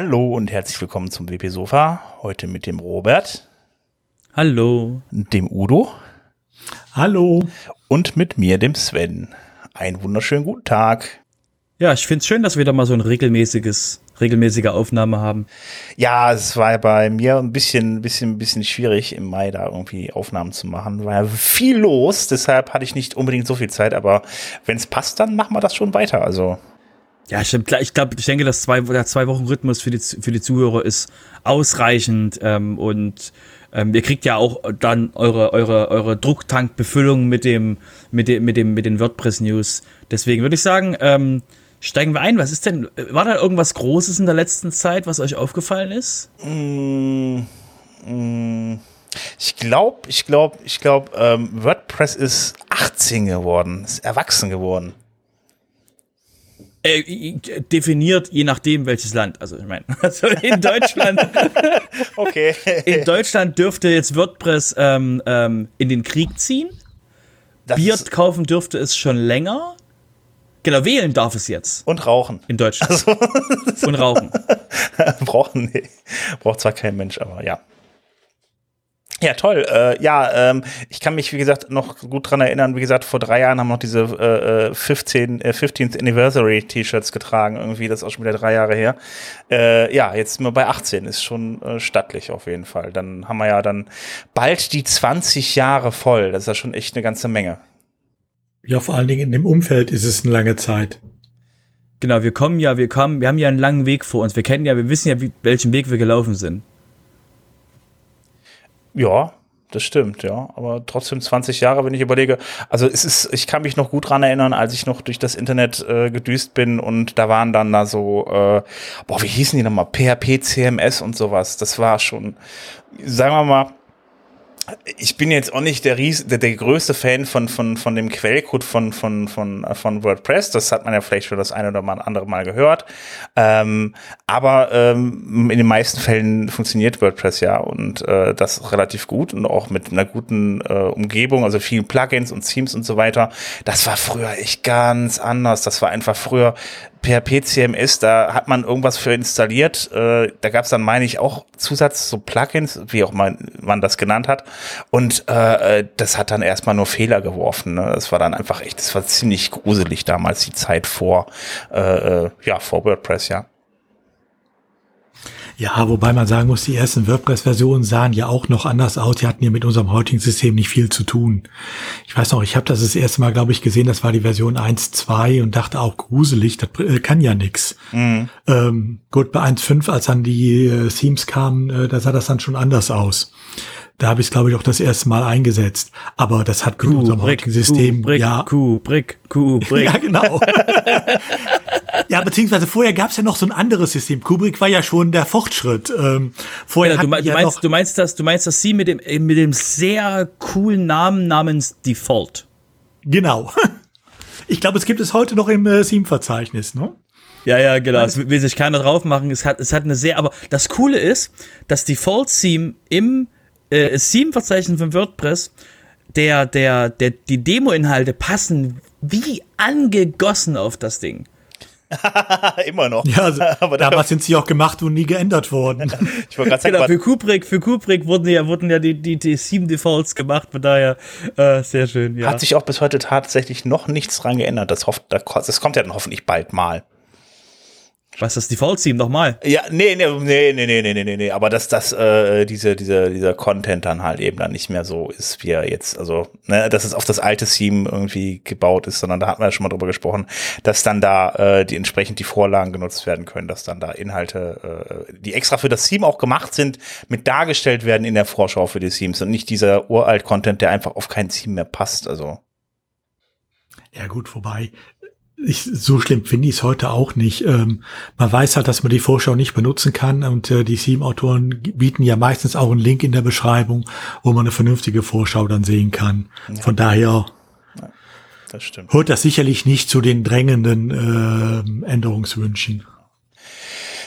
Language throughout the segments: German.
Hallo und herzlich willkommen zum WP Sofa. Heute mit dem Robert. Hallo. Dem Udo. Hallo. Und mit mir, dem Sven. Einen wunderschönen guten Tag. Ja, ich finde es schön, dass wir wieder mal so ein regelmäßiges, regelmäßige Aufnahme haben. Ja, es war bei mir ein bisschen, bisschen, bisschen schwierig im Mai da irgendwie Aufnahmen zu machen. War ja viel los, deshalb hatte ich nicht unbedingt so viel Zeit, aber wenn es passt, dann machen wir das schon weiter. Also. Ja, stimmt. Ich glaube, ich denke, dass zwei, der zwei Wochen Rhythmus für die, für die Zuhörer ist ausreichend ähm, und ähm, ihr kriegt ja auch dann eure, eure, eure Drucktankbefüllung mit dem, mit dem, mit dem, mit den WordPress News. Deswegen würde ich sagen, ähm, Steigen wir ein. Was ist denn, war da irgendwas Großes in der letzten Zeit, was euch aufgefallen ist? Mm, mm, ich glaube, ich glaube, ich glaube, ähm, WordPress ist 18 geworden, ist erwachsen geworden. Äh, definiert je nachdem welches Land. Also ich meine, also in Deutschland. okay. in Deutschland dürfte jetzt WordPress ähm, ähm, in den Krieg ziehen. Das Bier kaufen dürfte es schon länger. Genau, wählen darf es jetzt. Und rauchen. In Deutschland. Also. Und rauchen. Brauchen, nee. Braucht zwar kein Mensch, aber ja. Ja, toll. Äh, ja, ähm, ich kann mich, wie gesagt, noch gut dran erinnern. Wie gesagt, vor drei Jahren haben wir noch diese äh, 15, äh, 15th äh, Anniversary T-Shirts getragen. Irgendwie, das ist auch schon wieder drei Jahre her. Äh, ja, jetzt sind wir bei 18. Ist schon äh, stattlich auf jeden Fall. Dann haben wir ja dann bald die 20 Jahre voll. Das ist ja schon echt eine ganze Menge. Ja, vor allen Dingen in dem Umfeld ist es eine lange Zeit. Genau, wir kommen ja, wir kommen, wir haben ja einen langen Weg vor uns. Wir kennen ja, wir wissen ja, wie, welchen Weg wir gelaufen sind. Ja, das stimmt, ja. Aber trotzdem 20 Jahre, wenn ich überlege. Also es ist, ich kann mich noch gut dran erinnern, als ich noch durch das Internet äh, gedüst bin und da waren dann da so, äh, boah, wie hießen die nochmal? PHP, CMS und sowas. Das war schon, sagen wir mal, ich bin jetzt auch nicht der, Ries der, der größte Fan von, von, von dem Quellcode von, von, von, äh, von WordPress. Das hat man ja vielleicht schon das eine oder andere Mal gehört. Ähm, aber ähm, in den meisten Fällen funktioniert WordPress ja und äh, das relativ gut und auch mit einer guten äh, Umgebung, also vielen Plugins und Themes und so weiter. Das war früher echt ganz anders. Das war einfach früher PHP CMS, da hat man irgendwas für installiert. Äh, da gab es dann, meine ich, auch Zusatz, so Plugins, wie auch man, man das genannt hat. Und äh, das hat dann erstmal nur Fehler geworfen. Ne? Das war dann einfach echt, das war ziemlich gruselig damals, die Zeit vor, äh, äh ja, vor WordPress, ja. Ja, wobei man sagen muss, die ersten WordPress-Versionen sahen ja auch noch anders aus. Die hatten ja mit unserem heutigen System nicht viel zu tun. Ich weiß noch, ich habe das das erste Mal, glaube ich, gesehen, das war die Version 1.2 und dachte auch gruselig, das äh, kann ja nix. Mhm. Ähm, gut, bei 1.5, als dann die äh, Themes kamen, äh, da sah das dann schon anders aus. Da habe ich es, glaube ich, auch das erste Mal eingesetzt. Aber das hat mit unserem heutigen System. Kubrick, ja. Kubrick, Kubrick. ja, genau. ja, beziehungsweise vorher gab es ja noch so ein anderes System. Kubrick war ja schon der Fortschritt. Ähm, vorher ja, du, du, ja meinst, du meinst das, du meinst das Sie mit dem mit dem sehr coolen Namen namens Default. Genau. Ich glaube, es gibt es heute noch im äh, Theme-Verzeichnis, ne? Ja, ja, genau. Es will sich keiner drauf machen. Es hat, es hat eine sehr, aber das Coole ist, das Default-Theme im äh, Theme-Verzeichnis von WordPress, der, der, der, die Demo-Inhalte passen wie angegossen auf das Ding. Immer noch. Ja, also, aber damals sind sie auch gemacht und nie geändert worden. ich wollte gerade sagen, genau, für Kubrick, für Kubrick wurden ja, wurden ja die, die, die Theme Defaults gemacht, von daher äh, sehr schön. Ja. Hat sich auch bis heute tatsächlich noch nichts dran geändert. Das, hofft, das kommt ja dann hoffentlich bald mal. Was ist das Default-Theme nochmal? Ja, nee, nee, nee, nee, nee, nee, nee, nee, aber dass das, äh, diese, diese, dieser Content dann halt eben dann nicht mehr so ist, wie er jetzt, also, ne, dass es auf das alte Theme irgendwie gebaut ist, sondern da hatten wir ja schon mal drüber gesprochen, dass dann da äh, die entsprechend die Vorlagen genutzt werden können, dass dann da Inhalte, äh, die extra für das Theme auch gemacht sind, mit dargestellt werden in der Vorschau für die Themes und nicht dieser uralt Content, der einfach auf kein Theme mehr passt, also. Ja gut, vorbei ich, so schlimm finde ich es heute auch nicht. Ähm, man weiß halt, dass man die Vorschau nicht benutzen kann und äh, die Theme-Autoren bieten ja meistens auch einen Link in der Beschreibung, wo man eine vernünftige Vorschau dann sehen kann. Ja. Von daher ja, das stimmt. hört das sicherlich nicht zu den drängenden äh, Änderungswünschen.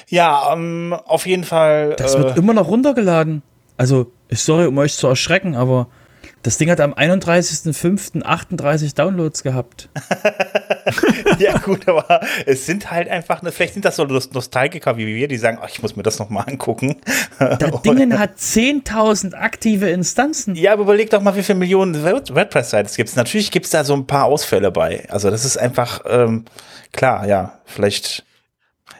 Ja, ähm, auf jeden Fall. Das äh, wird immer noch runtergeladen. Also, sorry, um euch zu erschrecken, aber Das Ding hat am 31.05. 38 Downloads gehabt. ja, gut, aber es sind halt einfach, ne, vielleicht sind das so Nostalgiker wie wir, die sagen, ach, ich muss mir das nochmal angucken. Das Ding hat 10.000 aktive Instanzen. Ja, aber überleg doch mal, wie viele Millionen WordPress-Seiten es gibt. Natürlich gibt es da so ein paar Ausfälle bei. Also das ist einfach, ähm, klar, ja, vielleicht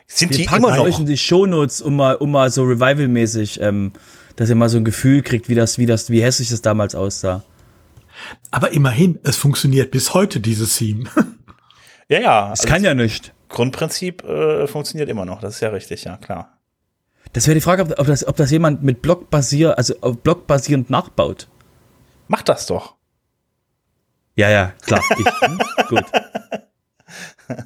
sind wir die immer noch. in die Shownotes, um mal, um mal so revival-mäßig ähm, dass ihr mal so ein Gefühl kriegt, wie das, wie das, wie hässlich das damals aussah. Aber immerhin, es funktioniert bis heute, dieses Theme. Ja, ja. Es also kann ja nicht. Grundprinzip äh, funktioniert immer noch, das ist ja richtig, ja, klar. Das wäre die Frage, ob, ob, das, ob das jemand mit Block basier, also auf Block basierend nachbaut. Macht das doch. Ja, ja, klar. Ich, hm? Gut.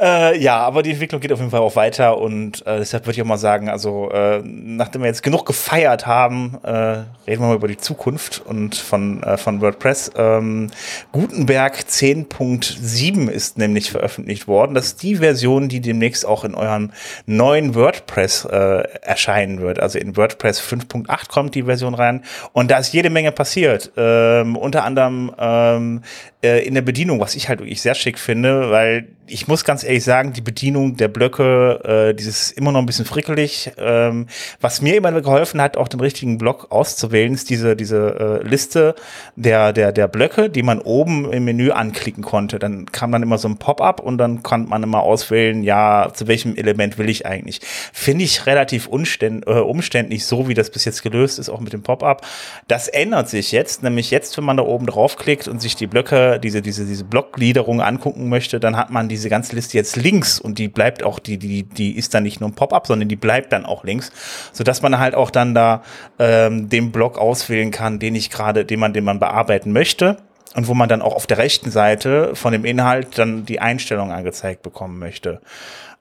Äh, ja, aber die Entwicklung geht auf jeden Fall auch weiter und äh, deshalb würde ich auch mal sagen, also äh, nachdem wir jetzt genug gefeiert haben, äh, reden wir mal über die Zukunft und von, äh, von WordPress. Ähm, Gutenberg 10.7 ist nämlich veröffentlicht worden. Das ist die Version, die demnächst auch in eurem neuen WordPress äh, erscheinen wird. Also in WordPress 5.8 kommt die Version rein und da ist jede Menge passiert. Ähm, unter anderem ähm, äh, in der Bedienung, was ich halt wirklich sehr schick finde, weil ich muss ganz ehrlich sagen, die Bedienung der Blöcke, äh, dieses immer noch ein bisschen frickelig. Ähm, was mir immer geholfen hat, auch den richtigen Block auszuwählen, ist diese, diese äh, Liste der, der, der Blöcke, die man oben im Menü anklicken konnte. Dann kam dann immer so ein Pop-up und dann konnte man immer auswählen, ja, zu welchem Element will ich eigentlich. Finde ich relativ äh, umständlich, so wie das bis jetzt gelöst ist, auch mit dem Pop-up. Das ändert sich jetzt, nämlich jetzt, wenn man da oben draufklickt und sich die Blöcke diese, diese, diese Blockgliederung angucken möchte, dann hat man diese ganze Liste jetzt links und die bleibt auch, die, die, die ist dann nicht nur ein Pop-up, sondern die bleibt dann auch links, sodass man halt auch dann da ähm, den Block auswählen kann, den ich gerade, den man, den man bearbeiten möchte und wo man dann auch auf der rechten Seite von dem Inhalt dann die Einstellung angezeigt bekommen möchte.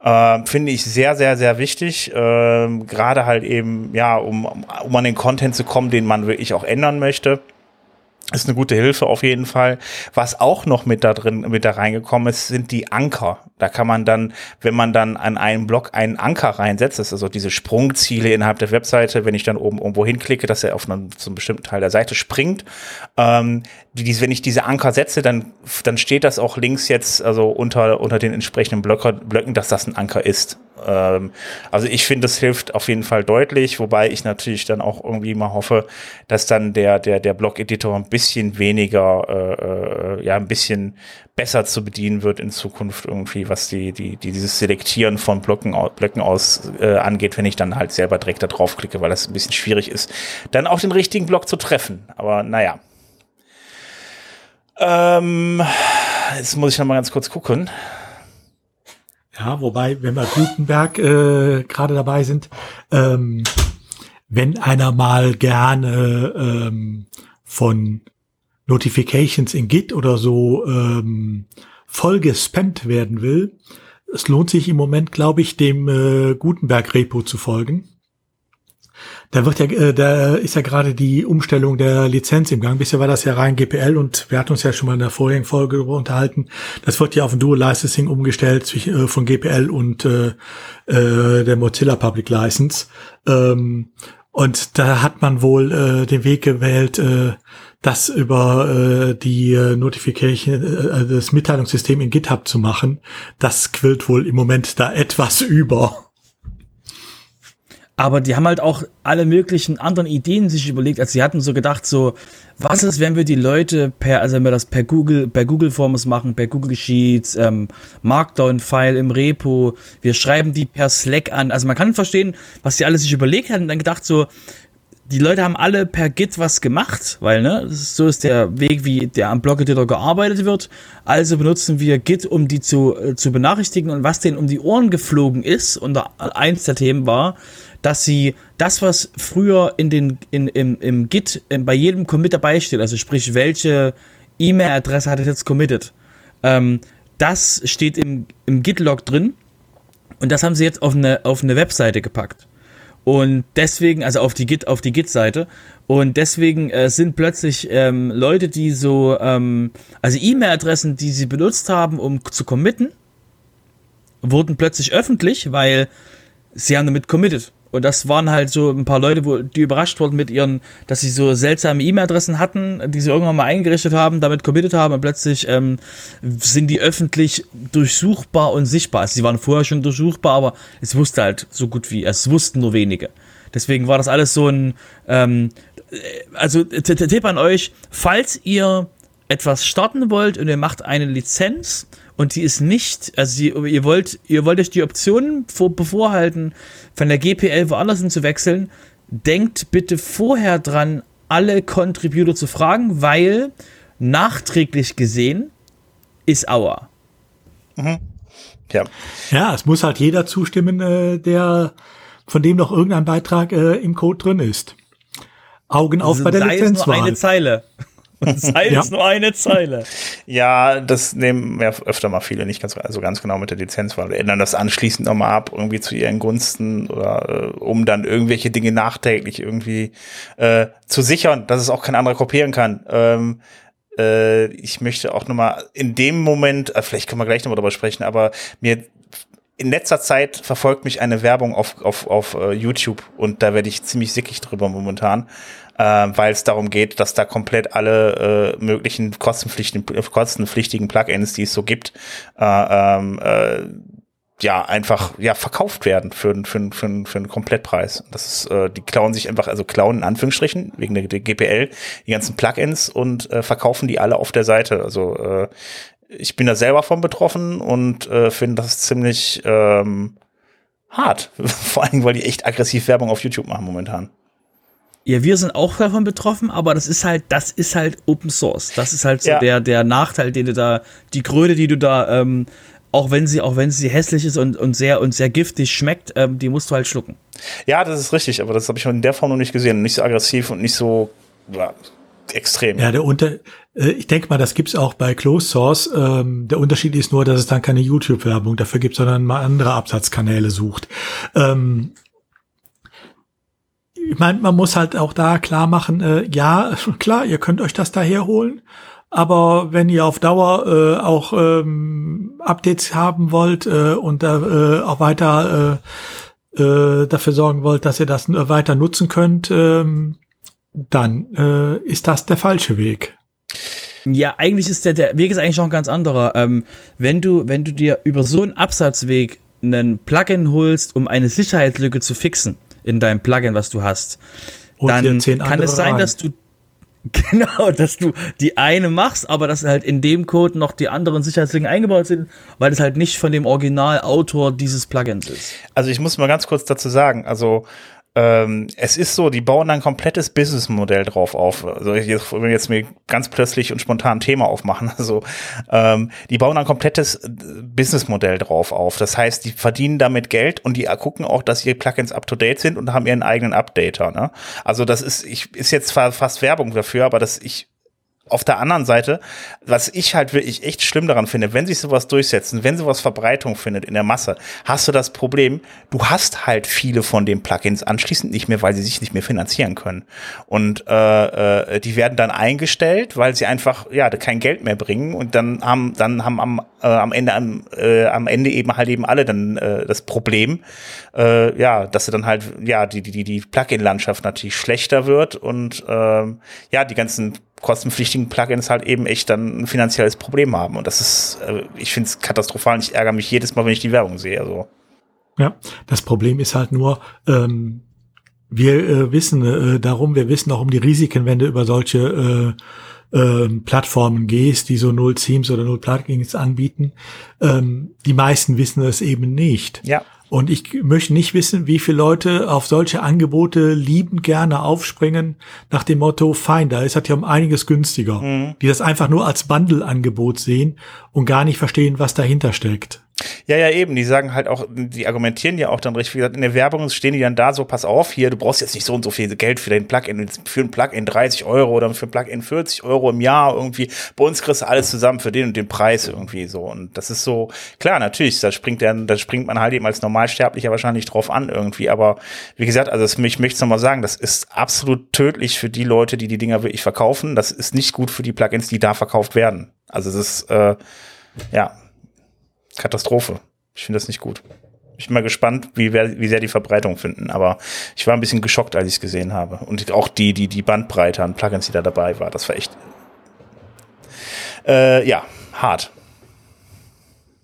Ähm, Finde ich sehr, sehr, sehr wichtig. Ähm, Gerade halt eben, ja, um, um an den Content zu kommen, den man wirklich auch ändern möchte ist eine gute Hilfe auf jeden Fall. Was auch noch mit da drin, mit da reingekommen ist, sind die Anker. Da kann man dann, wenn man dann an einen Block einen Anker reinsetzt, das ist also diese Sprungziele innerhalb der Webseite, wenn ich dann oben irgendwo hinklicke, dass er auf einen, zum bestimmten Teil der Seite springt. Ähm, die, wenn ich diese Anker setze, dann, dann steht das auch links jetzt, also unter, unter den entsprechenden Blöcker, Blöcken, dass das ein Anker ist. Ähm, also ich finde, das hilft auf jeden Fall deutlich, wobei ich natürlich dann auch irgendwie mal hoffe, dass dann der, der, der Blog-Editor ein bisschen weniger, äh, äh, ja, ein bisschen besser zu bedienen wird in Zukunft irgendwie, was die, die, die dieses Selektieren von Blöcken, Blöcken aus äh, angeht, wenn ich dann halt selber direkt da draufklicke, weil das ein bisschen schwierig ist, dann auch den richtigen Block zu treffen. Aber naja. Ähm, jetzt muss ich noch mal ganz kurz gucken. Ja, wobei, wenn wir Gutenberg äh, gerade dabei sind, ähm, wenn einer mal gerne ähm, von Notifications in Git oder so ähm, voll gespammt werden will, es lohnt sich im Moment, glaube ich, dem äh, Gutenberg-Repo zu folgen. Da wird ja, äh, da ist ja gerade die Umstellung der Lizenz im Gang. Bisher war das ja rein GPL und wir hatten uns ja schon mal in der vorigen Folge darüber unterhalten. Das wird ja auf ein Dual Licensing umgestellt zwischen, äh, von GPL und äh, äh, der Mozilla Public License. Ähm, und da hat man wohl äh, den Weg gewählt, äh, das über äh, die äh, Notification, äh, das Mitteilungssystem in GitHub zu machen. Das quillt wohl im Moment da etwas über. Aber die haben halt auch alle möglichen anderen Ideen sich überlegt. Also sie hatten so gedacht, so, was ist, wenn wir die Leute per, also wenn wir das per Google, per Google Forms machen, per Google Sheets, ähm, Markdown-File im Repo, wir schreiben die per Slack an. Also man kann verstehen, was die alle sich überlegt haben und dann gedacht so, die Leute haben alle per Git was gemacht, weil ne, so ist der Weg, wie der am Blog-Editor gearbeitet wird. Also benutzen wir Git, um die zu, äh, zu benachrichtigen und was denen um die Ohren geflogen ist. Und eins der Themen war, dass sie das, was früher in den, in, im, im Git in, bei jedem Commit dabei steht, also sprich, welche E-Mail-Adresse hat es jetzt committed, ähm, das steht im, im Git-Log drin und das haben sie jetzt auf eine, auf eine Webseite gepackt. Und deswegen, also auf die Git, auf die Git-Seite. Und deswegen äh, sind plötzlich ähm, Leute, die so, ähm, also E-Mail-Adressen, die sie benutzt haben, um zu committen, wurden plötzlich öffentlich, weil sie haben damit committed. Und das waren halt so ein paar Leute, wo die überrascht wurden mit ihren, dass sie so seltsame E-Mail-Adressen hatten, die sie irgendwann mal eingerichtet haben, damit committed haben und plötzlich ähm, sind die öffentlich durchsuchbar und sichtbar. Also sie waren vorher schon durchsuchbar, aber es wusste halt so gut wie, es wussten nur wenige. Deswegen war das alles so ein, ähm, also Tipp an euch, falls ihr etwas starten wollt und ihr macht eine Lizenz und die ist nicht, also ihr wollt, ihr wollt euch die Optionen vor, bevorhalten, von der GPL woanders hin zu wechseln, denkt bitte vorher dran, alle Contributor zu fragen, weil nachträglich gesehen ist Aua. Mhm. Ja. Ja, es muss halt jeder zustimmen, äh, der von dem noch irgendein Beitrag äh, im Code drin ist. Augen auf also bei der Lizenzwahl. Nur eine Zeile. Und sei ja. es nur eine Zeile. Ja, das nehmen ja öfter mal viele nicht ganz, also ganz genau mit der Lizenzwahl. Ändern das anschließend nochmal ab, irgendwie zu ihren Gunsten oder äh, um dann irgendwelche Dinge nachträglich irgendwie äh, zu sichern, dass es auch kein anderer kopieren kann. Ähm, äh, ich möchte auch nochmal in dem Moment, äh, vielleicht können wir gleich nochmal drüber sprechen, aber mir in letzter Zeit verfolgt mich eine Werbung auf, auf, auf uh, YouTube und da werde ich ziemlich sickig drüber momentan äh, weil es darum geht, dass da komplett alle äh, möglichen kostenpflichtigen, kostenpflichtigen Plugins, die es so gibt, äh, ähm, äh, ja, einfach ja verkauft werden für, für, für, für einen Komplettpreis. Das ist, äh, die klauen sich einfach, also klauen in Anführungsstrichen, wegen der, der GPL, die ganzen Plugins und äh, verkaufen die alle auf der Seite. Also äh, ich bin da selber von betroffen und äh, finde das ziemlich ähm, hart. Vor allem, weil die echt aggressiv Werbung auf YouTube machen momentan. Ja, wir sind auch davon betroffen, aber das ist halt, das ist halt Open Source. Das ist halt so ja. der, der Nachteil, den du da, die Kröte, die du da, ähm, auch wenn sie, auch wenn sie hässlich ist und, und sehr und sehr giftig schmeckt, ähm, die musst du halt schlucken. Ja, das ist richtig, aber das habe ich in der Form noch nicht gesehen. Nicht so aggressiv und nicht so ja, extrem. Ja, der Unter, äh, ich denke mal, das gibt's auch bei Closed Source. Ähm, der Unterschied ist nur, dass es dann keine YouTube-Werbung dafür gibt, sondern mal andere Absatzkanäle sucht. Ähm, ich meine, man muss halt auch da klar machen, äh, ja, klar, ihr könnt euch das daher holen, aber wenn ihr auf Dauer äh, auch ähm, Updates haben wollt äh, und da äh, auch weiter äh, äh, dafür sorgen wollt, dass ihr das weiter nutzen könnt, ähm, dann äh, ist das der falsche Weg. Ja, eigentlich ist der, der Weg ist eigentlich noch ein ganz anderer. Ähm, wenn du, wenn du dir über so einen Absatzweg einen Plugin holst, um eine Sicherheitslücke zu fixen, in deinem Plugin, was du hast, Und dann kann es sein, rein. dass du Genau, dass du die eine machst, aber dass halt in dem Code noch die anderen Sicherheitslücken eingebaut sind, weil es halt nicht von dem Originalautor dieses Plugins ist. Also ich muss mal ganz kurz dazu sagen, also ähm, es ist so, die bauen ein komplettes Businessmodell drauf auf. Also ich jetzt, wenn wir jetzt mir ganz plötzlich und spontan ein Thema aufmachen, also ähm, die bauen ein komplettes Businessmodell drauf auf. Das heißt, die verdienen damit Geld und die gucken auch, dass ihre Plugins up to date sind und haben ihren eigenen Updater. Ne? Also das ist, ich, ist jetzt fast Werbung dafür, aber das ich auf der anderen Seite, was ich halt wirklich echt schlimm daran finde, wenn sich sowas durchsetzen, wenn sowas Verbreitung findet in der Masse, hast du das Problem, du hast halt viele von den Plugins anschließend nicht mehr, weil sie sich nicht mehr finanzieren können. Und äh, äh, die werden dann eingestellt, weil sie einfach ja kein Geld mehr bringen und dann haben dann haben am, äh, am Ende am, äh, am Ende eben halt eben alle dann äh, das Problem, äh, ja, dass sie dann halt ja die die die Plugin-Landschaft natürlich schlechter wird und äh, ja die ganzen kostenpflichtigen Plugins halt eben echt dann ein finanzielles Problem haben. Und das ist, äh, ich finde es katastrophal. Ich ärgere mich jedes Mal, wenn ich die Werbung sehe. Also. Ja, das Problem ist halt nur, ähm, wir äh, wissen äh, darum, wir wissen auch um die Risiken, wenn du über solche äh, äh, Plattformen gehst, die so null Themes oder null Plugins anbieten. Ähm, die meisten wissen es eben nicht. Ja. Und ich möchte nicht wissen, wie viele Leute auf solche Angebote liebend gerne aufspringen, nach dem Motto, fein, da ist das ja um einiges günstiger. Mhm. Die das einfach nur als Bundle-Angebot sehen und gar nicht verstehen, was dahinter steckt. Ja, ja, eben. Die sagen halt auch, die argumentieren ja auch dann richtig. Wie gesagt, in der Werbung stehen die dann da so, pass auf, hier, du brauchst jetzt nicht so und so viel Geld für dein Plugin, für ein Plugin 30 Euro oder für ein Plugin 40 Euro im Jahr irgendwie. Bei uns kriegst du alles zusammen für den und den Preis irgendwie so. Und das ist so, klar, natürlich, da springt dann, da springt man halt eben als Normalsterblicher wahrscheinlich drauf an irgendwie. Aber wie gesagt, also das, ich möchte es nochmal sagen, das ist absolut tödlich für die Leute, die die Dinger wirklich verkaufen. Das ist nicht gut für die Plugins, die da verkauft werden. Also das ist, äh, ja, Katastrophe. Ich finde das nicht gut. Ich bin mal gespannt, wie, wie sehr die Verbreitung finden. Aber ich war ein bisschen geschockt, als ich es gesehen habe. Und auch die, die, die Bandbreite an Plugins, die da dabei war, das war echt, äh, ja, hart.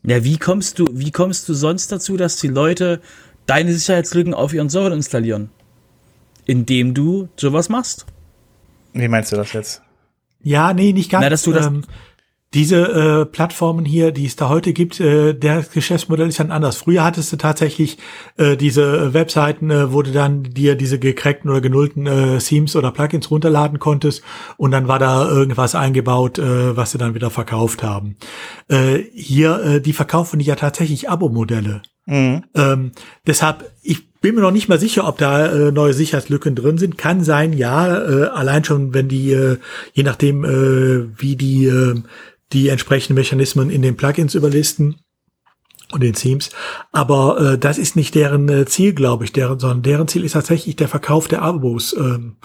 Ja, wie kommst du, wie kommst du sonst dazu, dass die Leute deine Sicherheitslücken auf ihren Server installieren? Indem du sowas machst. Wie meinst du das jetzt? Ja, nee, nicht ganz. Na, dass du das ähm, diese äh, Plattformen hier, die es da heute gibt, äh, der Geschäftsmodell ist dann anders. Früher hattest du tatsächlich äh, diese äh, Webseiten, äh, wo du dann dir diese gecrackten oder genullten äh, Themes oder Plugins runterladen konntest und dann war da irgendwas eingebaut, äh, was sie dann wieder verkauft haben. Äh, hier, äh, die verkaufen ja tatsächlich Abo-Modelle. Mhm. Ähm, deshalb, ich bin mir noch nicht mal sicher, ob da äh, neue Sicherheitslücken drin sind. Kann sein, ja, äh, allein schon, wenn die, äh, je nachdem, äh, wie die äh, die entsprechenden Mechanismen in den Plugins überlisten und den Themes. Aber äh, das ist nicht deren äh, Ziel, glaube ich, deren, sondern deren Ziel ist tatsächlich der Verkauf der Abos. Ähm,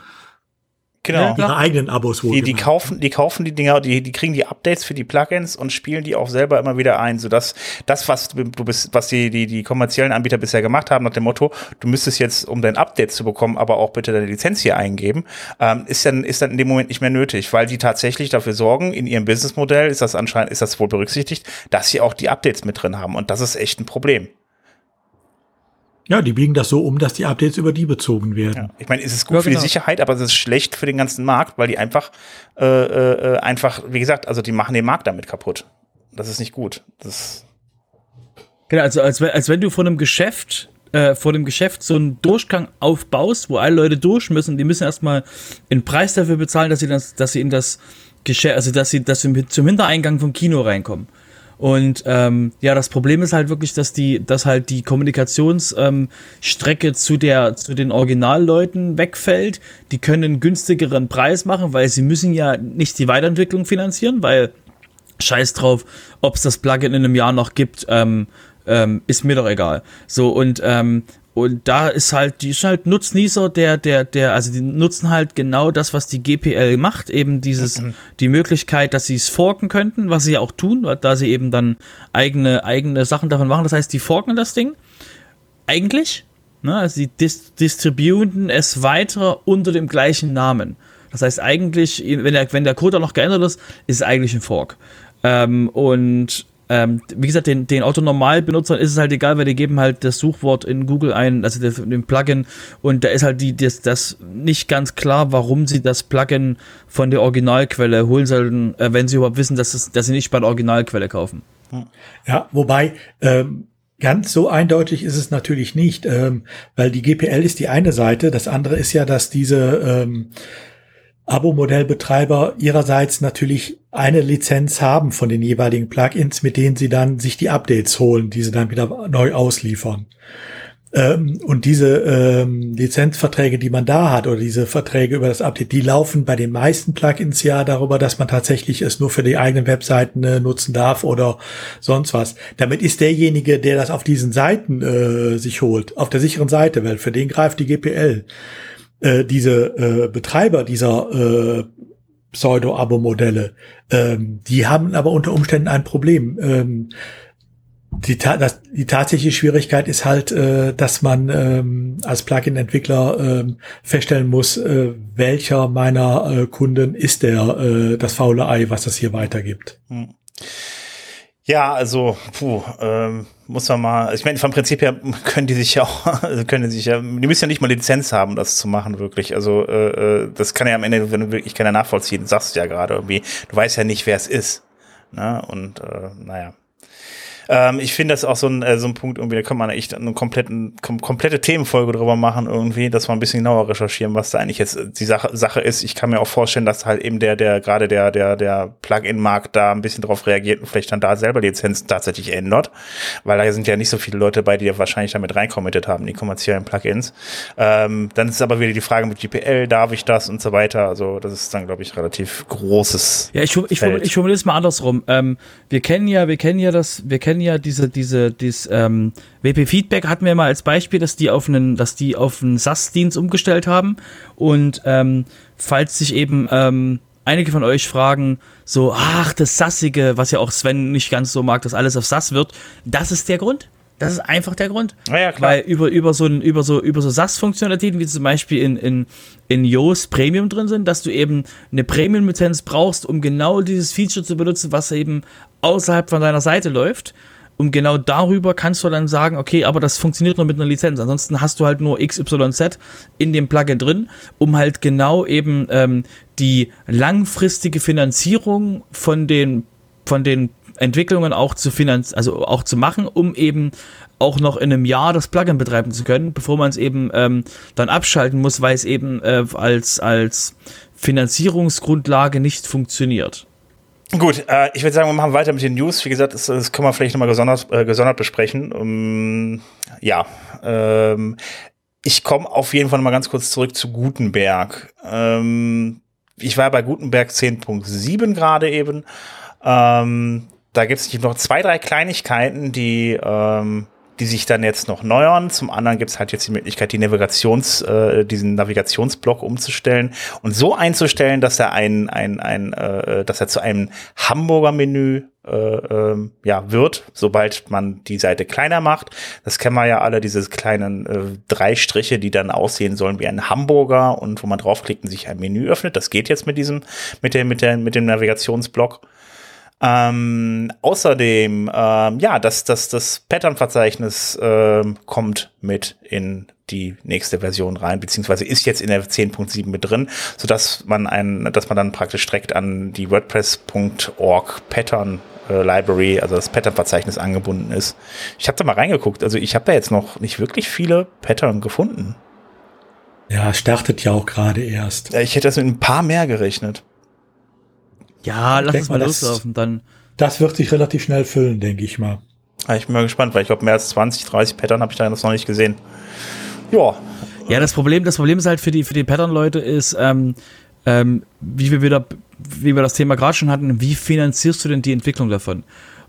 Genau. Ihre eigenen Abos wohl. Die, die kaufen, die kaufen die Dinger, die, die kriegen die Updates für die Plugins und spielen die auch selber immer wieder ein, sodass das, was du bist, was die, die, die kommerziellen Anbieter bisher gemacht haben, nach dem Motto, du müsstest jetzt, um dein Update zu bekommen, aber auch bitte deine Lizenz hier eingeben, ähm, ist dann, ist dann in dem Moment nicht mehr nötig, weil die tatsächlich dafür sorgen, in ihrem Businessmodell ist das anscheinend, ist das wohl berücksichtigt, dass sie auch die Updates mit drin haben. Und das ist echt ein Problem. Ja, die biegen das so um, dass die Updates über die bezogen werden. Ja. Ich meine, es ist gut ja, für genau. die Sicherheit, aber es ist schlecht für den ganzen Markt, weil die einfach, äh, äh, einfach, wie gesagt, also die machen den Markt damit kaputt. Das ist nicht gut. Das genau, also als, als wenn du von einem Geschäft äh, vor dem Geschäft so einen Durchgang aufbaust, wo alle Leute durch müssen, die müssen erstmal einen Preis dafür bezahlen, dass sie das, dass sie in das Geschäft, also dass sie, dass sie zum Hintereingang vom Kino reinkommen. Und ähm, ja, das Problem ist halt wirklich, dass die, dass halt die Kommunikationsstrecke ähm, zu der, zu den Originalleuten wegfällt. Die können einen günstigeren Preis machen, weil sie müssen ja nicht die Weiterentwicklung finanzieren, weil Scheiß drauf, ob es das Plugin in einem Jahr noch gibt, ähm, ähm, ist mir doch egal. So und ähm, und da ist halt, die ist halt Nutznießer, der, der, der, also die nutzen halt genau das, was die GPL macht, eben dieses, mhm. die Möglichkeit, dass sie es forken könnten, was sie auch tun, da sie eben dann eigene, eigene Sachen davon machen. Das heißt, die forken das Ding. Eigentlich, ne, also sie dis distributen es weiter unter dem gleichen Namen. Das heißt, eigentlich, wenn der, wenn der Code noch geändert ist, ist es eigentlich ein Fork. Ähm, und ähm, wie gesagt, den, den Autonormal-Benutzern ist es halt egal, weil die geben halt das Suchwort in Google ein, also das, den Plugin, und da ist halt die, das, das nicht ganz klar, warum sie das Plugin von der Originalquelle holen sollten, äh, wenn sie überhaupt wissen, dass, es, dass sie nicht bei der Originalquelle kaufen. Ja, wobei, ähm, Ganz so eindeutig ist es natürlich nicht, ähm, weil die GPL ist die eine Seite. Das andere ist ja, dass diese ähm, Abo-Modellbetreiber ihrerseits natürlich eine Lizenz haben von den jeweiligen Plugins, mit denen sie dann sich die Updates holen, die sie dann wieder neu ausliefern. Ähm, und diese ähm, Lizenzverträge, die man da hat, oder diese Verträge über das Update, die laufen bei den meisten Plugins ja darüber, dass man tatsächlich es nur für die eigenen Webseiten äh, nutzen darf oder sonst was. Damit ist derjenige, der das auf diesen Seiten äh, sich holt, auf der sicheren Seite, weil für den greift die GPL äh, diese äh, Betreiber dieser äh, Pseudo-Abo-Modelle, ähm, die haben aber unter Umständen ein Problem. Ähm, die, ta das, die tatsächliche Schwierigkeit ist halt, äh, dass man ähm, als Plugin-Entwickler ähm, feststellen muss, äh, welcher meiner äh, Kunden ist der äh, das faule Ei, was das hier weitergibt. Hm. Ja, also, puh, ähm, muss man mal, ich meine, vom Prinzip her können die sich ja auch, also können die sich ja, die müssen ja nicht mal Lizenz haben, das zu machen, wirklich. Also, äh, äh das kann ja am Ende, wenn du wirklich keiner nachvollziehen, sagst du ja gerade irgendwie, du weißt ja nicht, wer es ist. Ne? Und äh, naja. Ähm, ich finde das auch so ein, äh, so ein Punkt irgendwie, da kann man echt eine kompletten, kom komplette Themenfolge drüber machen irgendwie, dass man ein bisschen genauer recherchieren, was da eigentlich jetzt die Sache, Sache ist. Ich kann mir auch vorstellen, dass halt eben der, der, gerade der, der, der Plugin-Markt da ein bisschen drauf reagiert und vielleicht dann da selber die Lizenz tatsächlich ändert, weil da sind ja nicht so viele Leute bei, die ja wahrscheinlich damit reinkommittet haben, die kommerziellen Plugins. Ähm, dann ist aber wieder die Frage mit GPL, darf ich das und so weiter. Also das ist dann, glaube ich, relativ großes. Ja, ich, ich, ich, ich formuliere es mal andersrum. Ähm, wir kennen ja, wir kennen ja das, wir kennen kennen ja diese, diese, dieses ähm, WP Feedback hatten wir mal als Beispiel, dass die auf einen, dass die auf einen SAS-Dienst umgestellt haben. Und ähm, falls sich eben ähm, einige von euch fragen, so, ach, das Sassige, was ja auch Sven nicht ganz so mag, dass alles auf SAS wird, das ist der Grund. Das ist einfach der Grund. Ja, ja, klar. Weil über, über so, ein, über so, über so SAS-Funktionalitäten, wie zum Beispiel in, in, in Yoast Premium drin sind, dass du eben eine Premium-Lizenz brauchst, um genau dieses Feature zu benutzen, was eben außerhalb von deiner Seite läuft. Und genau darüber kannst du dann sagen, okay, aber das funktioniert nur mit einer Lizenz. Ansonsten hast du halt nur XYZ in dem Plugin drin, um halt genau eben ähm, die langfristige Finanzierung von den, von den Entwicklungen auch zu finanz also auch zu machen, um eben auch noch in einem Jahr das Plugin betreiben zu können, bevor man es eben ähm, dann abschalten muss, weil es eben äh, als, als Finanzierungsgrundlage nicht funktioniert. Gut, äh, ich würde sagen, wir machen weiter mit den News. Wie gesagt, das, das können wir vielleicht nochmal gesondert, äh, gesondert besprechen. Um, ja, ähm, ich komme auf jeden Fall mal ganz kurz zurück zu Gutenberg. Ähm, ich war bei Gutenberg 10.7 gerade eben. Ähm, da gibt es noch zwei, drei Kleinigkeiten, die ähm, die sich dann jetzt noch neuern. Zum anderen gibt es halt jetzt die Möglichkeit, die Navigations, äh, diesen Navigationsblock umzustellen und so einzustellen, dass er ein, ein, ein äh, dass er zu einem Hamburger Menü äh, äh, ja, wird, sobald man die Seite kleiner macht. Das kennen wir ja alle, diese kleinen äh, drei Striche, die dann aussehen sollen wie ein Hamburger und wo man draufklickt und sich ein Menü öffnet. Das geht jetzt mit diesem, mit der, mit der, mit dem Navigationsblock. Ähm, außerdem, ähm, ja, das, das, das Pattern-Verzeichnis ähm, kommt mit in die nächste Version rein, beziehungsweise ist jetzt in der 10.7 mit drin, so dass man ein, dass man dann praktisch direkt an die WordPress.org Pattern äh, Library, also das Pattern-Verzeichnis angebunden ist. Ich habe da mal reingeguckt, also ich habe da jetzt noch nicht wirklich viele Pattern gefunden. Ja, startet ja auch gerade erst. Ja, ich hätte das mit ein paar mehr gerechnet. Ja, lass uns mal loslaufen, dann. Das wird sich relativ schnell füllen, denke ich mal. Ja, ich bin mal gespannt, weil ich glaube, mehr als 20, 30 Pattern habe ich da noch nicht gesehen. Ja. Ja, das Problem, das Problem ist halt für die, für die Pattern-Leute ist, ähm, ähm, wie wir wieder, wie wir das Thema gerade schon hatten, wie finanzierst du denn die Entwicklung davon?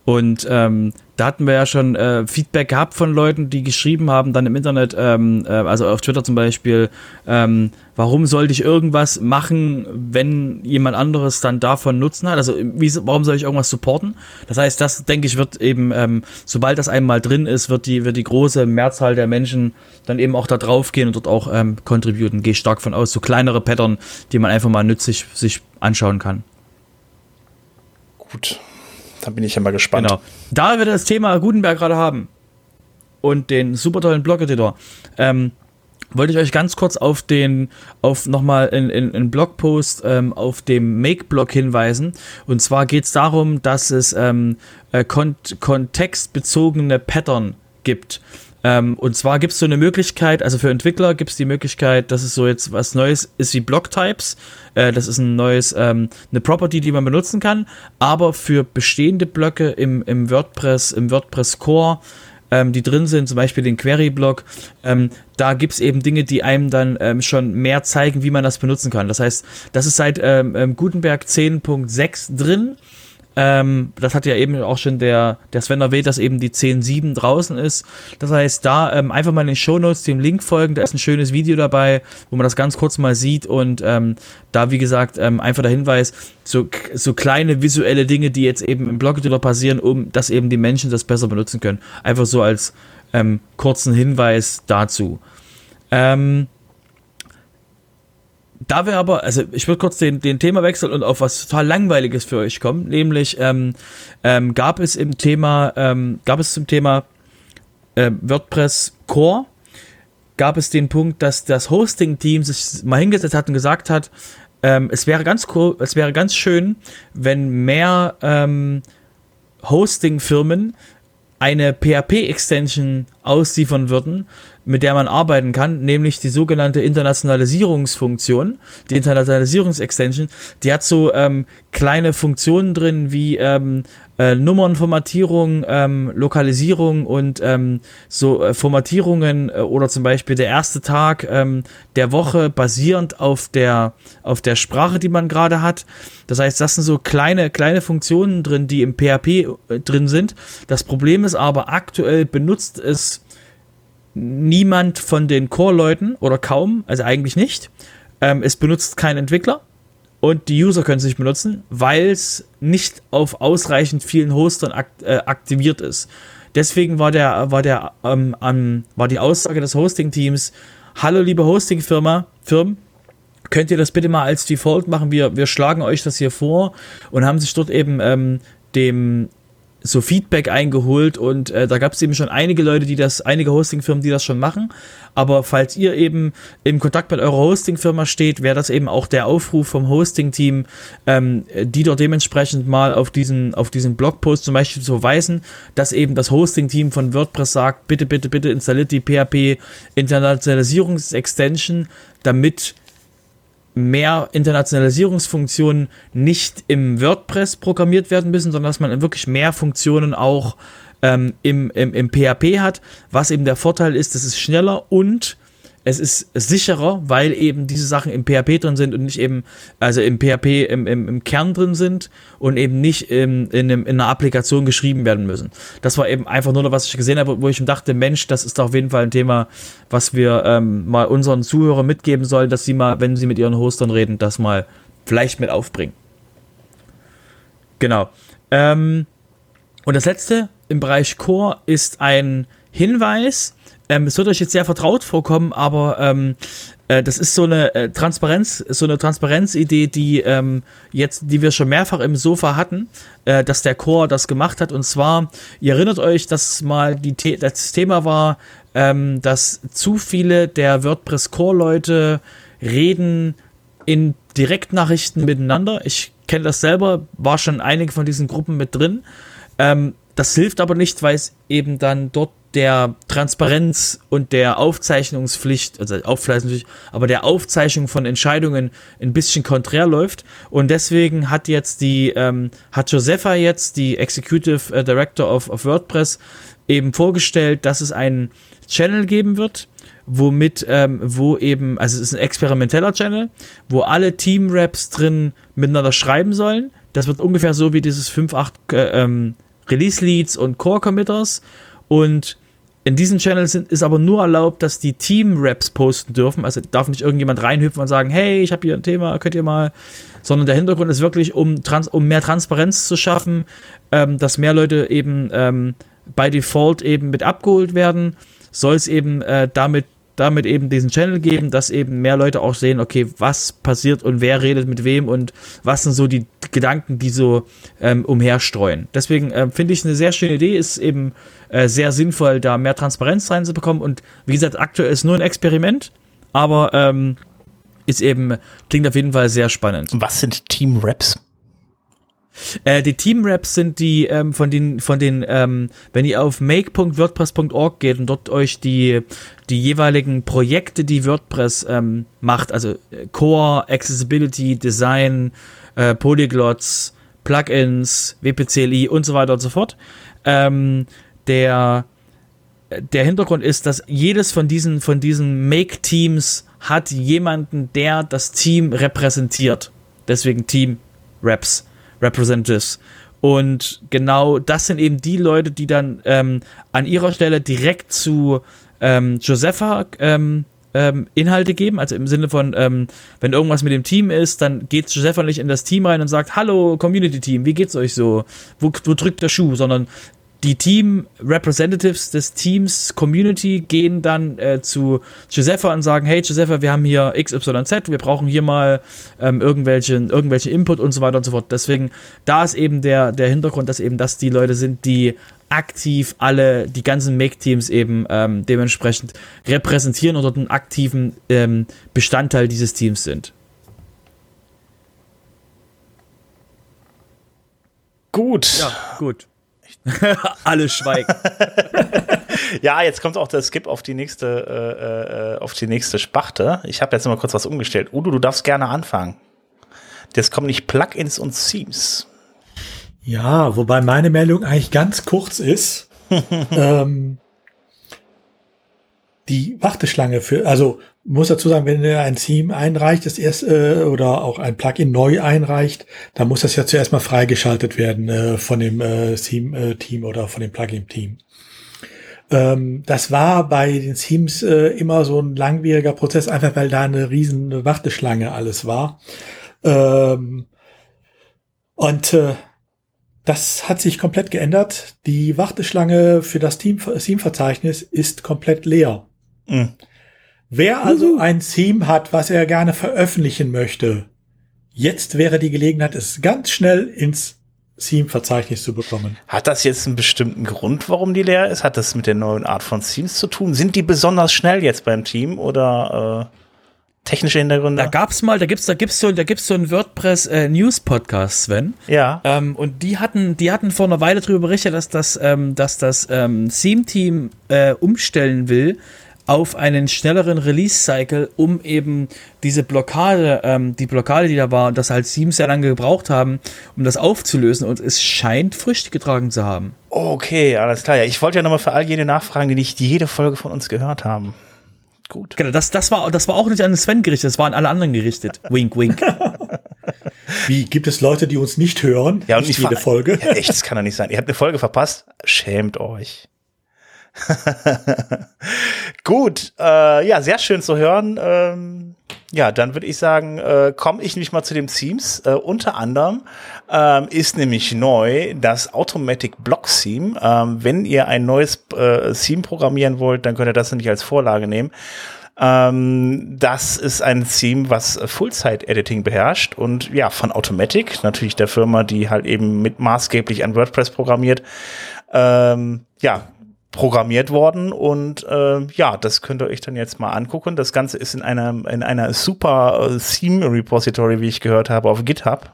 Und ähm, da hatten wir ja schon äh, Feedback gehabt von Leuten, die geschrieben haben, dann im Internet, ähm, äh, also auf Twitter zum Beispiel, ähm, warum sollte ich irgendwas machen, wenn jemand anderes dann davon Nutzen hat? Also wie, warum soll ich irgendwas supporten? Das heißt, das denke ich wird eben, ähm, sobald das einmal drin ist, wird die, wird die große Mehrzahl der Menschen dann eben auch da drauf gehen und dort auch ähm, contributen. Gehe stark von aus, so kleinere Pattern, die man einfach mal nützlich sich anschauen kann. Gut. Da bin ich ja mal gespannt. Genau. Da wir das Thema Gutenberg gerade haben und den super tollen Blog-Editor, ähm, wollte ich euch ganz kurz auf den, auf nochmal in, Blogpost ähm, auf dem Make-Blog hinweisen. Und zwar geht es darum, dass es ähm, äh, kont kontextbezogene Pattern gibt. Ähm, und zwar gibt es so eine Möglichkeit, also für Entwickler gibt es die Möglichkeit, dass es so jetzt was Neues ist wie Blocktypes. Äh, das ist ein neues, ähm, eine Property, die man benutzen kann. Aber für bestehende Blöcke im, im WordPress, im WordPress Core, ähm, die drin sind, zum Beispiel den Query-Block, ähm, da gibt es eben Dinge, die einem dann ähm, schon mehr zeigen, wie man das benutzen kann. Das heißt, das ist seit ähm, Gutenberg 10.6 drin. Ähm, das hat ja eben auch schon der, der Sven erwähnt, dass eben die 10.7 draußen ist. Das heißt, da ähm, einfach mal in den Shownotes dem Link folgen. Da ist ein schönes Video dabei, wo man das ganz kurz mal sieht. Und ähm, da, wie gesagt, ähm, einfach der Hinweis, so, so kleine visuelle Dinge, die jetzt eben im Blog-Editor passieren, um dass eben die Menschen das besser benutzen können. Einfach so als ähm, kurzen Hinweis dazu. Ähm, da wir aber, also ich würde kurz den, den Thema wechseln und auf was total Langweiliges für euch kommen, nämlich ähm, ähm, gab es im Thema, ähm, gab es zum Thema äh, WordPress Core, gab es den Punkt, dass das Hosting-Team sich mal hingesetzt hat und gesagt hat, ähm, es wäre ganz cool, es wäre ganz schön, wenn mehr ähm, Hosting-Firmen eine PHP-Extension ausliefern würden, mit der man arbeiten kann, nämlich die sogenannte Internationalisierungsfunktion, die Internationalisierungsextension. Die hat so ähm, kleine Funktionen drin wie ähm, äh, Nummernformatierung, ähm, Lokalisierung und ähm, so äh, Formatierungen äh, oder zum Beispiel der erste Tag ähm, der Woche basierend auf der, auf der Sprache, die man gerade hat. Das heißt, das sind so kleine, kleine Funktionen drin, die im PHP äh, drin sind. Das Problem ist aber, aktuell benutzt es niemand von den Core-Leuten oder kaum, also eigentlich nicht. Ähm, es benutzt kein Entwickler und die User können es nicht benutzen, weil es nicht auf ausreichend vielen Hostern akt äh, aktiviert ist. deswegen war der, war der, ähm, ähm, war die Aussage des Hosting-Teams, hallo liebe Hosting-Firma, Firmen, könnt ihr das bitte mal als Default machen? Wir, wir schlagen euch das hier vor und haben sich dort eben ähm, dem so Feedback eingeholt und äh, da gab es eben schon einige Leute, die das, einige Hostingfirmen, die das schon machen. Aber falls ihr eben im Kontakt mit eurer Hostingfirma steht, wäre das eben auch der Aufruf vom Hosting-Team, ähm, die dort dementsprechend mal auf diesen, auf diesen Blogpost zum Beispiel zu verweisen, dass eben das Hosting-Team von WordPress sagt, bitte, bitte, bitte installiert die PHP Internationalisierungs-Extension, damit mehr Internationalisierungsfunktionen nicht im WordPress programmiert werden müssen, sondern dass man wirklich mehr Funktionen auch ähm, im, im, im PHP hat, was eben der Vorteil ist, das ist schneller und es ist sicherer, weil eben diese Sachen im PHP drin sind und nicht eben, also im PHP im, im, im Kern drin sind und eben nicht in, in, in, einer Applikation geschrieben werden müssen. Das war eben einfach nur, was ich gesehen habe, wo ich mir dachte, Mensch, das ist auf jeden Fall ein Thema, was wir ähm, mal unseren Zuhörern mitgeben sollen, dass sie mal, wenn sie mit ihren Hostern reden, das mal vielleicht mit aufbringen. Genau. Ähm, und das letzte im Bereich Core ist ein Hinweis, ähm, es wird euch jetzt sehr vertraut vorkommen, aber ähm, äh, das ist so eine äh, Transparenz, so eine Transparenzidee, die ähm, jetzt, die wir schon mehrfach im Sofa hatten, äh, dass der Chor das gemacht hat. Und zwar, ihr erinnert euch, dass mal die The das Thema war, ähm, dass zu viele der WordPress Core-Leute reden in Direktnachrichten miteinander. Ich kenne das selber, war schon einige von diesen Gruppen mit drin. Ähm, das hilft aber nicht, weil es eben dann dort der Transparenz und der Aufzeichnungspflicht, also Aufzeichnungspflicht, aber der Aufzeichnung von Entscheidungen ein bisschen konträr läuft. Und deswegen hat jetzt die, ähm, hat Josepha jetzt, die Executive äh, Director of, of WordPress, eben vorgestellt, dass es einen Channel geben wird, womit, ähm, wo eben, also es ist ein experimenteller Channel, wo alle Team-Raps drin miteinander schreiben sollen. Das wird ungefähr so wie dieses 5.8 äh, ähm, Release-Leads und Core-Committers. Und in diesen Channels sind, ist aber nur erlaubt, dass die Team-Raps posten dürfen. Also darf nicht irgendjemand reinhüpfen und sagen, hey, ich habe hier ein Thema, könnt ihr mal. Sondern der Hintergrund ist wirklich, um, trans um mehr Transparenz zu schaffen, ähm, dass mehr Leute eben ähm, by Default eben mit abgeholt werden, soll es eben äh, damit damit eben diesen Channel geben, dass eben mehr Leute auch sehen, okay, was passiert und wer redet mit wem und was sind so die Gedanken, die so ähm, umherstreuen. Deswegen äh, finde ich eine sehr schöne Idee, ist eben äh, sehr sinnvoll, da mehr Transparenz reinzubekommen und wie gesagt, aktuell ist nur ein Experiment, aber ähm, ist eben, klingt auf jeden Fall sehr spannend. Was sind Team Raps? Äh, die Team-Raps sind die ähm, von den, von den, ähm, wenn ihr auf make.wordpress.org geht und dort euch die, die jeweiligen Projekte, die WordPress ähm, macht, also äh, Core, Accessibility, Design, äh, Polyglots, Plugins, WPCLI und so weiter und so fort. Ähm, der, der Hintergrund ist, dass jedes von diesen, von diesen Make-Teams hat jemanden, der das Team repräsentiert. Deswegen Team Raps. Representatives. Und genau das sind eben die Leute, die dann ähm, an ihrer Stelle direkt zu ähm, Josepha ähm, ähm, Inhalte geben, also im Sinne von, ähm, wenn irgendwas mit dem Team ist, dann geht Josepha nicht in das Team rein und sagt, hallo Community Team, wie geht's euch so? Wo, wo drückt der Schuh? Sondern die Team Representatives des Teams Community gehen dann äh, zu Josepha und sagen, hey Josepha, wir haben hier XYZ, wir brauchen hier mal ähm, irgendwelche, irgendwelche Input und so weiter und so fort. Deswegen, da ist eben der, der Hintergrund, dass eben das die Leute sind, die aktiv alle, die ganzen Make-Teams eben ähm, dementsprechend repräsentieren oder einen aktiven ähm, Bestandteil dieses Teams sind. Gut. Ja, gut. Alle schweigen. ja, jetzt kommt auch der Skip auf die nächste, äh, äh, auf die nächste Spachte. Ich habe jetzt noch mal kurz was umgestellt. Udo, du darfst gerne anfangen. Jetzt kommen nicht Plugins und Themes. Ja, wobei meine Meldung eigentlich ganz kurz ist. ähm, die Warteschlange für, also muss dazu sagen, wenn ihr ein Theme einreicht, das erst äh, oder auch ein Plugin neu einreicht, dann muss das ja zuerst mal freigeschaltet werden äh, von dem äh, Theme äh, oder von dem Plugin Team. Ähm, das war bei den Themes äh, immer so ein langwieriger Prozess, einfach weil da eine riesen Warteschlange alles war. Ähm, und äh, Das hat sich komplett geändert. Die Warteschlange für das Theme-Verzeichnis ist komplett leer. Mhm. Wer also ein Theme hat, was er gerne veröffentlichen möchte, jetzt wäre die Gelegenheit, es ganz schnell ins Theme-Verzeichnis zu bekommen. Hat das jetzt einen bestimmten Grund, warum die leer ist? Hat das mit der neuen Art von Themes zu tun? Sind die besonders schnell jetzt beim Team oder äh, technische Hintergründe? Da gab's mal, da gibt's, da gibt's so, da gibt's so einen WordPress äh, News Podcast, Sven. Ja. Ähm, und die hatten, die hatten vor einer Weile darüber berichtet, dass das, ähm, dass das ähm, Theme Team äh, umstellen will auf einen schnelleren Release-Cycle, um eben diese Blockade, ähm, die Blockade, die da war, das halt Teams sehr lange gebraucht haben, um das aufzulösen und es scheint Früchte getragen zu haben. Okay, alles klar. Ja, ich wollte ja nochmal für all jene nachfragen, die nicht jede Folge von uns gehört haben. Gut. Genau, das, das, war, das war auch nicht an Sven gerichtet, das war an alle anderen gerichtet. wink, wink. Wie, gibt es Leute, die uns nicht hören? Ja, und nicht jede Folge. Ja, echt, das kann doch nicht sein. Ihr habt eine Folge verpasst? Schämt euch. Gut, äh, ja, sehr schön zu hören. Ähm, ja, dann würde ich sagen, äh, komme ich nämlich mal zu den Themes. Äh, unter anderem ähm, ist nämlich neu das Automatic Block Theme. Ähm, wenn ihr ein neues äh, Theme programmieren wollt, dann könnt ihr das nämlich als Vorlage nehmen. Ähm, das ist ein Theme, was Full-Site-Editing beherrscht und ja, von Automatic, natürlich der Firma, die halt eben mit maßgeblich an WordPress programmiert. Ähm, ja, programmiert worden und äh, ja, das könnt ihr euch dann jetzt mal angucken. Das Ganze ist in einer in einer super äh, Theme Repository, wie ich gehört habe, auf GitHub.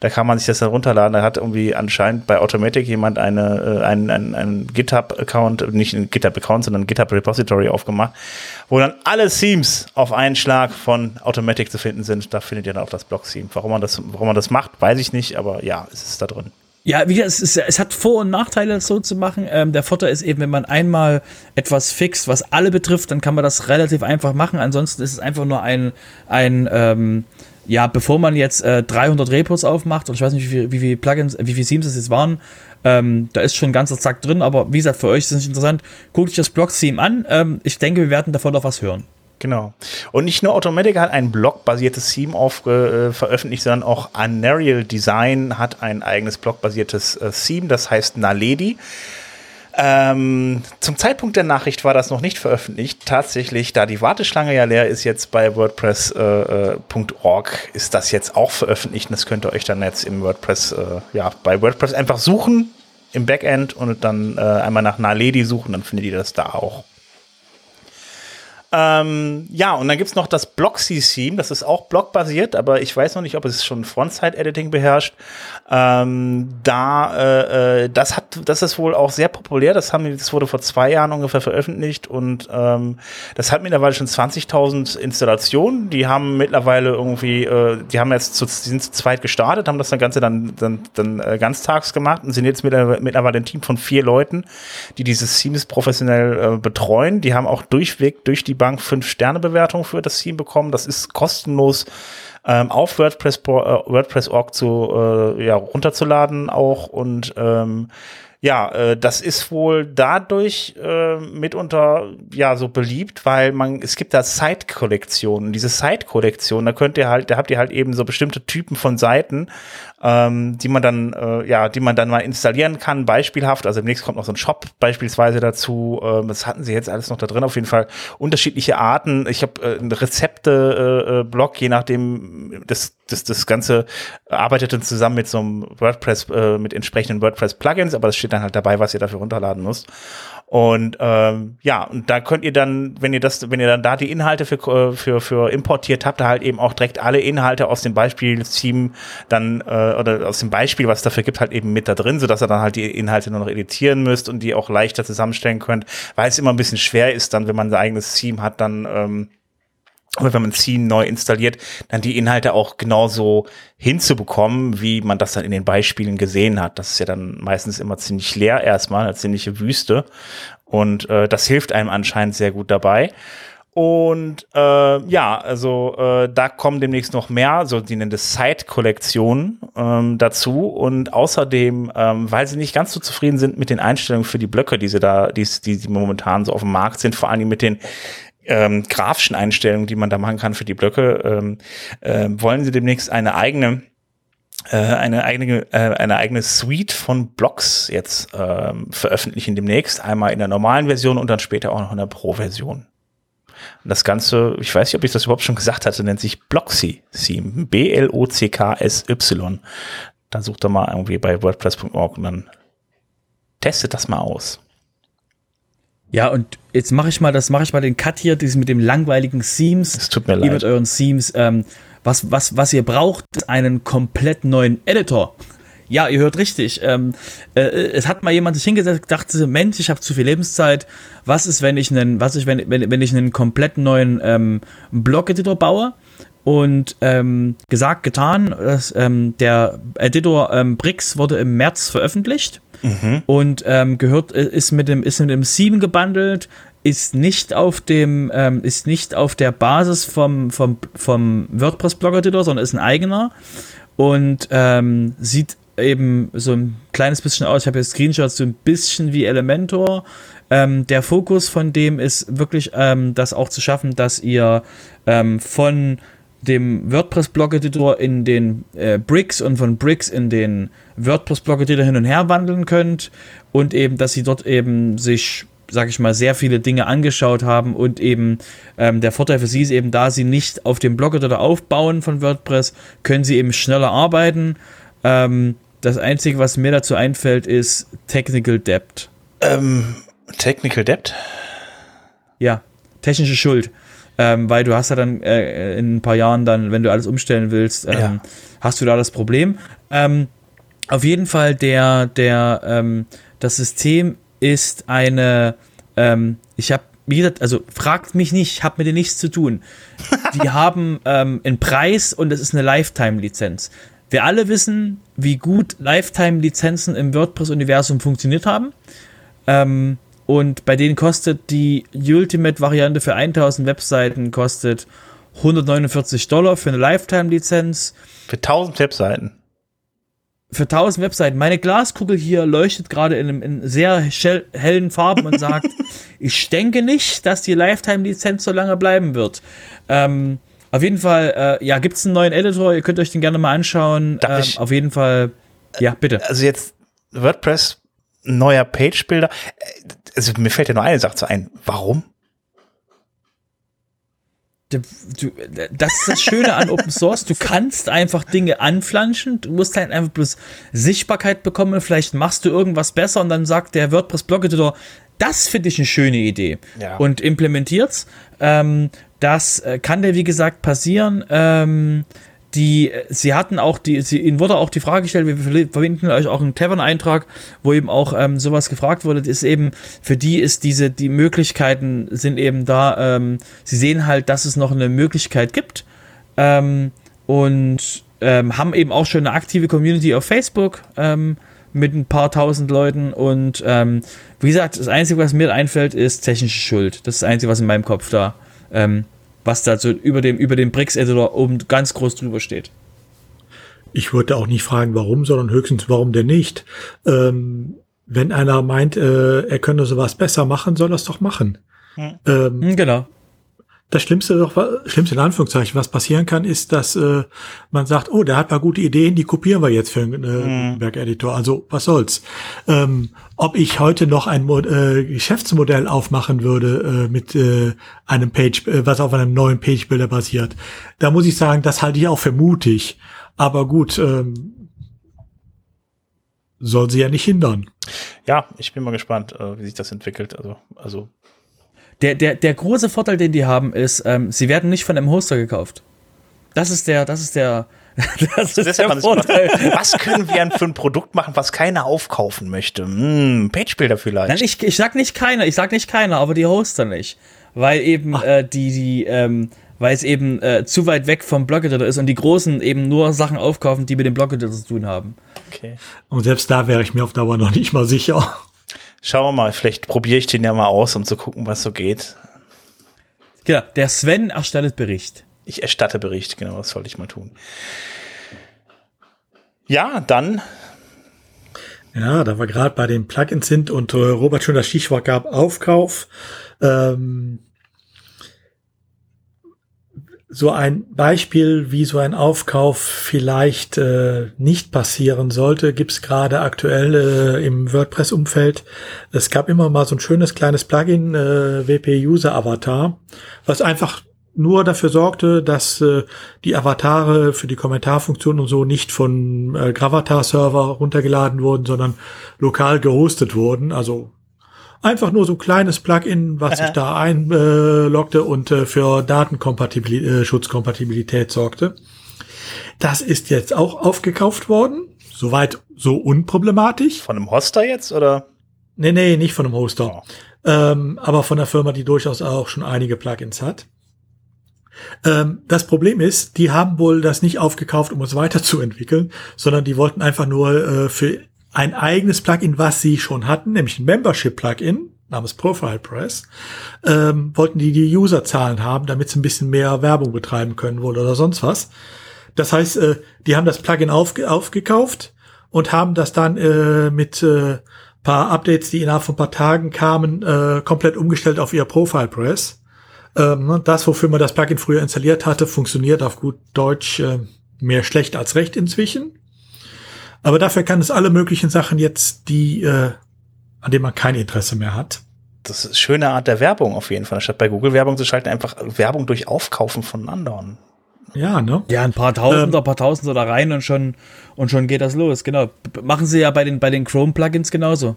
Da kann man sich das dann runterladen. Da hat irgendwie anscheinend bei Automatic jemand eine, äh, einen, einen, einen GitHub-Account, nicht ein GitHub-Account, sondern ein GitHub-Repository aufgemacht, wo dann alle Themes auf einen Schlag von Automatic zu finden sind. Da findet ihr dann auch das Block-Theme. Warum warum man das macht, weiß ich nicht, aber ja, es ist da drin. Ja, wie es, ist, es hat Vor- und Nachteile, das so zu machen. Ähm, der Vorteil ist eben, wenn man einmal etwas fixt, was alle betrifft, dann kann man das relativ einfach machen. Ansonsten ist es einfach nur ein, ein ähm, ja, bevor man jetzt äh, 300 Repos aufmacht, und ich weiß nicht, wie viele wie viel Plugins, wie viele Themes es jetzt waren, ähm, da ist schon ein ganzer Zack drin, aber wie gesagt, für euch ist es nicht interessant. Guckt euch das Blog-Theme an. Ähm, ich denke, wir werden davon noch was hören. Genau. Und nicht nur Automatic hat ein blockbasiertes Theme auf, äh, veröffentlicht, sondern auch Unreal Design hat ein eigenes blockbasiertes äh, Theme, das heißt Naledi. Ähm, zum Zeitpunkt der Nachricht war das noch nicht veröffentlicht. Tatsächlich, da die Warteschlange ja leer ist, jetzt bei WordPress.org, äh, ist das jetzt auch veröffentlicht. Und das könnt ihr euch dann jetzt im WordPress, äh, ja, bei WordPress einfach suchen im Backend und dann äh, einmal nach Naledi suchen, dann findet ihr das da auch. Ähm, ja, und dann gibt's noch das Blocksy-Theme, das ist auch blockbasiert, aber ich weiß noch nicht, ob es schon Frontside-Editing beherrscht. Ähm, da, äh, äh, das hat, das ist wohl auch sehr populär, das haben, das wurde vor zwei Jahren ungefähr veröffentlicht und ähm, das hat mittlerweile schon 20.000 Installationen. Die haben mittlerweile irgendwie, äh, die haben jetzt zu, die sind zu zweit gestartet, haben das Ganze dann, dann, dann äh, ganztags gemacht und sind jetzt mittlerweile ein Team von vier Leuten, die dieses Teams professionell äh, betreuen. Die haben auch durchweg durch die Bank fünf Sterne Bewertung für das Team bekommen. Das ist kostenlos ähm, auf WordPress, äh, WordPress.org zu äh, ja, runterzuladen auch und ähm, ja, äh, das ist wohl dadurch äh, mitunter ja so beliebt, weil man es gibt da Site-Kollektionen. Diese Site-Kollektion, da könnt ihr halt, da habt ihr halt eben so bestimmte Typen von Seiten ähm, die man dann, äh, ja, die man dann mal installieren kann, beispielhaft. Also demnächst kommt noch so ein Shop beispielsweise dazu. Ähm, das hatten sie jetzt alles noch da drin. Auf jeden Fall unterschiedliche Arten. Ich habe äh, ein Rezepte-Blog, äh, je nachdem, das, das, das Ganze arbeitet dann zusammen mit so einem WordPress, äh, mit entsprechenden WordPress-Plugins, aber das steht dann halt dabei, was ihr dafür runterladen müsst. Und ähm, ja, und da könnt ihr dann, wenn ihr das, wenn ihr dann da die Inhalte für, äh, für, für importiert habt, da halt eben auch direkt alle Inhalte aus dem Beispiel-Team dann äh, oder aus dem Beispiel, was es dafür gibt, halt eben mit da drin, sodass ihr dann halt die Inhalte nur noch editieren müsst und die auch leichter zusammenstellen könnt, weil es immer ein bisschen schwer ist, dann, wenn man sein eigenes Team hat, dann ähm, oder wenn man Scene neu installiert, dann die Inhalte auch genauso hinzubekommen, wie man das dann in den Beispielen gesehen hat. Das ist ja dann meistens immer ziemlich leer erstmal, eine ziemliche Wüste. Und äh, das hilft einem anscheinend sehr gut dabei. Und äh, ja, also äh, da kommen demnächst noch mehr, so die nennen das Side-Kollektionen ähm, dazu. Und außerdem, ähm, weil sie nicht ganz so zufrieden sind mit den Einstellungen für die Blöcke, die sie da, die, die, die momentan so auf dem Markt sind, vor allem mit den ähm, grafischen Einstellungen, die man da machen kann für die Blöcke, ähm, äh, wollen sie demnächst eine eigene äh, eine eigene, äh, eine eigene Suite von Blogs jetzt ähm, veröffentlichen demnächst. Einmal in der normalen Version und dann später auch noch in der Pro-Version. Das Ganze, ich weiß nicht, ob ich das überhaupt schon gesagt hatte, nennt sich Bloxy. B-L-O-C-K-S-Y. Da sucht er mal irgendwie bei WordPress.org und dann testet das mal aus. Ja, und jetzt mache ich mal, das mache ich mal den Cut hier, dieses mit dem langweiligen Themes. Es tut mir Ihr leid. mit euren Themes. Ähm, was, was, was ihr braucht, ist einen komplett neuen Editor. Ja, ihr hört richtig. Ähm, äh, es hat mal jemand sich hingesetzt, dachte, Mensch, ich habe zu viel Lebenszeit. Was ist, wenn ich einen, was ist, wenn, wenn, wenn ich einen komplett neuen ähm, Blog-Editor baue? Und ähm, gesagt, getan, dass, ähm, der Editor ähm, Brix wurde im März veröffentlicht und ähm, gehört, äh, ist mit dem, ist mit dem 7 gebundelt, ist nicht auf dem, ähm, ist nicht auf der Basis vom, vom, vom WordPress-Blog-Editor, sondern ist ein eigener und ähm, sieht eben so ein kleines bisschen aus. Ich habe hier Screenshots so ein bisschen wie Elementor. Ähm, der Fokus von dem ist wirklich, ähm, das auch zu schaffen, dass ihr ähm, von dem WordPress-Blog-Editor in den äh, Bricks und von Bricks in den WordPress-Blog-Editor hin und her wandeln könnt und eben, dass sie dort eben sich, sag ich mal, sehr viele Dinge angeschaut haben und eben ähm, der Vorteil für sie ist eben, da sie nicht auf dem Blog-Editor aufbauen von WordPress, können sie eben schneller arbeiten. Ähm, das Einzige, was mir dazu einfällt, ist Technical Debt. Ähm, Technical Debt? Ja, technische Schuld. Ähm, weil du hast ja dann äh, in ein paar Jahren dann, wenn du alles umstellen willst, ähm, Ja. hast du da das Problem. Ähm, auf jeden Fall der, der, ähm, das System ist eine, ähm, ich habe, wie gesagt, also fragt mich nicht, ich habe mit denen nichts zu tun. Die haben ähm, einen Preis und es ist eine Lifetime-Lizenz. Wir alle wissen, wie gut Lifetime-Lizenzen im WordPress-Universum funktioniert haben. Ähm, und bei denen kostet die Ultimate-Variante für 1000 Webseiten kostet 149 Dollar für eine Lifetime-Lizenz. Für 1000 Webseiten. Für 1000 Webseiten. Meine Glaskugel hier leuchtet gerade in, einem- in sehr hell- hellen Farben und sagt, ich denke nicht, dass die Lifetime-Lizenz so lange bleiben wird. Ähm, auf jeden Fall, äh, ja, gibt es einen neuen Editor, ihr könnt euch den gerne mal anschauen. Ähm, auf jeden Fall, ja, bitte. Also jetzt WordPress, neuer Page-Builder. Also mir fällt ja nur eine Sache zu ein. Warum? Du, du, das ist das Schöne an Open Source. Du kannst einfach Dinge anflanschen. Du musst halt einfach bloß Sichtbarkeit bekommen. Vielleicht machst du irgendwas besser und dann sagt der WordPress Blog Editor, das finde ich eine schöne Idee. Ja. Und implementiert's. Ähm, das äh, kann dir, wie gesagt, passieren. Ähm, die, sie hatten auch die, sie, ihnen wurde auch die Frage gestellt, wir verlinken euch auch einen Tavern-Eintrag, wo eben auch ähm, sowas gefragt wurde, ist eben, für die ist diese, die Möglichkeiten sind eben da, ähm, sie sehen halt, dass es noch eine Möglichkeit gibt ähm, und ähm, haben eben auch schon eine aktive Community auf Facebook ähm, mit ein paar tausend Leuten und ähm, wie gesagt, das Einzige, was mir einfällt, ist technische Schuld. Das ist das Einzige, was in meinem Kopf da, ähm, was da so über dem, über dem Brix-Editor oben ganz groß drüber steht. Ich würde auch nicht fragen, warum, sondern höchstens, warum denn nicht? Ähm, wenn einer meint, äh, er könne sowas besser machen, soll er es doch machen. Ähm, Hm, genau. Das Schlimmste doch, Schlimmste in Anführungszeichen, was passieren kann, ist, dass äh, man sagt, oh, der hat mal gute Ideen, die kopieren wir jetzt für einen äh, Gutenberg-Editor. Also was soll's? Ähm, ob ich heute noch ein Mo äh, Geschäftsmodell aufmachen würde äh, mit äh, einem Page, äh, was auf einem neuen Page-Builder basiert, da muss ich sagen, das halte ich auch für mutig. Aber gut, ähm, soll sie ja nicht hindern. Ja, ich bin mal gespannt, äh, wie sich das entwickelt. Also, also Der, der, der große Vorteil, den die haben, ist, ähm, sie werden nicht von einem Hoster gekauft. Das ist der, das ist der, das ist das der Vorteil. was können wir denn für ein Produkt machen, was keiner aufkaufen möchte? Hm, Page-Builder vielleicht. Nein, ich, ich sag nicht keiner, ich sag nicht keiner, aber die Hoster nicht. Weil eben äh, die, die, ähm, weil es eben äh, zu weit weg vom Blog-Editor ist und die Großen eben nur Sachen aufkaufen, die mit dem Blog-Editor zu tun haben. okay. Und selbst da wäre ich mir auf Dauer noch nicht mal sicher. Schauen wir mal, vielleicht probiere ich den ja mal aus, um zu gucken, was so geht. Genau, der Sven erstellt Bericht. Ich erstatte Bericht, genau, das sollte ich mal tun. Ja, dann Ja, da wir gerade bei den Plugins sind und äh, Robert schon das Stichwort gab, Aufkauf. Ähm, so ein Beispiel, wie so ein Aufkauf vielleicht äh, nicht passieren sollte, gibt's gerade aktuell äh, im WordPress-Umfeld. Es gab immer mal so ein schönes kleines Plugin, äh, WP User Avatar, was einfach nur dafür sorgte, dass äh, die Avatare für die Kommentarfunktion und so nicht von äh, Gravatar-Server runtergeladen wurden, sondern lokal gehostet wurden. Also Einfach nur so ein kleines Plugin, was sich da einloggte und äh, für Datenkompatibilität, äh, Schutzkompatibilität sorgte. Das ist jetzt auch aufgekauft worden. Soweit so unproblematisch. Von einem Hoster jetzt oder? Nee, nee, nicht von einem Hoster. Oh. Ähm, aber von einer Firma, die durchaus auch schon einige Plugins hat. Ähm, das Problem ist, die haben wohl das nicht aufgekauft, um es weiterzuentwickeln, sondern die wollten einfach nur äh, für ein eigenes Plugin, was sie schon hatten, nämlich ein Membership-Plugin namens Profile Press, ähm, wollten die die Userzahlen haben, damit sie ein bisschen mehr Werbung betreiben können wohl oder sonst was. Das heißt, äh, die haben das Plugin aufge aufgekauft und haben das dann äh, mit äh, paar Updates, die innerhalb von paar Tagen kamen, äh, komplett umgestellt auf ihr Profile Press. Ähm, ne, das, wofür man das Plugin früher installiert hatte, funktioniert auf gut Deutsch äh, mehr schlecht als recht inzwischen. Aber dafür kann es alle möglichen Sachen jetzt, die, äh, an denen man kein Interesse mehr hat. Das ist eine schöne Art der Werbung auf jeden Fall. Statt bei Google Werbung zu schalten, einfach Werbung durch Aufkaufen von anderen. Ja, ne? Ja, ein paar Tausender, ähm, paar Tausender da rein und schon, und schon geht das los. Genau. Machen sie ja bei den, bei den Chrome Plugins genauso.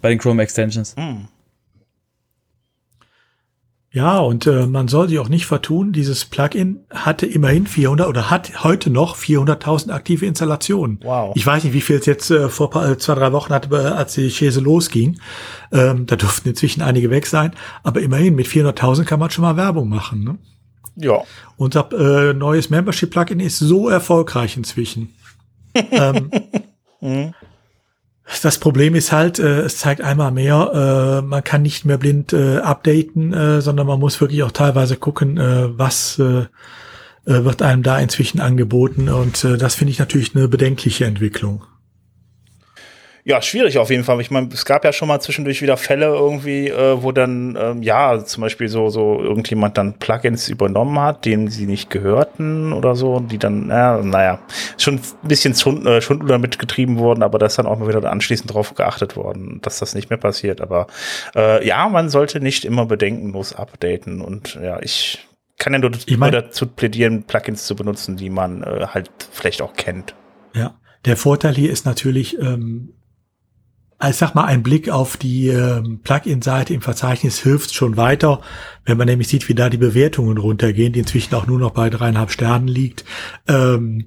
Bei den Chrome Extensions. Ja, und äh, man soll sich auch nicht vertun, dieses Plugin hatte immerhin 400 oder hat heute noch 400.000 aktive Installationen. Wow. Ich weiß nicht, wie viel es jetzt äh, vor paar, äh, zwei, drei Wochen hatte, äh, als die Chese losging. Ähm, da durften inzwischen einige weg sein. Aber immerhin, mit 400.000 kann man schon mal Werbung machen. Ne? Ja. Unser äh, neues Membership-Plugin ist so erfolgreich inzwischen. ähm, mhm. Das Problem ist halt, äh, es zeigt einmal mehr, äh, man kann nicht mehr blind äh, updaten, äh, sondern man muss wirklich auch teilweise gucken, äh, was äh, äh wird einem da inzwischen angeboten. Und äh, das finde ich natürlich eine bedenkliche Entwicklung. Ja, schwierig auf jeden Fall. Ich meine, es gab ja schon mal zwischendurch wieder Fälle irgendwie, äh, wo dann, ähm, ja, zum Beispiel so, so irgendjemand dann Plugins übernommen hat, denen sie nicht gehörten oder so, die dann, ja, naja, schon ein bisschen Schund, äh, Schundluder mitgetrieben wurden, aber das dann auch mal wieder anschließend darauf geachtet worden, dass das nicht mehr passiert. Aber äh, ja, man sollte nicht immer bedenkenlos updaten und ja, ich kann ja nur, ich mein, nur dazu plädieren, Plugins zu benutzen, die man äh, halt vielleicht auch kennt. Ja, der Vorteil hier ist natürlich, ähm, ich sag mal, ein Blick auf die ähm, Plugin-Seite im Verzeichnis hilft schon weiter, wenn man nämlich sieht, wie da die Bewertungen runtergehen, die inzwischen auch nur noch bei dreieinhalb Sternen liegt, ähm,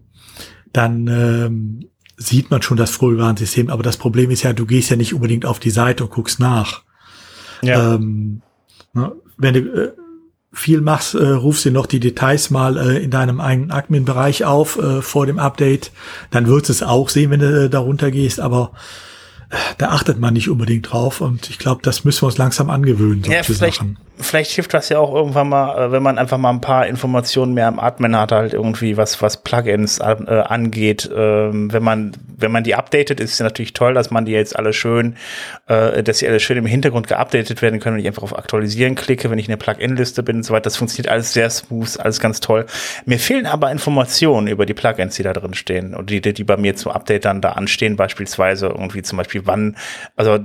dann ähm, sieht man schon das Frühwarnsystem. Aber das Problem ist ja, du gehst ja nicht unbedingt auf die Seite und guckst nach. Ja. Ähm, ne, wenn du äh, viel machst, äh, rufst du noch die Details mal äh, in deinem eigenen Admin-Bereich auf äh, vor dem Update, dann wirst du es auch sehen, wenn du äh, darunter gehst, aber da achtet man nicht unbedingt drauf und ich glaube, das müssen wir uns langsam angewöhnen. Ja, vielleicht, Sachen vielleicht hilft das ja auch irgendwann mal, äh, wenn man einfach mal ein paar Informationen mehr am Admin hat, halt irgendwie was, was Plugins äh, angeht. Ähm, wenn man, wenn man die updatet, ist es natürlich toll, dass man die jetzt alle schön, äh, dass sie alle schön im Hintergrund geupdatet werden können, wenn ich einfach auf Aktualisieren klicke, wenn ich in der Plugin-Liste bin und so weiter. Das funktioniert alles sehr smooth, alles ganz toll. Mir fehlen aber Informationen über die Plugins, die da drin stehen und die, die bei mir zum Update dann da anstehen, beispielsweise irgendwie zum Beispiel wann, also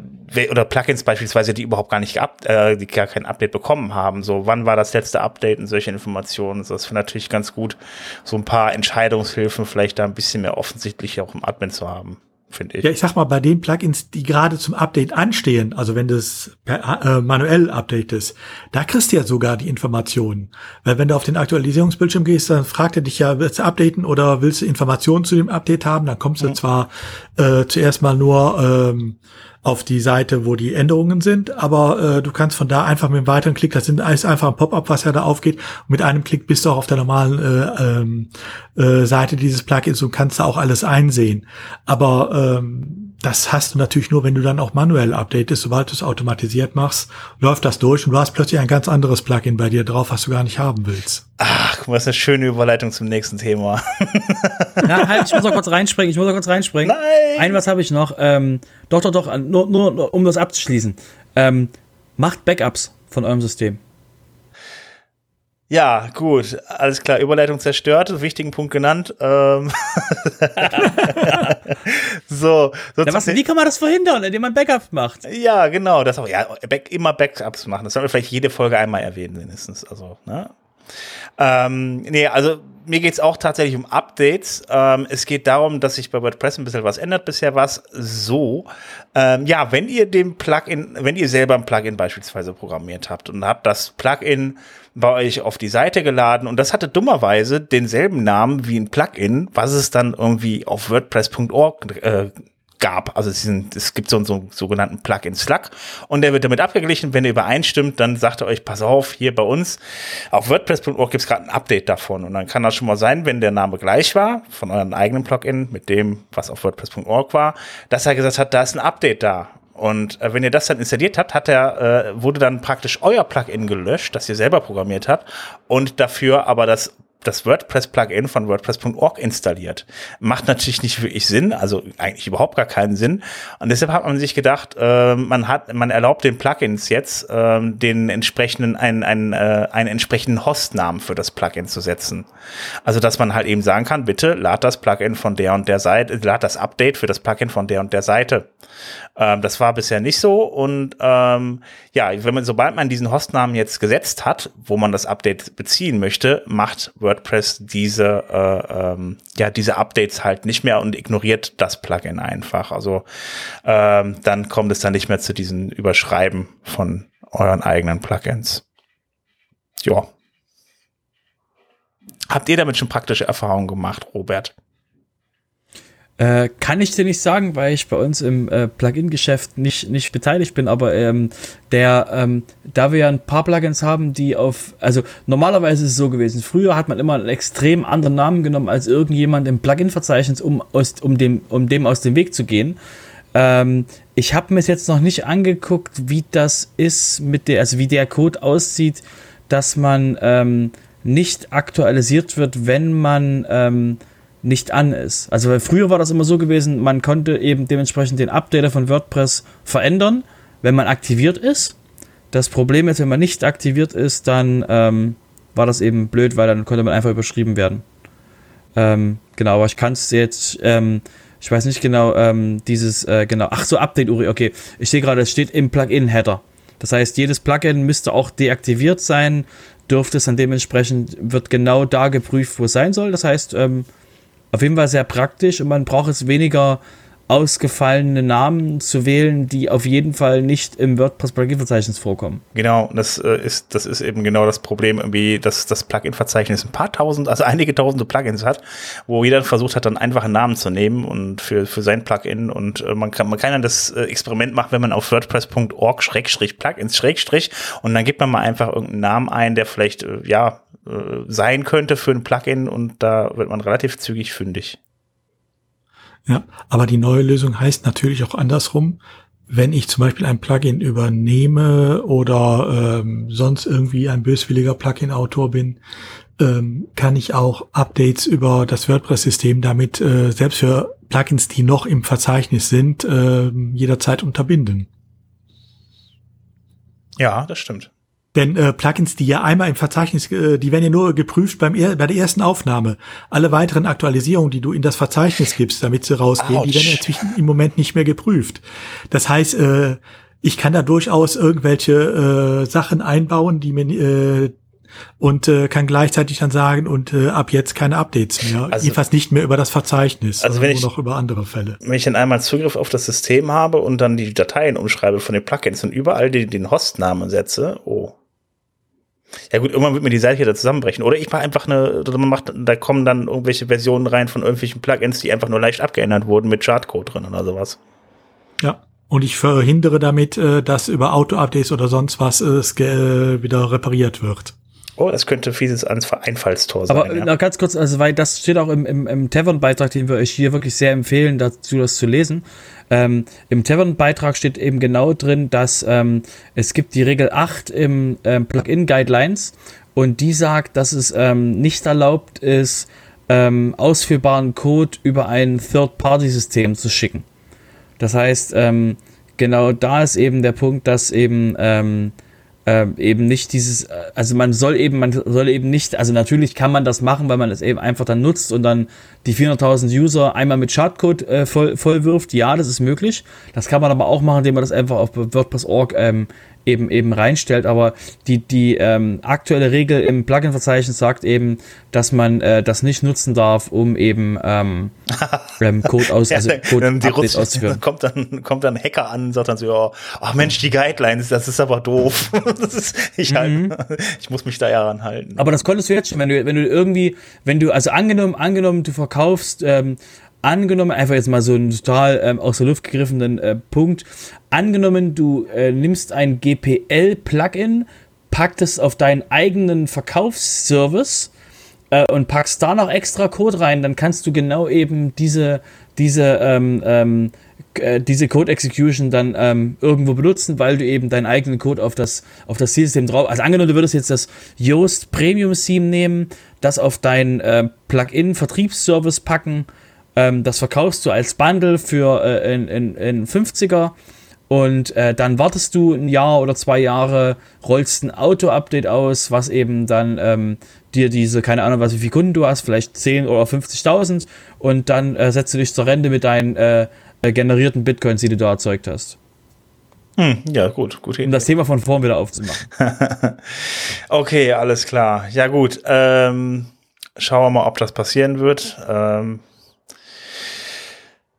oder Plugins beispielsweise, die überhaupt gar nicht äh, die gar kein Update bekommen haben. So, wann war das letzte Update und solche Informationen? Das wäre natürlich ganz gut, so ein paar Entscheidungshilfen vielleicht da ein bisschen mehr offensichtlich auch im Admin zu haben. Finde ich. Ja, ich sag mal, bei den Plugins, die gerade zum Update anstehen, also wenn du es äh, manuell updatest, da kriegst du ja sogar die Informationen. Weil wenn du auf den Aktualisierungsbildschirm gehst, dann fragt er dich ja, willst du updaten oder willst du Informationen zu dem Update haben? Dann kommst du mhm. zwar äh, zuerst mal nur ähm, auf die Seite, wo die Änderungen sind, aber äh, du kannst von da einfach mit einem weiteren Klick, das ist einfach ein Pop-up, was ja da aufgeht, mit einem Klick bist du auch auf der normalen äh, ähm, äh, Seite dieses Plugins und kannst da auch alles einsehen. Aber ähm, das hast du natürlich nur, wenn du dann auch manuell updatest. Sobald du es automatisiert machst, läuft das durch und du hast plötzlich ein ganz anderes Plugin bei dir drauf, was du gar nicht haben willst. Ach, guck mal, das ist eine schöne Überleitung zum nächsten Thema. ja, halt, ich muss noch kurz reinspringen, ich muss noch kurz reinspringen. Nein! Ein was habe ich noch. Ähm, doch, doch, doch, nur, nur, nur um das abzuschließen. Ähm, macht Backups von eurem System. Ja, gut, alles klar. Überleitung zerstört, wichtigen Punkt genannt. Ähm so, so ja, was, wie kann man das verhindern, indem man Backups macht? Ja, genau, das auch. Ja, back, immer Backups machen. Das sollten wir vielleicht jede Folge einmal erwähnen, mindestens. Also, ne? Ähm, nee, also mir geht's auch tatsächlich um Updates. Ähm, es geht darum, dass sich bei WordPress ein bisschen was ändert. Bisher war es so. Ähm, ja, wenn ihr dem Plugin, wenn ihr selber ein Plugin beispielsweise programmiert habt und habt das Plugin bei euch auf die Seite geladen und das hatte dummerweise denselben Namen wie ein Plugin, was es dann irgendwie auf WordPress.org äh, gab. Also es, sind, es gibt so einen so, sogenannten Plugin Slack und der wird damit abgeglichen. Wenn ihr übereinstimmt, dann sagt er euch, pass auf, hier bei uns auf WordPress.org gibt es gerade ein Update davon. Und dann kann das schon mal sein, wenn der Name gleich war, von eurem eigenen Plugin mit dem, was auf WordPress.org war, dass er gesagt hat, da ist ein Update da. Und äh, wenn ihr das dann installiert habt, hat er, äh, wurde dann praktisch euer Plugin gelöscht, das ihr selber programmiert habt, und dafür aber das das WordPress-Plugin von WordPress.org installiert. Macht natürlich nicht wirklich Sinn, also eigentlich überhaupt gar keinen Sinn. Und deshalb hat man sich gedacht, äh, man hat, man erlaubt den Plugins jetzt, äh, den entsprechenden, einen, einen, äh, einen entsprechenden Hostnamen für das Plugin zu setzen. Also, dass man halt eben sagen kann, bitte lad das Plugin von der und der Seite, lad das Update für das Plugin von der und der Seite. Ähm, das war bisher nicht so. Und ähm, ja, wenn man, sobald man diesen Hostnamen jetzt gesetzt hat, wo man das Update beziehen möchte, macht WordPress diese, äh, ähm, ja, diese Updates halt nicht mehr und ignoriert das Plugin einfach. Also ähm, dann kommt es dann nicht mehr zu diesen Überschreiben von euren eigenen Plugins. Ja. Habt ihr damit schon praktische Erfahrungen gemacht, Robert? Äh, kann ich dir nicht sagen, weil ich bei uns im äh, Plugin-Geschäft nicht, nicht beteiligt bin, aber ähm, der, ähm, da wir ja ein paar Plugins haben, die auf, also normalerweise ist es so gewesen, früher hat man immer einen extrem anderen Namen genommen als irgendjemand im Plugin-Verzeichnis, um, aus, um, dem, um dem aus dem Weg zu gehen. Ähm, ich habe mir jetzt noch nicht angeguckt, wie das ist mit der, also wie der Code aussieht, dass man ähm, nicht aktualisiert wird, wenn man ähm, nicht an ist. Also weil früher war das immer so gewesen, man konnte eben dementsprechend den Updater von WordPress verändern, wenn man aktiviert ist. Das Problem ist, wenn man nicht aktiviert ist, dann ähm, war das eben blöd, weil dann konnte man einfach überschrieben werden. Ähm, genau, aber ich kann es jetzt, ähm, ich weiß nicht genau, ähm, dieses, äh, genau, ach so, Update Uri, okay. Ich sehe gerade, es steht im Plugin-Header. Das heißt, jedes Plugin müsste auch deaktiviert sein, dürfte es dann dementsprechend, wird genau da geprüft, wo es sein soll. Das heißt, ähm, auf jeden Fall sehr praktisch und man braucht es weniger ausgefallene Namen zu wählen, die auf jeden Fall nicht im WordPress-Plugin-Verzeichnis vorkommen. Genau, das äh, ist, das ist eben genau das Problem, irgendwie, dass das Plugin-Verzeichnis ein paar tausend, also einige tausende Plugins hat, wo jeder versucht hat, dann einfach einen Namen zu nehmen und für, für sein Plugin und äh, man kann, man kann dann das äh, Experiment machen, wenn man auf WordPress.org Schrägstrich Plugins Schrägstrich und dann gibt man mal einfach irgendeinen Namen ein, der vielleicht, ja, äh, sein könnte für ein Plugin und da wird man relativ zügig fündig. Ja, aber die neue Lösung heißt natürlich auch andersrum. Wenn ich zum Beispiel ein Plugin übernehme oder ähm, sonst irgendwie ein böswilliger Plugin-Autor bin, ähm, kann ich auch Updates über das WordPress-System damit äh, selbst für Plugins, die noch im Verzeichnis sind, äh, jederzeit unterbinden. Ja, das stimmt. Denn äh, Plugins, die ja einmal im Verzeichnis, äh, die werden ja nur geprüft beim er bei der ersten Aufnahme. Alle weiteren Aktualisierungen, die du in das Verzeichnis gibst, damit sie rausgehen, Ouch. die werden inzwischen im Moment nicht mehr geprüft. Das heißt, äh, ich kann da durchaus irgendwelche äh, Sachen einbauen, die mir äh, und äh, kann gleichzeitig dann sagen und äh, ab jetzt keine Updates mehr. Also, Jedenfalls nicht mehr über das Verzeichnis, also wenn nur ich, noch über andere Fälle. Wenn ich dann einmal Zugriff auf das System habe und dann die Dateien umschreibe von den Plugins und überall den, den Hostnamen setze, oh, ja gut, irgendwann wird mir die Seite hier da zusammenbrechen. Oder ich mache einfach eine, oder man macht, da kommen dann irgendwelche Versionen rein von irgendwelchen Plugins, die einfach nur leicht abgeändert wurden mit Chartcode drin oder sowas. Ja. Und ich verhindere damit, äh, dass über Auto-Updates oder sonst was es äh, wieder repariert wird. Oh, das könnte fieses Einfallstor sein. Aber ja. ganz kurz, also weil das steht auch im, im, im Tavern-Beitrag, den wir euch hier wirklich sehr empfehlen, dazu das zu lesen. Ähm, Im Tavern-Beitrag steht eben genau drin, dass ähm, es gibt die Regel 8 im ähm, Plugin-Guidelines und die sagt, dass es ähm, nicht erlaubt ist, ähm, ausführbaren Code über ein Third-Party-System zu schicken. Das heißt, ähm, genau da ist eben der Punkt, dass eben ähm, eben nicht dieses, äh, also man soll eben, man soll eben nicht, also natürlich kann man das machen, weil man es eben einfach dann nutzt und dann die 400.000 User einmal mit Schadcode äh, voll, voll wirft. Ja, das ist möglich. Das kann man aber auch machen, indem man das einfach auf WordPress.org ähm, eben eben reinstellt. Aber die, die ähm, aktuelle Regel im Plugin-Verzeichnis sagt eben, dass man äh, das nicht nutzen darf, um eben ähm, ähm, Code aus, also Code ja, Updates auszuführen. Kommt dann, kommt dann ein Hacker an und sagt dann so, oh, oh Mensch, die Guidelines, das ist aber doof. das ist, ich, halt, mhm. ich muss mich da ja ranhalten. Aber das konntest du jetzt schon, wenn du, wenn du irgendwie, wenn du, also angenommen, angenommen, du verkaufst ähm, angenommen, einfach jetzt mal so einen total ähm, aus der Luft gegriffenen äh, Punkt, angenommen, du äh, nimmst ein GPL-Plugin, packst es auf deinen eigenen Verkaufsservice äh, und packst da noch extra Code rein, dann kannst du genau eben diese, diese, ähm, ähm, äh, diese Code Execution dann ähm, irgendwo benutzen, weil du eben deinen eigenen Code auf das, auf das Zielsystem drauf. Also angenommen, du würdest jetzt das Yoast Premium Theme nehmen, das auf deinen äh, Plugin Vertriebsservice packen ähm, das verkaufst du als Bundle für äh, in, in, in 50er und äh, dann wartest du ein Jahr oder zwei Jahre, rollst ein Auto-Update aus, was eben dann ähm, dir diese, keine Ahnung, was wie viele Kunden du hast, vielleicht 10 oder 50.000 und dann äh, setzt du dich zur Rente mit deinen äh, äh, generierten Bitcoins, die du da erzeugt hast. Hm, ja, gut, gut. Um das Thema von vorn wieder aufzumachen. okay, alles klar. Ja, gut. Ähm, schauen wir mal, ob das passieren wird. Ähm,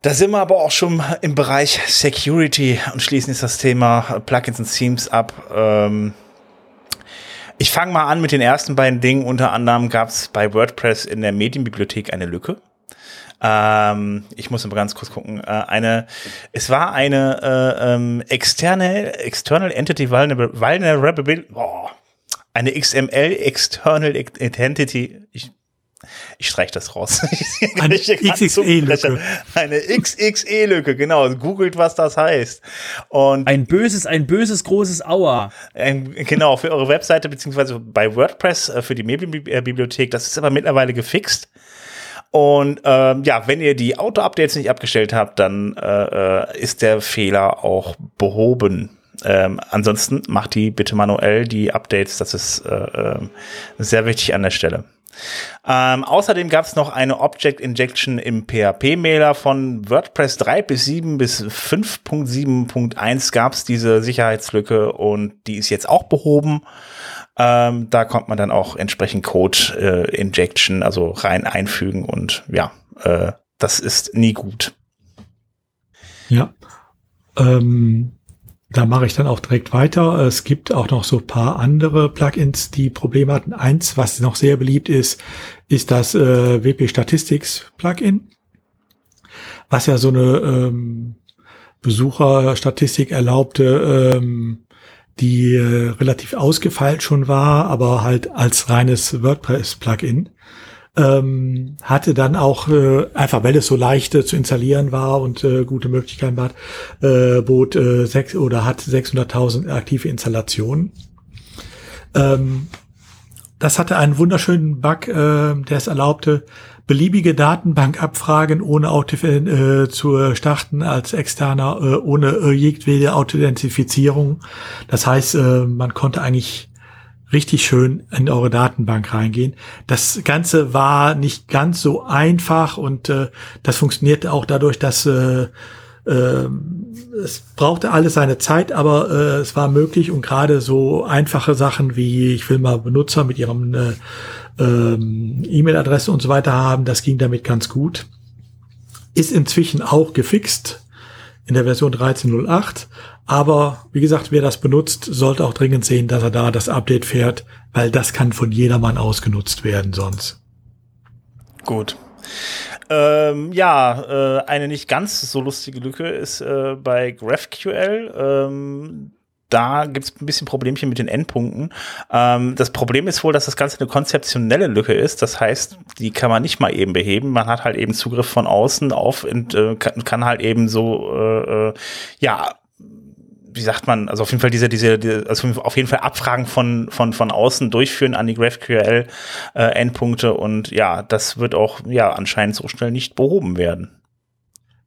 da sind wir aber auch schon im Bereich Security und schließen jetzt das Thema Plugins und Themes ab. Ähm ich fange mal an mit den ersten beiden Dingen. Unter anderem gab es bei WordPress in der Medienbibliothek eine Lücke. Ähm, ich muss mal ganz kurz gucken. Äh, eine, es war eine äh, ähm, externe, external entity vulnerability, oh, eine XML external identity. Ich ich streiche das raus. Eine XXE-Lücke. Eine XXE-Lücke, genau. Googelt, was das heißt. Und ein böses, ein böses großes Aua. Ein, genau, für eure Webseite, beziehungsweise bei WordPress, äh, für die Medienbibliothek. Das ist aber mittlerweile gefixt. Und ähm, ja, wenn ihr die Auto-Updates nicht abgestellt habt, dann äh, äh ist der Fehler auch behoben. Ähm, ansonsten macht die bitte manuell die Updates. Das ist äh, äh, sehr wichtig an der Stelle. Ähm, außerdem gab es noch eine Object Injection im PHP-Mailer von WordPress 3 bis 7 bis 5.7.1 gab es diese Sicherheitslücke und die ist jetzt auch behoben. Ähm, da kommt man dann auch entsprechend Code äh, Injection, also rein einfügen und ja, äh, das ist nie gut. Ja. Ähm, da mache ich dann auch direkt weiter. Es gibt auch noch so paar andere Plugins, die Probleme hatten. Eins, was noch sehr beliebt ist, ist das äh, WP Statistics Plugin, was ja so eine ähm, Besucherstatistik erlaubte, ähm, die äh, relativ ausgefeilt schon war, aber halt als reines WordPress-Plugin ähm, hatte dann auch äh, einfach, weil es so leicht äh, zu installieren war und äh, gute Möglichkeiten hat, äh, bot äh, sechs oder hat 600.000 aktive Installationen. Ähm, das hatte einen wunderschönen Bug, äh, der es erlaubte, beliebige Datenbankabfragen ohne Auto äh, zu starten als externer, äh, ohne äh, jegliche Authentifizierung. Das heißt, äh, man konnte eigentlich richtig schön in eure Datenbank reingehen. Das Ganze war nicht ganz so einfach und äh, das funktionierte auch dadurch, dass äh, äh, es brauchte alles seine Zeit, aber äh, es war möglich und gerade so einfache Sachen wie ich will mal Benutzer mit ihrem äh, ähm, E-Mail-Adresse und so weiter haben, das ging damit ganz gut. Ist inzwischen auch gefixt in der Version 13.08. Aber wie gesagt, wer das benutzt, sollte auch dringend sehen, dass er da das Update fährt, weil das kann von jedermann ausgenutzt werden sonst. Gut. Ähm, ja, äh, eine nicht ganz so lustige Lücke ist äh, bei GraphQL. Ähm, da gibt es ein bisschen Problemchen mit den Endpunkten. Ähm, das Problem ist wohl, dass das Ganze eine konzeptionelle Lücke ist. Das heißt, die kann man nicht mal eben beheben. Man hat halt eben Zugriff von außen auf und äh, kann, halt eben so, äh, äh ja, wie sagt man, also auf jeden Fall diese, diese, diese also auf jeden Fall Abfragen von, von, von außen durchführen an die GraphQL äh, Endpunkte und ja, das wird auch ja anscheinend so schnell nicht behoben werden.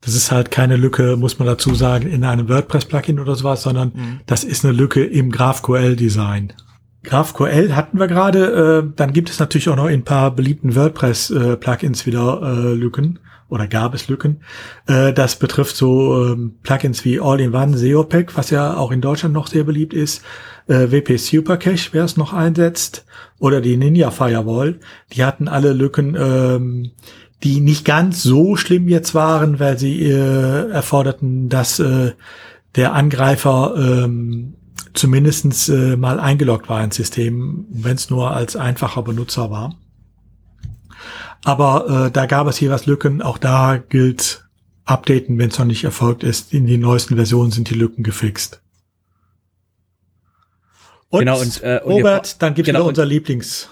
Das ist halt keine Lücke, muss man dazu sagen, in einem WordPress-Plugin oder sowas, sondern mhm. das ist eine Lücke im GraphQL-Design. GraphQL hatten wir gerade, äh, dann gibt es natürlich auch noch in ein paar beliebten WordPress-Plugins äh, wieder äh, Lücken oder gab es Lücken. Äh, das betrifft so ähm, Plugins wie All-in-One SEO-Pack, was ja auch in Deutschland noch sehr beliebt ist, äh, WP Supercache, wer es noch einsetzt, oder die Ninja Firewall. Die hatten alle Lücken, ähm, die nicht ganz so schlimm jetzt waren, weil sie äh, erforderten, dass äh, der Angreifer ähm, zumindestens äh, mal eingeloggt war ins System, wenn es nur als einfacher Benutzer war. Aber äh, da gab es hier was Lücken. Auch da gilt updaten, wenn es noch nicht erfolgt ist. In den neuesten Versionen sind die Lücken gefixt. Und, genau, und, äh, und Robert, dann gibt es genau, unser Lieblings.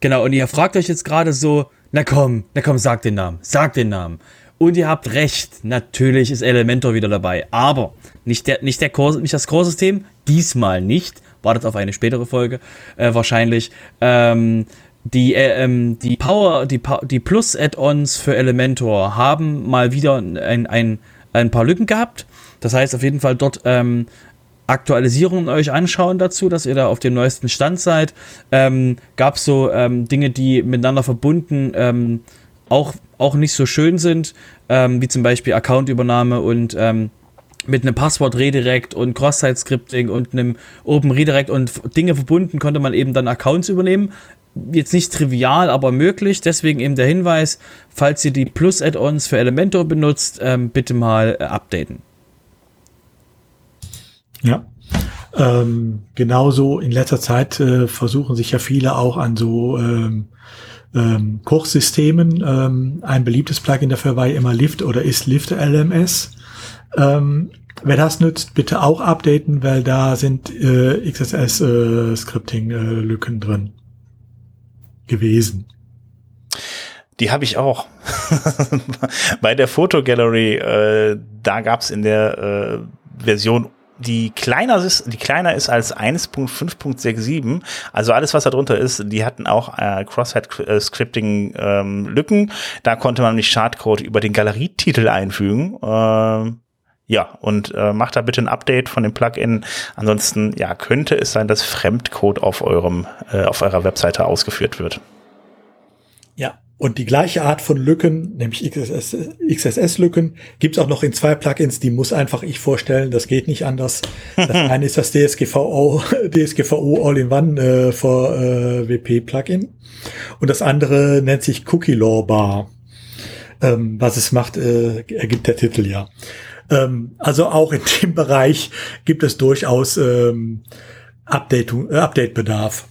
Genau, und ihr fragt euch jetzt gerade so, na komm, na komm, sag den Namen, sag den Namen. Und ihr habt recht, natürlich ist Elementor wieder dabei, aber nicht, der, nicht, der Core, nicht das Core-System, diesmal nicht, wartet auf eine spätere Folge äh, wahrscheinlich. Ähm, die, äh, ähm, die Power, die, die Plus-Add-ons für Elementor haben mal wieder ein, ein, ein paar Lücken gehabt. Das heißt auf jeden Fall dort ähm, Aktualisierungen euch anschauen dazu, dass ihr da auf dem neuesten Stand seid. Ähm, Gab es so ähm, Dinge, die miteinander verbunden ähm, auch, auch nicht so schön sind, ähm, wie zum Beispiel Accountübernahme und ähm, mit einem Passwort-Redirect und Cross-Site-Scripting und einem Open Redirect und Dinge verbunden konnte man eben dann Accounts übernehmen. Jetzt nicht trivial, aber möglich. Deswegen eben der Hinweis, falls ihr die Plus-Add-ons für Elementor benutzt, ähm, bitte mal äh, updaten. Ja. Ähm, genauso in letzter Zeit äh, versuchen sich ja viele auch an so ähm, ähm, Kochsystemen. Ähm, ein beliebtes Plugin dafür war ja immer Lift oder ist Lift LMS. Ähm, wer das nützt, bitte auch updaten, weil da sind äh, XSS-Scripting-Lücken äh, drin gewesen. Die habe ich auch. Bei der Fotogallery, äh, da gab es in der äh, Version die kleiner ist, die kleiner ist als 1.5.67, also alles, was da drunter ist, die hatten auch äh, Cross-Site-Scripting-Lücken. Ähm, da konnte man nämlich Schadcode über den Galerietitel einfügen. Ähm, ja, und äh, macht da bitte ein Update von dem Plugin. Ansonsten, ja, könnte es sein, dass Fremdcode auf eurem, äh, auf eurer Webseite ausgeführt wird. Ja, und die gleiche Art von Lücken, nämlich XSS-Lücken, gibt es auch noch in zwei Plugins, die muss einfach ich vorstellen, das geht nicht anders. Das eine ist das DSGVO, DSGVO All-in-One äh, for äh, WP-Plugin und das andere nennt sich Cookie Law Bar. Ähm, was es macht, äh, ergibt der Titel ja. Ähm, also auch in dem Bereich gibt es durchaus ähm, Update, äh, Update-Bedarf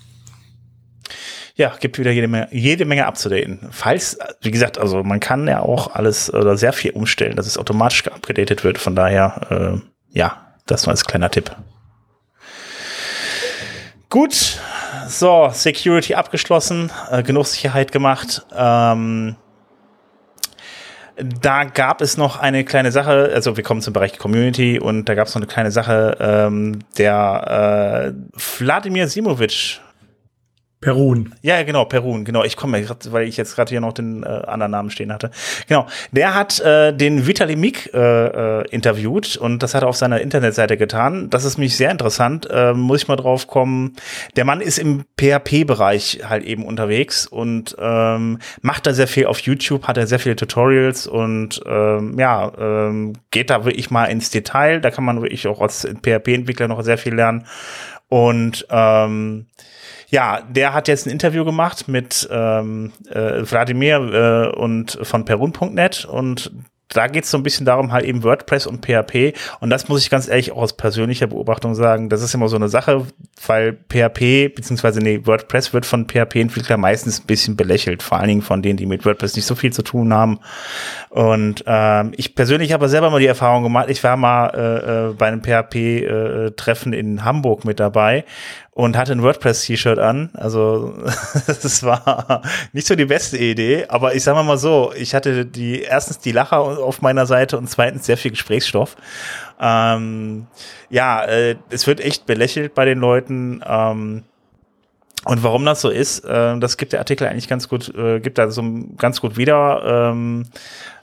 ja, gibt wieder jede Menge, jede Menge abzudaten. Falls, wie gesagt, also man kann ja auch alles oder sehr viel umstellen, dass es automatisch geupdatet wird. Von daher, äh, ja, das war als kleiner Tipp. Gut, so, Security abgeschlossen, äh, genug Sicherheit gemacht. Ähm, da gab es noch eine kleine Sache, also wir kommen zum Bereich Community und da gab es noch eine kleine Sache, ähm, der äh, Wladimir Simovic Perun. Ja, genau, Perun, genau. Ich komme, weil ich jetzt gerade hier noch den äh, anderen Namen stehen hatte. Genau, der hat äh, den Vitali Mik äh, äh, interviewt und das hat er auf seiner Internetseite getan. Das ist mich sehr interessant, äh, muss ich mal drauf kommen. Der Mann ist im PHP-Bereich halt eben unterwegs und ähm, macht da sehr viel auf YouTube, hat er sehr viele Tutorials und ähm, ja, ähm, geht da wirklich mal ins Detail. Da kann man wirklich auch als PHP-Entwickler noch sehr viel lernen. Und ähm, ja, der hat jetzt ein Interview gemacht mit ähm, äh, Wladimir äh, und von perun.net und da geht es so ein bisschen darum, halt eben WordPress und PHP. Und das muss ich ganz ehrlich auch aus persönlicher Beobachtung sagen. Das ist immer so eine Sache, weil PHP, beziehungsweise nee, WordPress wird von PHP-Entwicklern meistens ein bisschen belächelt. Vor allen Dingen von denen, die mit WordPress nicht so viel zu tun haben. Und ähm, ich persönlich habe selber mal die Erfahrung gemacht, ich war mal äh, äh bei einem PHP-Treffen äh, in Hamburg mit dabei und hatte ein WordPress-T-Shirt an. Also das war nicht so die beste Idee, aber ich sage mal so, ich hatte die erstens die Lacher auf meiner Seite und zweitens sehr viel Gesprächsstoff. Ähm, ja, äh, es wird echt belächelt bei den Leuten. Ähm, und warum das so ist, äh, das gibt der Artikel eigentlich ganz gut, äh, gibt da so ganz gut wieder. Ähm,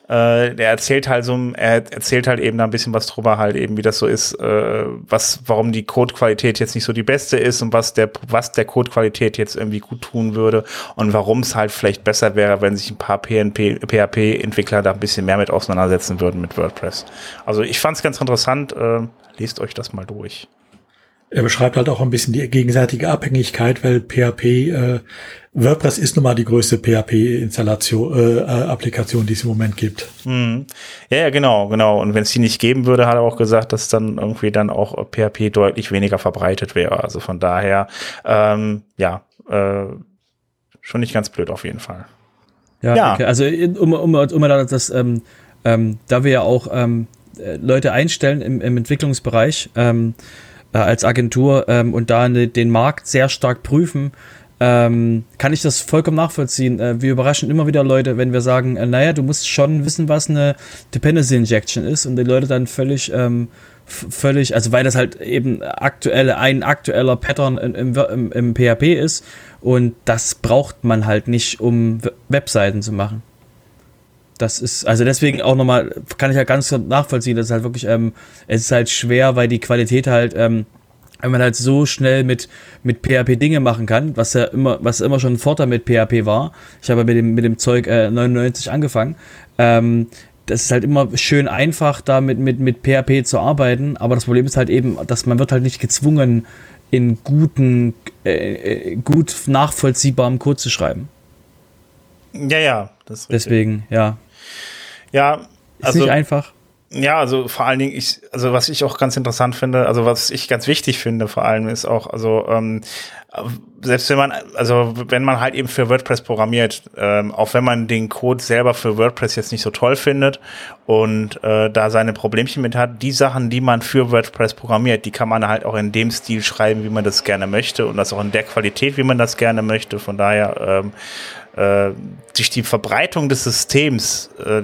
äh, der erzählt halt so, er erzählt halt eben da ein bisschen was drüber, halt eben, wie das so ist, äh, was, warum die Codequalität jetzt nicht so die beste ist und was der, was der Codequalität jetzt irgendwie gut tun würde und warum es halt vielleicht besser wäre, wenn sich ein paar PNP, PHP-Entwickler da ein bisschen mehr mit auseinandersetzen würden mit WordPress. Also ich fand es ganz interessant, äh, lest euch das mal durch. Er beschreibt halt auch ein bisschen die gegenseitige Abhängigkeit, weil PHP, äh, WordPress ist nun mal die größte PHP-Installation, äh, äh, Applikation, die es im Moment gibt. Mhm. Ja, ja, genau, genau. Und wenn es die nicht geben würde, hat er auch gesagt, dass dann irgendwie dann auch PHP deutlich weniger verbreitet wäre. Also von daher, ähm, ja, äh, schon nicht ganz blöd auf jeden Fall. Ja, ja. Okay. also um, um, um das, ähm, ähm, da wir ja auch ähm, äh, Leute einstellen im, im Entwicklungsbereich, ähm, äh, als Agentur ähm, und da ne, den Markt sehr stark prüfen, ähm, kann ich das vollkommen nachvollziehen. Äh, wir überraschen immer wieder Leute, wenn wir sagen, äh, naja, du musst schon wissen, was eine Dependency Injection ist und die Leute dann völlig, ähm, völlig, also weil das halt eben aktuelle, ein aktueller Pattern im, im, im PHP ist und das braucht man halt nicht, um Webseiten zu machen. Das ist, also deswegen auch nochmal, kann ich ja ganz nachvollziehen, das ist halt wirklich, ähm, es ist halt schwer, weil die Qualität halt, ähm, wenn man halt so schnell mit, mit PHP Dinge machen kann, was ja immer, was immer schon ein Vorteil mit PHP war. Ich habe mit dem, mit dem Zeug äh, 99 angefangen. Ähm, das ist halt immer schön einfach, da mit, mit, mit PHP zu arbeiten, aber das Problem ist halt eben, dass man wird halt nicht gezwungen, in guten, äh, äh gut nachvollziehbarem Code zu schreiben. Ja, ja, das Deswegen, ja. Ja, ist also, nicht einfach. Ja, also vor allen Dingen, ich, also was ich auch ganz interessant finde, also was ich ganz wichtig finde, vor allem ist auch, also ähm, selbst wenn man, also wenn man halt eben für WordPress programmiert, ähm, auch wenn man den Code selber für WordPress jetzt nicht so toll findet und äh, da seine Problemchen mit hat, die Sachen, die man für WordPress programmiert, die kann man halt auch in dem Stil schreiben, wie man das gerne möchte und das auch in der Qualität, wie man das gerne möchte. Von daher ähm, äh, durch die Verbreitung des Systems äh,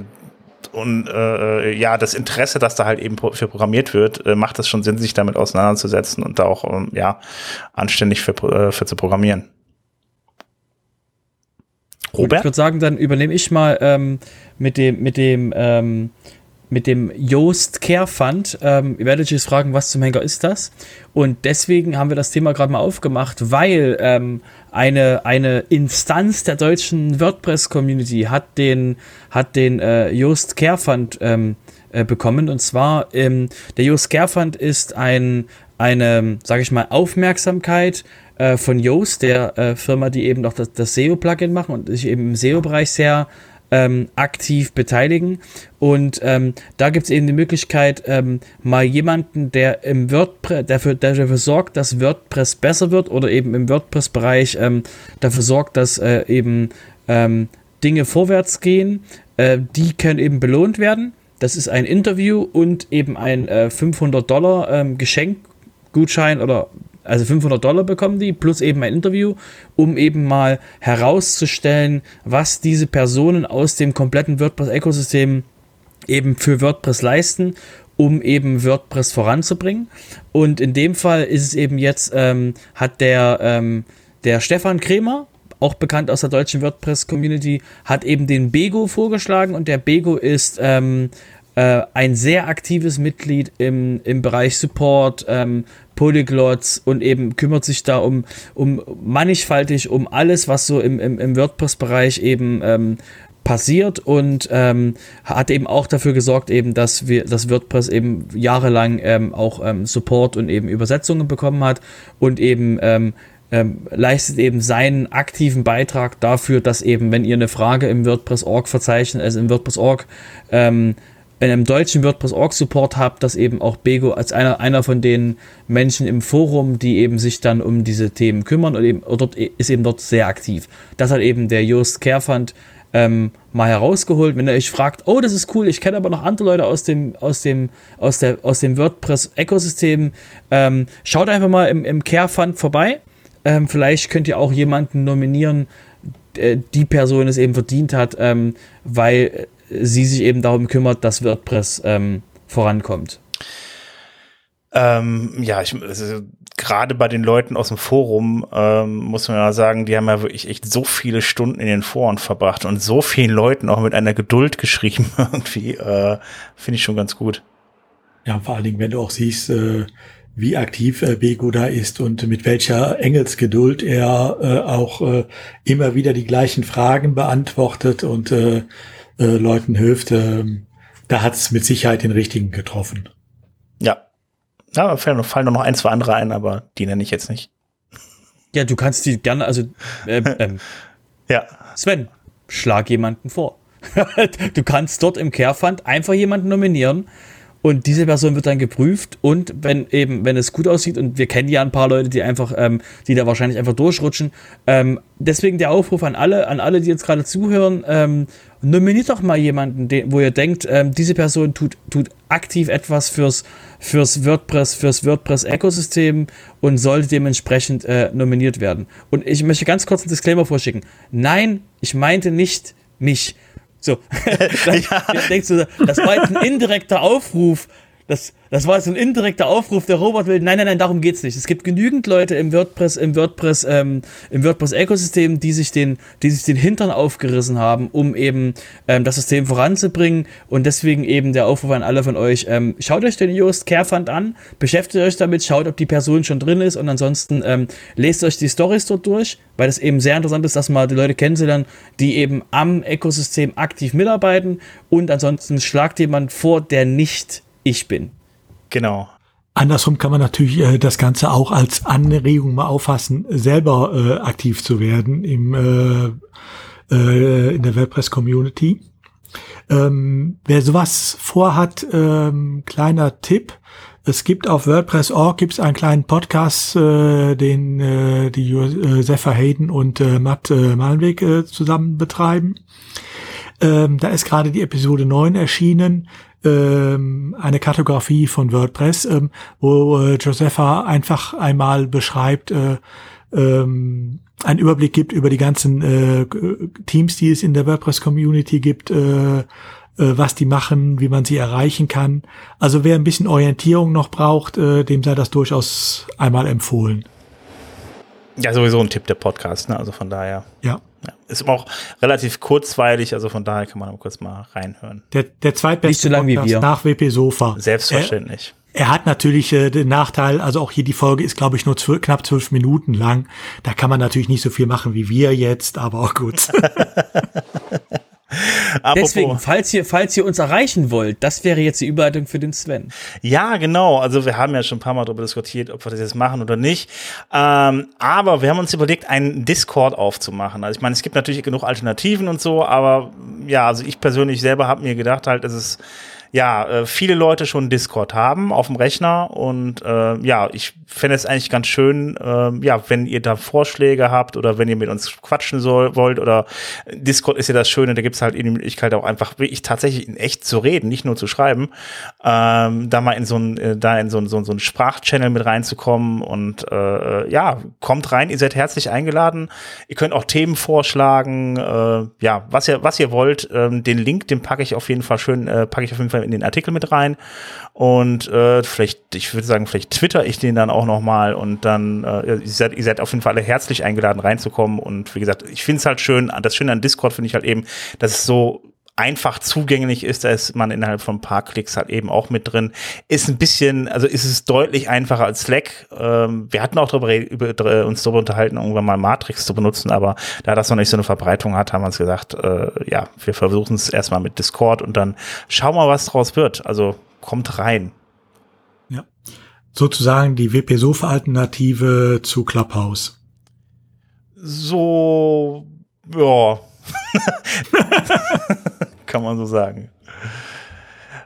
und äh, ja, das Interesse, das da halt eben für programmiert wird, äh, macht es schon Sinn, sich damit auseinanderzusetzen und da auch ähm, ja anständig für, äh, für zu programmieren. Robert? Ich würde sagen, dann übernehme ich mal ähm, mit dem mit dem ähm, mit dem Yoast Care Fund. Ähm, ihr werdet euch jetzt fragen, was zum Henker ist das? Und deswegen haben wir das Thema gerade mal aufgemacht, weil ähm, eine, eine Instanz der deutschen WordPress-Community hat den, hat den äh, Yoast Care Fund ähm, äh, bekommen. Und zwar, ähm, der Yoast Care Fund ist ein, eine, sage ich mal, Aufmerksamkeit äh, von Yoast, der äh, Firma, die eben noch das, das SEO-Plugin machen und sich eben im SEO-Bereich sehr ähm, aktiv beteiligen. Und ähm, da gibt es eben die Möglichkeit, ähm, mal jemanden, der im WordPress, dafür, dafür sorgt, dass WordPress besser wird oder eben im WordPress-Bereich ähm, dafür sorgt, dass äh, eben ähm, Dinge vorwärts gehen, äh, die können eben belohnt werden. Das ist ein Interview und eben ein äh, 500 Dollar ähm, Geschenkgutschein oder also 500 Dollar bekommen die, plus eben ein Interview, um eben mal herauszustellen, was diese Personen aus dem kompletten WordPress-Ökosystem eben für WordPress leisten, um eben WordPress voranzubringen. Und in dem Fall ist es eben jetzt, ähm, hat der, ähm, der Stefan Kremer, auch bekannt aus der deutschen WordPress-Community, hat eben den Bego vorgeschlagen und der Bego ist ähm, äh, ein sehr aktives Mitglied im, im Bereich Support, ähm, Polyglots und eben kümmert sich da um, um mannigfaltig um alles, was so im, im, im WordPress-Bereich eben ähm, passiert und ähm, hat eben auch dafür gesorgt, eben, dass wir das WordPress eben jahrelang ähm, auch ähm, Support und eben Übersetzungen bekommen hat und eben ähm, ähm, leistet eben seinen aktiven Beitrag dafür, dass eben, wenn ihr eine Frage im WordPress.org verzeichnet, also im WordPress.org ähm, in einem deutschen WordPress.org Support habt, dass eben auch Bego als einer, einer von den Menschen im Forum, die eben sich dann um diese Themen kümmern und eben dort ist eben dort sehr aktiv. Das hat eben der Just Care Fund ähm, mal herausgeholt. Wenn ihr euch fragt, oh, das ist cool, ich kenne aber noch andere Leute aus dem, aus dem, aus der, aus dem WordPress-Ökosystem, ähm, schaut einfach mal im, im Care Fund vorbei. Ähm, vielleicht könnt ihr auch jemanden nominieren, äh, die Person es eben verdient hat, ähm, weil sie sich eben darum kümmert, dass WordPress ähm, vorankommt. Ähm, ja, ich, also, gerade bei den Leuten aus dem Forum ähm, muss man ja sagen, die haben ja wirklich echt so viele Stunden in den Foren verbracht und so vielen Leuten auch mit einer Geduld geschrieben irgendwie, äh, finde ich schon ganz gut. Ja, vor allen Dingen, wenn du auch siehst, äh, wie aktiv äh, Bego da ist und mit welcher Engelsgeduld er äh, auch äh, immer wieder die gleichen Fragen beantwortet und äh, Leuten hilft, äh, da hat es mit Sicherheit den richtigen getroffen. Ja, ja, fallen, fallen noch ein, zwei andere ein, aber die nenne ich jetzt nicht. Ja, du kannst die gerne, also ähm, ähm, ja. Sven, schlag jemanden vor. du kannst dort im Carefund einfach jemanden nominieren und diese Person wird dann geprüft und wenn eben, wenn es gut aussieht und wir kennen ja ein paar Leute, die einfach, ähm, die da wahrscheinlich einfach durchrutschen. Ähm, deswegen der Aufruf an alle, an alle, die jetzt gerade zuhören, ähm, nominiert doch mal jemanden, den, wo ihr denkt, ähm, diese Person tut, tut aktiv etwas fürs, fürs WordPress, fürs WordPress-Ökosystem und sollte dementsprechend äh, nominiert werden. Und ich möchte ganz kurz einen Disclaimer vorschicken. Nein, ich meinte nicht mich. So. das, ja. denkst du, das war jetzt ein indirekter Aufruf. Das, das war jetzt ein indirekter Aufruf, der Robert will. Nein, nein, nein, darum geht's nicht. Es gibt genügend Leute im WordPress, im WordPress, ähm, im WordPress-Ökosystem, die sich den, die sich den Hintern aufgerissen haben, um eben ähm, das System voranzubringen. Und deswegen eben der Aufruf an alle von euch: ähm, Schaut euch den Just Carefund an, beschäftigt euch damit, schaut, ob die Person schon drin ist und ansonsten ähm, lest euch die Stories dort durch, weil es eben sehr interessant ist, dass mal die Leute kennenzulernen, die eben am Ökosystem aktiv mitarbeiten. Und ansonsten schlagt jemand vor, der nicht ich bin. Genau. Andersrum kann man natürlich äh, das Ganze auch als Anregung mal auffassen, selber äh, aktiv zu werden im, äh, äh, in der WordPress-Community. Ähm, wer sowas vorhat, ähm, kleiner Tipp. Es gibt auf WordPress.org gibt's einen kleinen Podcast, äh, den äh, die Josefa Hayden und äh, Matt äh, Malmweg äh, zusammen betreiben. Ähm, da ist gerade die Episode 9 erschienen ähm, eine Kartografie von WordPress, ähm, wo äh, Josepha einfach einmal beschreibt, äh, ähm, einen Überblick gibt über die ganzen äh, Teams, die es in der WordPress-Community gibt, äh, äh, was die machen, wie man sie erreichen kann. Also wer ein bisschen Orientierung noch braucht, äh, dem sei das durchaus einmal empfohlen. Ja, sowieso ein Tipp der Podcast, ne? Also von daher. Ja. Ja. Ist auch relativ kurzweilig, also von daher kann man kurz mal reinhören. Der, der zweitbeste Nicht so lang Podcast wie wir. nach WP Sofa. Selbstverständlich. Er, er hat natürlich äh, den Nachteil, also auch hier die Folge ist, glaube ich, nur zwölf, knapp zwölf Minuten lang. Da kann man natürlich nicht so viel machen wie wir jetzt, aber auch gut. Deswegen, falls ihr, falls ihr uns erreichen wollt, das wäre jetzt die Überleitung für den Sven. Ja, genau. Also wir haben ja schon ein paar Mal darüber diskutiert, ob wir das jetzt machen oder nicht. Ähm, aber wir haben uns überlegt, einen Discord aufzumachen. Also ich meine, es gibt natürlich genug Alternativen und so, aber ja, also ich persönlich selber habe mir gedacht halt, es ist ja, äh, viele Leute schon Discord haben auf dem Rechner und äh, ja, ich fände es eigentlich ganz schön, äh, ja, wenn ihr da Vorschläge habt oder wenn ihr mit uns quatschen soll, wollt oder Discord ist ja das Schöne, da gibt's halt die Möglichkeit auch einfach wirklich tatsächlich in echt zu reden, nicht nur zu schreiben, ähm, da mal in so ein, äh, da in so ein, so ein, so ein Sprachchannel mit reinzukommen und äh, ja, kommt rein, ihr seid herzlich eingeladen, ihr könnt auch Themen vorschlagen, äh, ja, was ihr, was ihr wollt, ähm, den Link, den packe ich auf jeden Fall schön, äh, packe ich auf jeden Fall in den Artikel mit rein. Und äh, vielleicht, ich würde sagen, vielleicht twitter ich den dann auch noch mal und dann, äh, ihr, seid, ihr seid auf jeden Fall alle herzlich eingeladen reinzukommen. Und wie gesagt, ich finde es halt schön, das Schöne an Discord finde ich halt eben, dass es so einfach zugänglich ist, da ist man innerhalb von ein paar Klicks halt eben auch mit drin. Ist ein bisschen, also ist es deutlich einfacher als Slack. Ähm, wir hatten auch darüber, über, uns darüber unterhalten, irgendwann mal Matrix zu benutzen, aber da das noch nicht so eine Verbreitung hat, haben wir uns gesagt, äh, ja, wir versuchen es erstmal mit Discord und dann schauen wir, was draus wird. Also kommt rein. Ja. Sozusagen die WP-Sofa-Alternative zu Clubhouse. So, ja, kann man so sagen.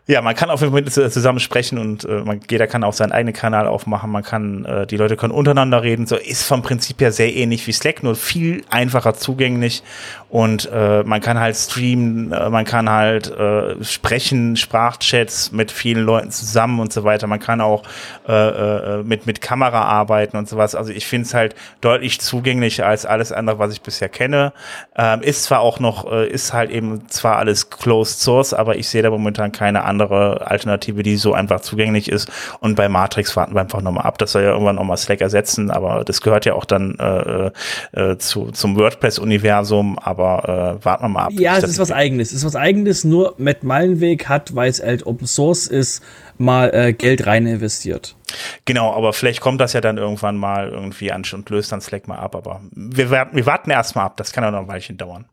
Ja, man kann auf jeden Fall zusammen sprechen und äh, man, jeder kann auch seinen eigenen Kanal aufmachen. Man kann, äh, die Leute können untereinander reden. So ist vom Prinzip her sehr ähnlich wie Slack, nur viel einfacher zugänglich. Und äh, man kann halt streamen, äh, man kann halt äh, sprechen, Sprachchats mit vielen Leuten zusammen und so weiter. Man kann auch äh, äh, mit mit Kamera arbeiten und sowas. Also ich finde es halt deutlich zugänglicher als alles andere, was ich bisher kenne. Ähm, ist zwar auch noch, äh, ist halt eben zwar alles Closed Source, aber ich sehe da momentan keine andere Alternative, die so einfach zugänglich ist. Und bei Matrix warten wir einfach nochmal ab. Das soll ja irgendwann nochmal Slack ersetzen, aber das gehört ja auch dann äh, äh, zu, zum WordPress-Universum, aber äh, warten wir mal ab. Ja, es ist was eigenes. Es ist was eigenes, nur Matt Meilenweg hat, weil es halt Open Source ist, mal äh, Geld rein investiert. Genau, aber vielleicht kommt das ja dann irgendwann mal irgendwie an und löst dann Slack mal ab. Aber wir, wir warten erstmal ab. Das kann ja noch ein Weilchen dauern.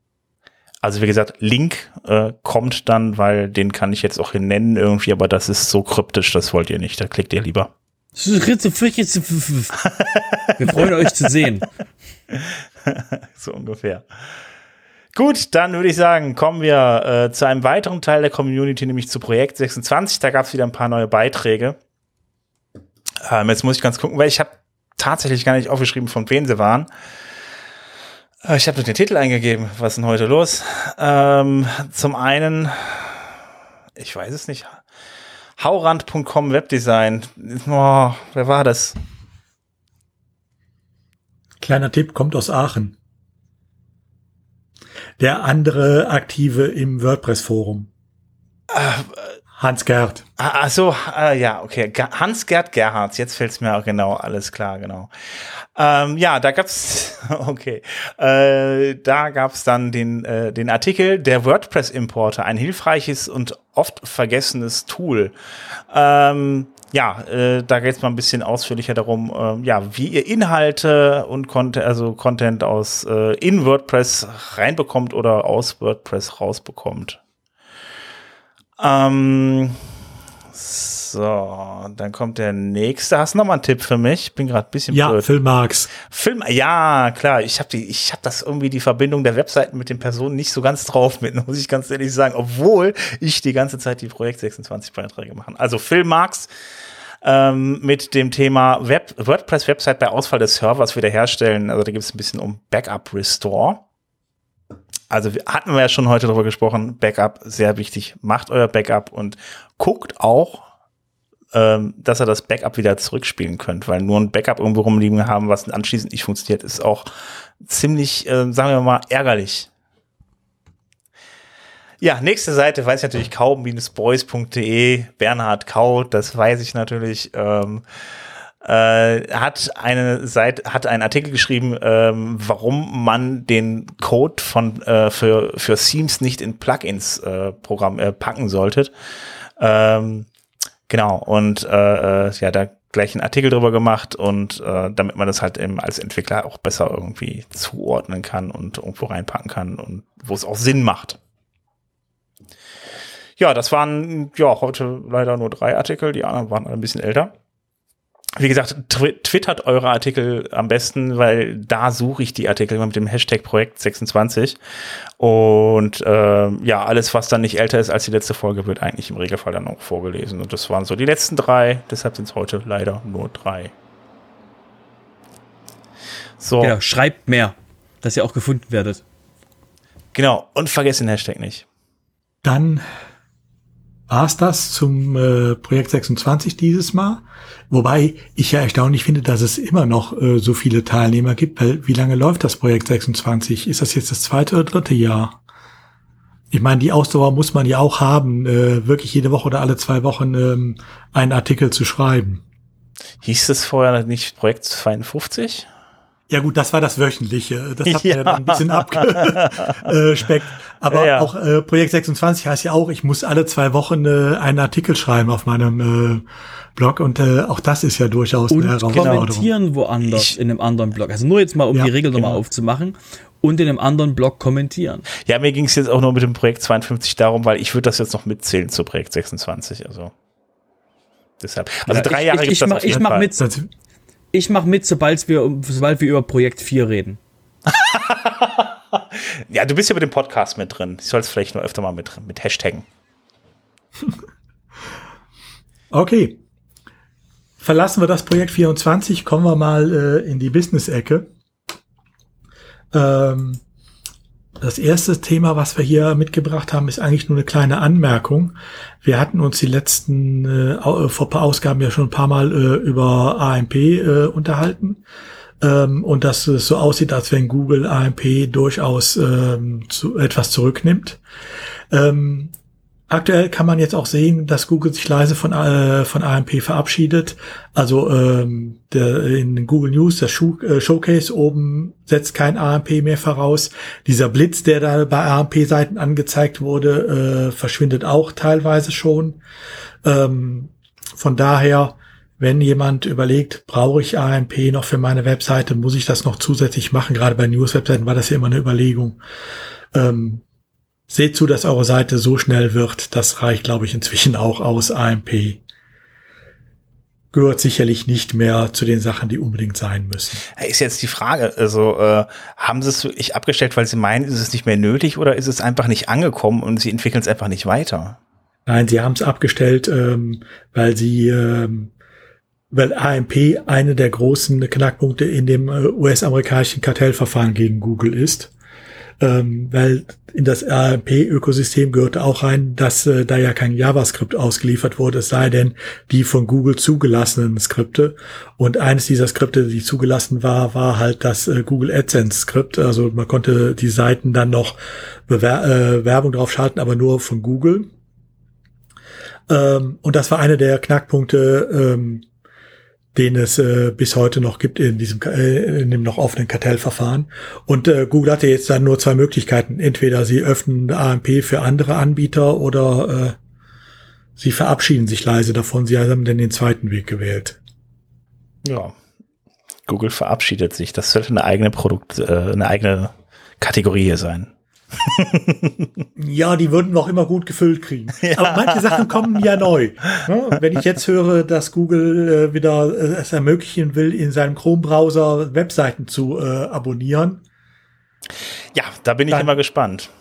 Also wie gesagt, Link äh, kommt dann, weil den kann ich jetzt auch hier nennen irgendwie, aber das ist so kryptisch, das wollt ihr nicht. Da klickt ihr lieber. Wir freuen euch zu sehen. so ungefähr. Gut, dann würde ich sagen, kommen wir äh, zu einem weiteren Teil der Community, nämlich zu Projekt 26. Da gab es wieder ein paar neue Beiträge. Ähm, jetzt muss ich ganz gucken, weil ich habe tatsächlich gar nicht aufgeschrieben, von wem sie waren. Äh, ich habe nur den Titel eingegeben. Was ist denn heute los? Ähm, zum einen, ich weiß es nicht. Haurand.com Webdesign. Oh, wer war das? Kleiner Tipp, kommt aus Aachen. Der andere Aktive im WordPress-Forum. Hans-Gerd. Ah, so, ah, ja, okay. Hans-Gerd Gerhards, jetzt fällt's mir auch genau, alles klar, genau. Ähm, ja, da gab's, okay, äh, da gab's dann den, äh, den Artikel der WordPress-Importer, ein hilfreiches und oft vergessenes Tool. Ähm, ja, äh, da geht's mal ein bisschen ausführlicher darum, äh, ja, wie ihr Inhalte und Content, also Content aus äh, in WordPress reinbekommt oder aus WordPress rausbekommt. Ähm, so, dann kommt der nächste. Hast du noch mal einen Tipp für mich? Bin gerade ein bisschen ja, blöd. Phil Marx. Film, ja, klar. Ich habe die, ich habe das irgendwie die Verbindung der Webseiten mit den Personen nicht so ganz drauf mit, muss ich ganz ehrlich sagen. Obwohl ich die ganze Zeit die Projekt 26 Beiträge mache. Also Phil Marx ähm, mit dem Thema Web, WordPress Website bei Ausfall des Servers wiederherstellen. Also da gibt es ein bisschen um Backup Restore also hatten wir ja schon heute darüber gesprochen, Backup sehr wichtig. Macht euer Backup und guckt auch, ähm, dass ihr das Backup wieder zurückspielen könnt, weil nur ein Backup irgendwo rumliegen haben, was anschließend nicht funktioniert, ist auch ziemlich, äh, sagen wir mal, ärgerlich. Ja, nächste Seite weiß ich natürlich kaum-boys.de, Bernhard Kau, das weiß ich natürlich. Ähm, äh, hat eine Seite, hat einen Artikel geschrieben, ähm, warum man den Code von äh, für für Themes nicht in Plugins äh, Programm äh, packen sollte. Ähm, genau und äh, äh, ja, da gleich einen Artikel drüber gemacht und äh, damit man das halt eben als Entwickler auch besser irgendwie zuordnen kann und irgendwo reinpacken kann und wo es auch Sinn macht. Ja, das waren ja heute leider nur drei Artikel, die anderen waren ein bisschen älter wie gesagt, twittert eure Artikel am besten, weil da suche ich die Artikel immer mit dem Hashtag Projekt 26. Und äh, ja, alles, was dann nicht älter ist als die letzte Folge, wird eigentlich im Regelfall dann auch vorgelesen. Und das waren so die letzten drei, deshalb sind es heute leider nur drei. So. Genau, schreibt mehr, dass ihr auch gefunden werdet. Genau, und vergesst den Hashtag nicht. Dann war's das zum äh, Projekt 26 dieses Mal. Wobei ich ja erstaunlich finde, dass es immer noch äh, so viele Teilnehmer gibt, weil wie lange läuft das Projekt 26? Ist das jetzt das zweite oder dritte Jahr? Ich meine, die Ausdauer muss man ja auch haben, äh, wirklich jede Woche oder alle zwei Wochen ähm, einen Artikel zu schreiben. Hieß das vorher nicht Projekt 52? Ja gut, das war das wöchentliche. Das hat ja. mir dann ein bisschen abgespeckt. Aber ja, ja. auch äh, Projekt 26 heißt ja auch, ich muss alle zwei Wochen äh, einen Artikel schreiben auf meinem äh, Blog und äh, auch das ist ja durchaus und eine Herausforderung. kommentieren woanders ich, in einem anderen Blog. Also nur jetzt mal, um ja, die Regel nochmal genau. aufzumachen und in einem anderen Blog kommentieren. Ja, mir ging es jetzt auch nur mit dem Projekt 52 darum, weil ich würde das jetzt noch mitzählen zu Projekt 26. Also deshalb. Also ja, drei ich, Jahre ich, ich, mach, ich mach mit. Ich mache mit, sobald wir, sobald wir über Projekt 4 reden. ja, du bist ja mit dem Podcast mit drin. Ich soll es vielleicht nur öfter mal mit, mit Hashtaggen. okay. Verlassen wir das Projekt 24, kommen wir mal äh, in die Business-Ecke. Ähm, das erste Thema, was wir hier mitgebracht haben, ist eigentlich nur eine kleine Anmerkung. Wir hatten uns die letzten, äh, äh vor paar Ausgaben ja schon ein paar Mal äh, über AMP äh, unterhalten. Ähm, und dass es so aussieht, als wenn Google AMP durchaus ähm, zu, etwas zurücknimmt. Ähm, Aktuell kann man jetzt auch sehen, dass Google sich leise von, äh, von AMP verabschiedet. Also ähm, der, in Google News, das Show, äh, Showcase oben setzt kein AMP mehr voraus. Dieser Blitz, der da bei AMP-Seiten angezeigt wurde, äh, verschwindet auch teilweise schon. Ähm, von daher, wenn jemand überlegt, brauche ich AMP noch für meine Webseite, muss ich das noch zusätzlich machen? Gerade bei News-Webseiten war das ja immer eine Überlegung. Ähm, seht zu, dass eure Seite so schnell wird. Das reicht, glaube ich, inzwischen auch aus. AMP gehört sicherlich nicht mehr zu den Sachen, die unbedingt sein müssen. Ist jetzt die Frage, also äh, haben sie es wirklich abgestellt, weil sie meinen, ist es nicht mehr nötig oder ist es einfach nicht angekommen und sie entwickeln es einfach nicht weiter? Nein, sie haben es abgestellt, ähm, weil sie ähm, weil AMP eine der großen Knackpunkte in dem äh, US-amerikanischen Kartellverfahren gegen Google ist ähm, weil in das AMP-Ökosystem gehört auch rein, dass äh, da ja kein JavaScript ausgeliefert wurde, es sei denn die von Google zugelassenen Skripte. Und eines dieser Skripte, die zugelassen war, war halt das äh, Google AdSense-Skript. Also man konnte die Seiten dann noch Bewer äh, Werbung drauf schalten, aber nur von Google. Ähm, und das war einer der Knackpunkte, ähm, den es äh, bis heute noch gibt in diesem äh, in dem noch offenen Kartellverfahren. Und äh, Google hatte jetzt dann nur zwei Möglichkeiten. Entweder sie öffnen AMP für andere Anbieter oder äh, sie verabschieden sich leise davon. Sie haben dann den zweiten Weg gewählt. Ja. Google verabschiedet sich. Das sollte eine eigene Produkt, äh, eine eigene Kategorie sein. ja, die würden wir auch immer gut gefüllt kriegen. Ja. Aber manche Sachen kommen ja neu. Ne? Wenn ich jetzt höre, dass Google äh, wieder äh, es ermöglichen will, in seinem Chrome-Browser Webseiten zu äh, abonnieren. Ja, da bin ich immer gespannt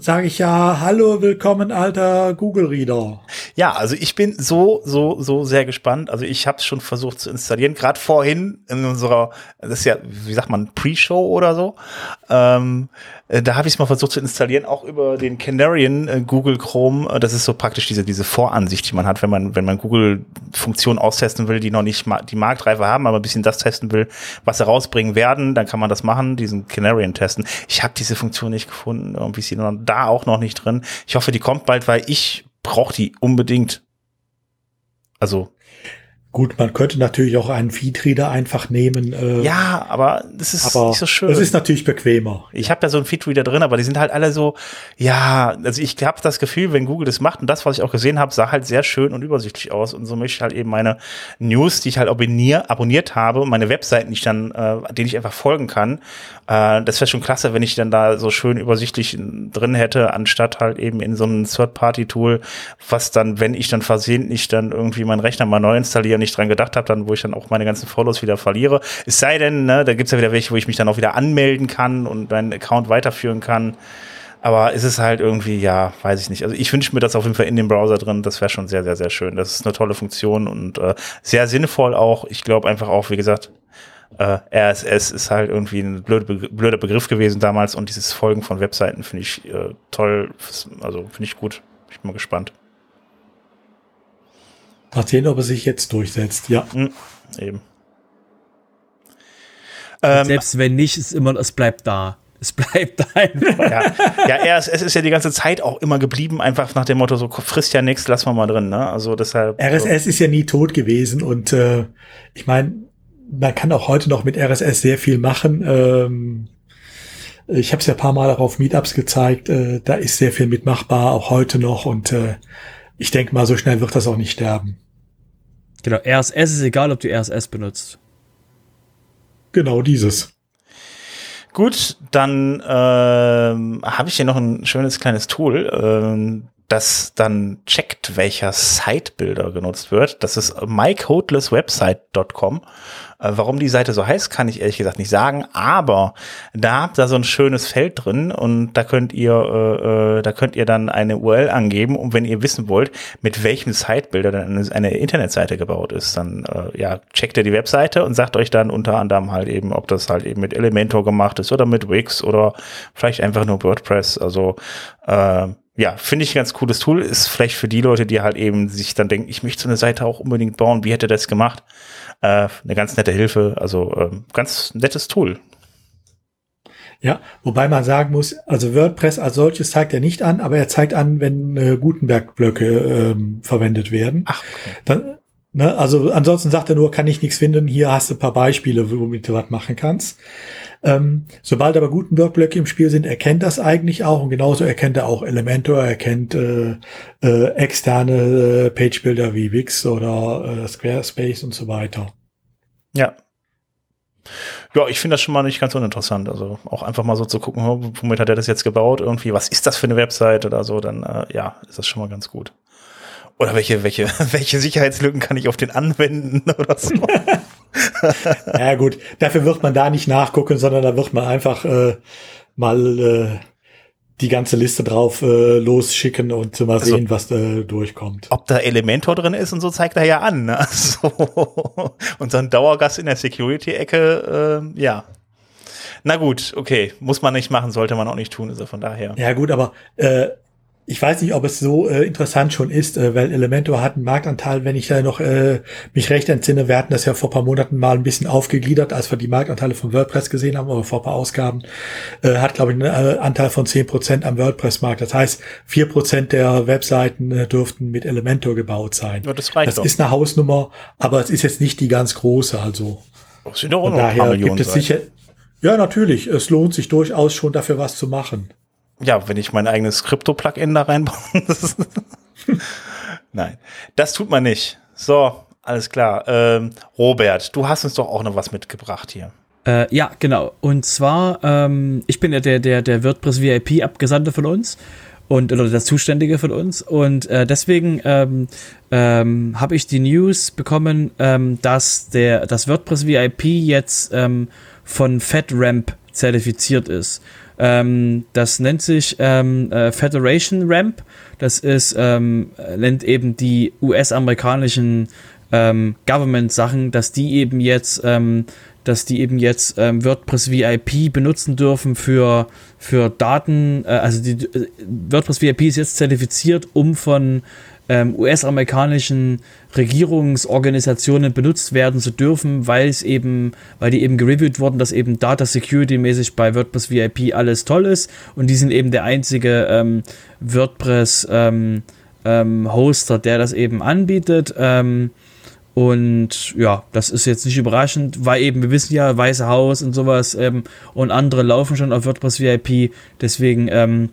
sage ich ja, hallo, willkommen, alter Google-Reader. Ja, also ich bin so, so, so sehr gespannt. Also ich habe es schon versucht zu installieren. Gerade vorhin in unserer, das ist ja, wie sagt man, Pre-Show oder so. Ähm, äh, da habe ich es mal versucht zu installieren, auch über den Canarian äh, Google Chrome. Äh, das ist so praktisch diese, diese Voransicht, die man hat, wenn man, wenn man Google-Funktionen austesten will, die noch nicht ma die Marktreife haben, aber ein bisschen das testen will, was sie rausbringen werden, dann kann man das machen, diesen Canarian testen. Ich habe diese Funktion nicht gefunden. Irgendwie ist sie da auch noch nicht drin. Ich hoffe, die kommt bald, weil ich brauche die unbedingt. Also Gut, man könnte natürlich auch einen Feedreader einfach nehmen. Äh, ja, aber das ist aber nicht so schön. Es ist natürlich bequemer. Ich habe ja so einen Feedreader drin, aber die sind halt alle so, ja, also ich habe das Gefühl, wenn Google das macht und das, was ich auch gesehen habe, sah halt sehr schön und übersichtlich aus und so möchte ich halt eben meine News, die ich halt abonnier, abonniert habe meine Webseiten, die ich dann, äh, denen ich einfach folgen kann, äh, das wäre schon klasse, wenn ich dann da so schön übersichtlich drin hätte, anstatt halt eben in so einem Third-Party-Tool, was dann, wenn ich dann versehentlich dann irgendwie meinen Rechner mal neu installiere, nicht dran gedacht habe, dann wo ich dann auch meine ganzen Follows wieder verliere. Es sei denn, ne, da gibt's ja wieder welche, wo ich mich dann auch wieder anmelden kann und meinen Account weiterführen kann. Aber ist es halt irgendwie, ja, weiß ich nicht. Also ich wünsche mir das auf jeden Fall in dem Browser drin. Das wäre schon sehr, sehr, sehr schön. Das ist eine tolle Funktion und äh, sehr sinnvoll auch. Ich glaube einfach auch, wie gesagt, äh, RSS ist halt irgendwie ein blöder, blöder Begriff gewesen damals und dieses Folgen von Webseiten finde ich äh, toll. Also finde ich gut. Ich bin mal gespannt. Mal sehen, ob er sich jetzt durchsetzt, ja. Mhm, eben. Ähm, selbst wenn nicht, ist immer, es bleibt da. Es bleibt einfach. Ja, ja RSS ist ja die ganze Zeit auch immer geblieben, einfach nach dem Motto, so frisst ja nichts, lass mal mal drin, ne? Also deshalb. RSS so. ist ja nie tot gewesen und äh, ich meine, man kann auch heute noch mit RSS sehr viel machen. Ähm, ich habe es ja ein paar Mal auch auf Meetups gezeigt, äh, da ist sehr viel mitmachbar, auch heute noch und äh, ich denke mal, so schnell wird das auch nicht sterben. Genau, RSS ist egal, ob du RSS benutzt. Genau dieses. Gut, dann ähm, habe ich hier noch ein schönes kleines Tool, ähm, das dann checkt, welcher Sitebuilder genutzt wird. Das ist mycodelesswebsite.com. Äh, warum die Seite so heißt, kann ich ehrlich gesagt nicht sagen, aber da habt ihr so ein schönes Feld drin und da könnt ihr, äh, äh da könnt ihr dann eine URL angeben und wenn ihr wissen wollt, mit welchem Sitebuilder dann eine, Internetseite gebaut ist, dann äh, ja, checkt ihr die Webseite und sagt euch dann unter anderem halt eben, ob das halt eben mit Elementor gemacht ist oder mit Wix oder vielleicht einfach nur WordPress. Also äh, ja, finde ich ein ganz cooles Tool. Ist vielleicht für die Leute, die halt eben sich dann denken, ich möchte so eine Seite auch unbedingt bauen. Wie hätte das gemacht? Äh, eine ganz nette Hilfe. Also äh, ganz nettes Tool. Ja, wobei man sagen muss, also WordPress als solches zeigt er nicht an, aber er zeigt an, wenn äh, Gutenberg-Blöcke ähm, verwendet werden. Ach, okay. Dann, ne, also ansonsten sagt er nur, kann ich nichts finden, hier hast du ein paar Beispiele, womit du was machen kannst. Ähm, sobald aber Gutenberg-Blöcke im Spiel sind, erkennt das eigentlich auch und genauso erkennt er auch Elementor, er erkennt äh, äh, externe äh, Page-Builder wie Wix oder äh, Squarespace und so weiter. Ja. Ja, ich finde das schon mal nicht ganz uninteressant. Also auch einfach mal so zu gucken, womit hat er das jetzt gebaut? Irgendwie, was ist das für eine Website oder so? Dann äh, ja, ist das schon mal ganz gut. Oder welche, welche, welche Sicherheitslücken kann ich auf den anwenden oder so? ja gut, dafür wird man da nicht nachgucken, sondern da wird man einfach äh, mal äh, die ganze Liste drauf äh, losschicken und mal also, sehen, was da durchkommt. Ob da Elementor drin ist und so zeigt er ja an. Ne? So. Und so ein Dauergast in der Security-Ecke, äh, ja. Na gut, okay, muss man nicht machen, sollte man auch nicht tun, also von daher. Ja gut, aber äh, ich weiß nicht, ob es so äh, interessant schon ist, äh, weil Elementor hat einen Marktanteil, wenn ich da noch äh, mich recht entsinne, wir hatten das ja vor paar Monaten mal ein bisschen aufgegliedert, als wir die Marktanteile von WordPress gesehen haben, oder vor paar Ausgaben, äh, hat, glaube ich, einen äh, Anteil von zehn Prozent am WordPress-Markt. Das heißt, vier Prozent der Webseiten äh, dürften mit Elementor gebaut sein. Ja, das reicht das ist eine Hausnummer, aber es ist jetzt nicht die ganz große, also. Das sind doch auch noch daher gibt es sicher, ja, natürlich, es lohnt sich durchaus schon dafür was zu machen ja, wenn ich mein eigenes Krypto-Plugin da reinbaue. Nein, das tut man nicht. So, alles klar. Ähm, Robert, du hast uns doch auch noch was mitgebracht hier. Äh, ja, genau. Und zwar, ähm, ich bin ja der, der, der WordPress VIP-Abgesandte von uns und oder der Zuständige von uns. Und äh, deswegen ähm, ähm, habe ich die News bekommen, ähm, dass das WordPress VIP jetzt ähm, von FedRAMP zertifiziert ist. Ähm, das nennt sich ähm, äh, Federation Ramp. Das ist, ähm, nennt eben die US-amerikanischen ähm, Government-Sachen, dass die eben jetzt, ähm, dass die eben jetzt ähm, WordPress VIP benutzen dürfen für, für Daten. Äh, also die äh, WordPress VIP ist jetzt zertifiziert, um von ähm, US-amerikanischen Regierungsorganisationen benutzt werden zu dürfen, weil es eben, weil die eben gereviewt wurden, dass eben Data Security mäßig bei WordPress VIP alles toll ist und die sind eben der einzige ähm, WordPress ähm, ähm, Hoster, der das eben anbietet. Ähm, und ja, das ist jetzt nicht überraschend, weil eben, wir wissen ja, Weiße Haus und sowas ähm, und andere laufen schon auf WordPress VIP. Deswegen ähm,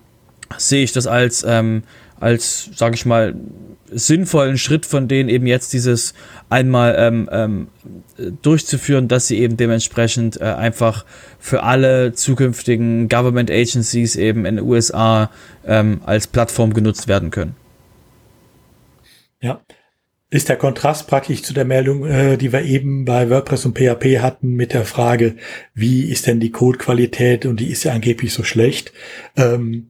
sehe ich das als, ähm, als, sage ich mal, sinnvollen Schritt von denen eben jetzt dieses einmal ähm, ähm, durchzuführen, dass sie eben dementsprechend äh, einfach für alle zukünftigen Government Agencies eben in den USA ähm, als Plattform genutzt werden können. Ja. Ist der Kontrast praktisch zu der Meldung, äh, die wir eben bei WordPress und PHP hatten, mit der Frage, wie ist denn die Codequalität und die ist ja angeblich so schlecht. Ähm,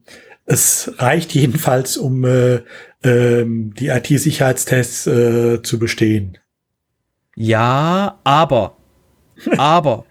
es reicht jedenfalls, um äh, ähm, die IT-Sicherheitstests äh, zu bestehen. Ja, aber, aber,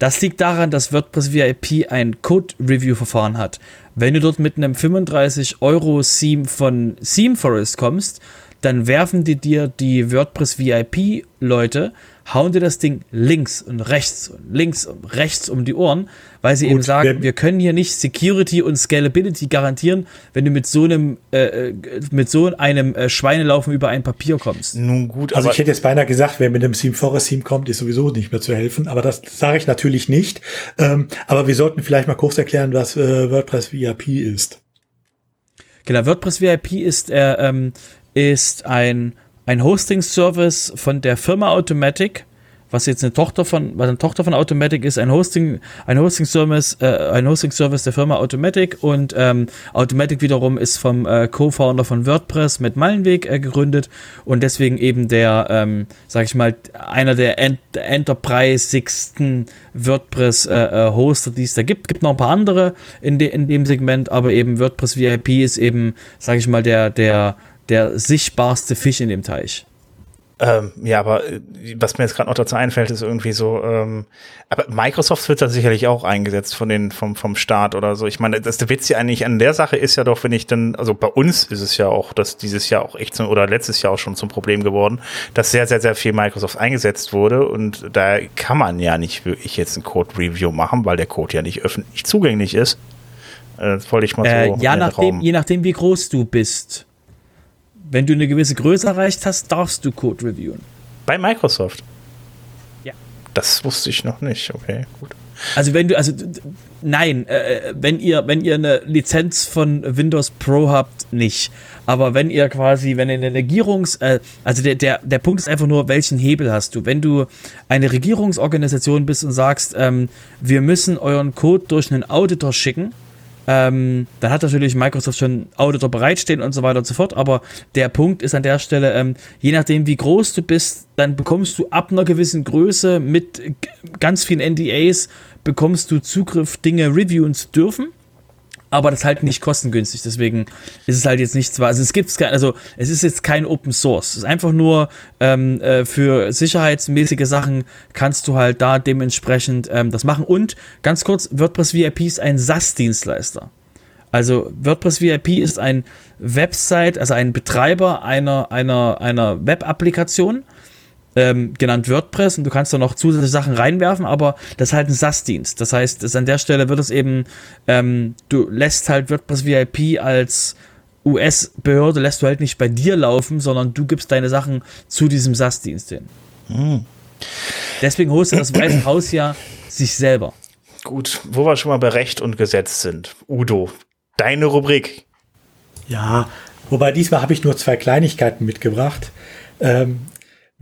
das liegt daran, dass WordPress VIP ein Code-Review-Verfahren hat. Wenn du dort mit einem 35 Euro Theme von Theme Forest kommst, dann werfen die dir die WordPress VIP Leute hauen dir das Ding links und rechts und links und rechts um die Ohren, weil sie Gut, eben sagen, wir können hier nicht Security und Scalability garantieren, wenn du mit so einem äh, äh mit so einem äh, Schweinelaufen über ein Papier kommst. Nun gut, also ich hätte jetzt beinahe gesagt, wer mit einem Theme Forest Theme kommt, ist sowieso nicht mehr zu helfen, aber das sage ich natürlich nicht. Ähm, aber wir sollten vielleicht mal kurz erklären, was äh, WordPress VIP ist. Genau, WordPress VIP ist äh, ähm, ist ein ein Hosting-Service von der Firma Automatic, was jetzt eine Tochter von, was eine Tochter von Automatic ist, ein Hosting, ein Hosting-Service, äh, ein Hosting-Service der Firma Automatic und ähm, Automatic wiederum ist vom äh, Co-Founder von WordPress mit Meilenweg äh, gegründet und deswegen eben der, ähm, sag ich mal, einer der Ent enterprisigsten WordPress-Hoster, äh, äh die es da gibt. Gibt noch ein paar andere in, de in dem Segment, aber eben WordPress VIP ist eben, sag ich mal, der, der der sichtbarste Fisch in dem Teich. Ähm, ja, aber äh, was mir jetzt gerade noch dazu einfällt, ist irgendwie so, ähm, aber Microsoft wird da sicherlich auch eingesetzt von den, vom, vom Staat oder so. Ich meine, das der Witz ja eigentlich an der Sache ist ja doch, wenn ich dann, also bei uns ist es ja auch, dass dieses Jahr auch echt zum, oder letztes Jahr auch schon zum Problem geworden, dass sehr, sehr, sehr viel Microsoft eingesetzt wurde und da kann man ja nicht wirklich jetzt ein Code-Review machen, weil der Code ja nicht öffentlich zugänglich ist. Äh, das wollte ich mal so. Äh, ja, nachdem, je nachdem, wie groß du bist. Wenn du eine gewisse Größe erreicht hast, darfst du Code reviewen. Bei Microsoft? Ja. Das wusste ich noch nicht. Okay, gut. Also wenn du, also nein, äh, wenn ihr, wenn ihr eine Lizenz von Windows Pro habt, nicht. Aber wenn ihr quasi, wenn ihr eine Regierungs, äh, also der, der, der Punkt ist einfach nur, welchen Hebel hast du? Wenn du eine Regierungsorganisation bist und sagst, ähm, wir müssen euren Code durch einen Auditor schicken, ähm, dann hat natürlich Microsoft schon Auditor bereitstehen und so weiter und so fort. Aber der Punkt ist an der Stelle, ähm, je nachdem, wie groß du bist, dann bekommst du ab einer gewissen Größe mit ganz vielen NDAs, bekommst du Zugriff, Dinge reviewen zu dürfen aber das ist halt nicht kostengünstig. Deswegen ist es halt jetzt nichts, also es gibt also es ist jetzt kein Open Source. Es ist einfach nur ähm, äh, für sicherheitsmäßige Sachen kannst du halt da dementsprechend ähm, das machen. Und ganz kurz, WordPress VIP ist ein SaaS-Dienstleister. Also WordPress VIP ist ein Website, also ein Betreiber einer, einer, einer Web-Applikation ähm, genannt WordPress und du kannst da noch zusätzliche Sachen reinwerfen, aber das ist halt ein SaaS-Dienst. Das heißt, das an der Stelle wird es eben, ähm, du lässt halt WordPress VIP als US-Behörde lässt du halt nicht bei dir laufen, sondern du gibst deine Sachen zu diesem SaaS-Dienst hin. Hm. Deswegen hostet das Weiße Haus ja sich selber. Gut, wo wir schon mal bei Recht und Gesetz sind. Udo, deine Rubrik. Ja, wobei diesmal habe ich nur zwei Kleinigkeiten mitgebracht. Ähm,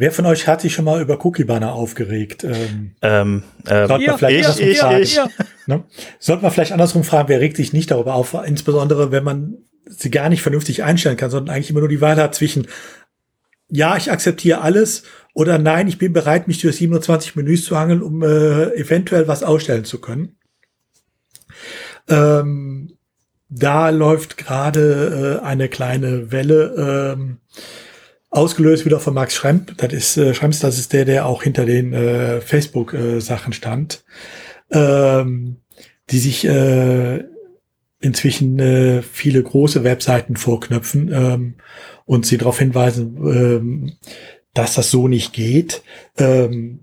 Wer von euch hat sich schon mal über Cookie Banner aufgeregt? Ähm, ähm, ähm, sollte man vielleicht ich, ich, fragen. Ich. Ne? Sollte man vielleicht andersrum fragen, wer regt sich nicht darüber auf, insbesondere wenn man sie gar nicht vernünftig einstellen kann, sondern eigentlich immer nur die Wahl hat zwischen ja, ich akzeptiere alles oder nein, ich bin bereit, mich durch 27 Menüs zu hangeln, um äh, eventuell was ausstellen zu können. Ähm, da läuft gerade äh, eine kleine Welle. Ähm, Ausgelöst wieder von Max Schremp. Das ist äh, Schremps, das ist der, der auch hinter den äh, Facebook-Sachen äh, stand. Ähm, die sich äh, inzwischen äh, viele große Webseiten vorknöpfen ähm, und sie darauf hinweisen, ähm, dass das so nicht geht. Ähm,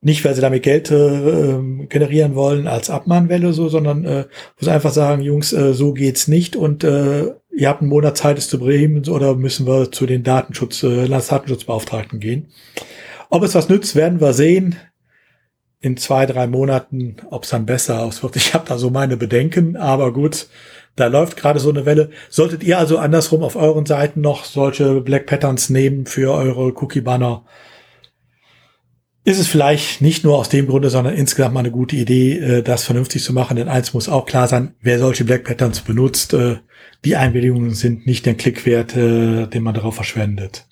nicht, weil sie damit Geld äh, generieren wollen als Abmahnwelle so, sondern äh, muss einfach sagen, Jungs, äh, so geht's nicht und äh, ihr habt einen Monat Zeit, es zu beheben oder müssen wir zu den Datenschutz, äh, Landesdatenschutzbeauftragten gehen. Ob es was nützt, werden wir sehen. In zwei, drei Monaten, ob es dann besser auswirkt. Ich habe da so meine Bedenken, aber gut, da läuft gerade so eine Welle. Solltet ihr also andersrum auf euren Seiten noch solche Black Patterns nehmen für eure Cookie-Banner, ist es vielleicht nicht nur aus dem Grunde, sondern insgesamt mal eine gute Idee, äh, das vernünftig zu machen. Denn eins muss auch klar sein, wer solche Black Patterns benutzt, äh, die Einwilligungen sind nicht der Klick wert, äh, den man darauf verschwendet.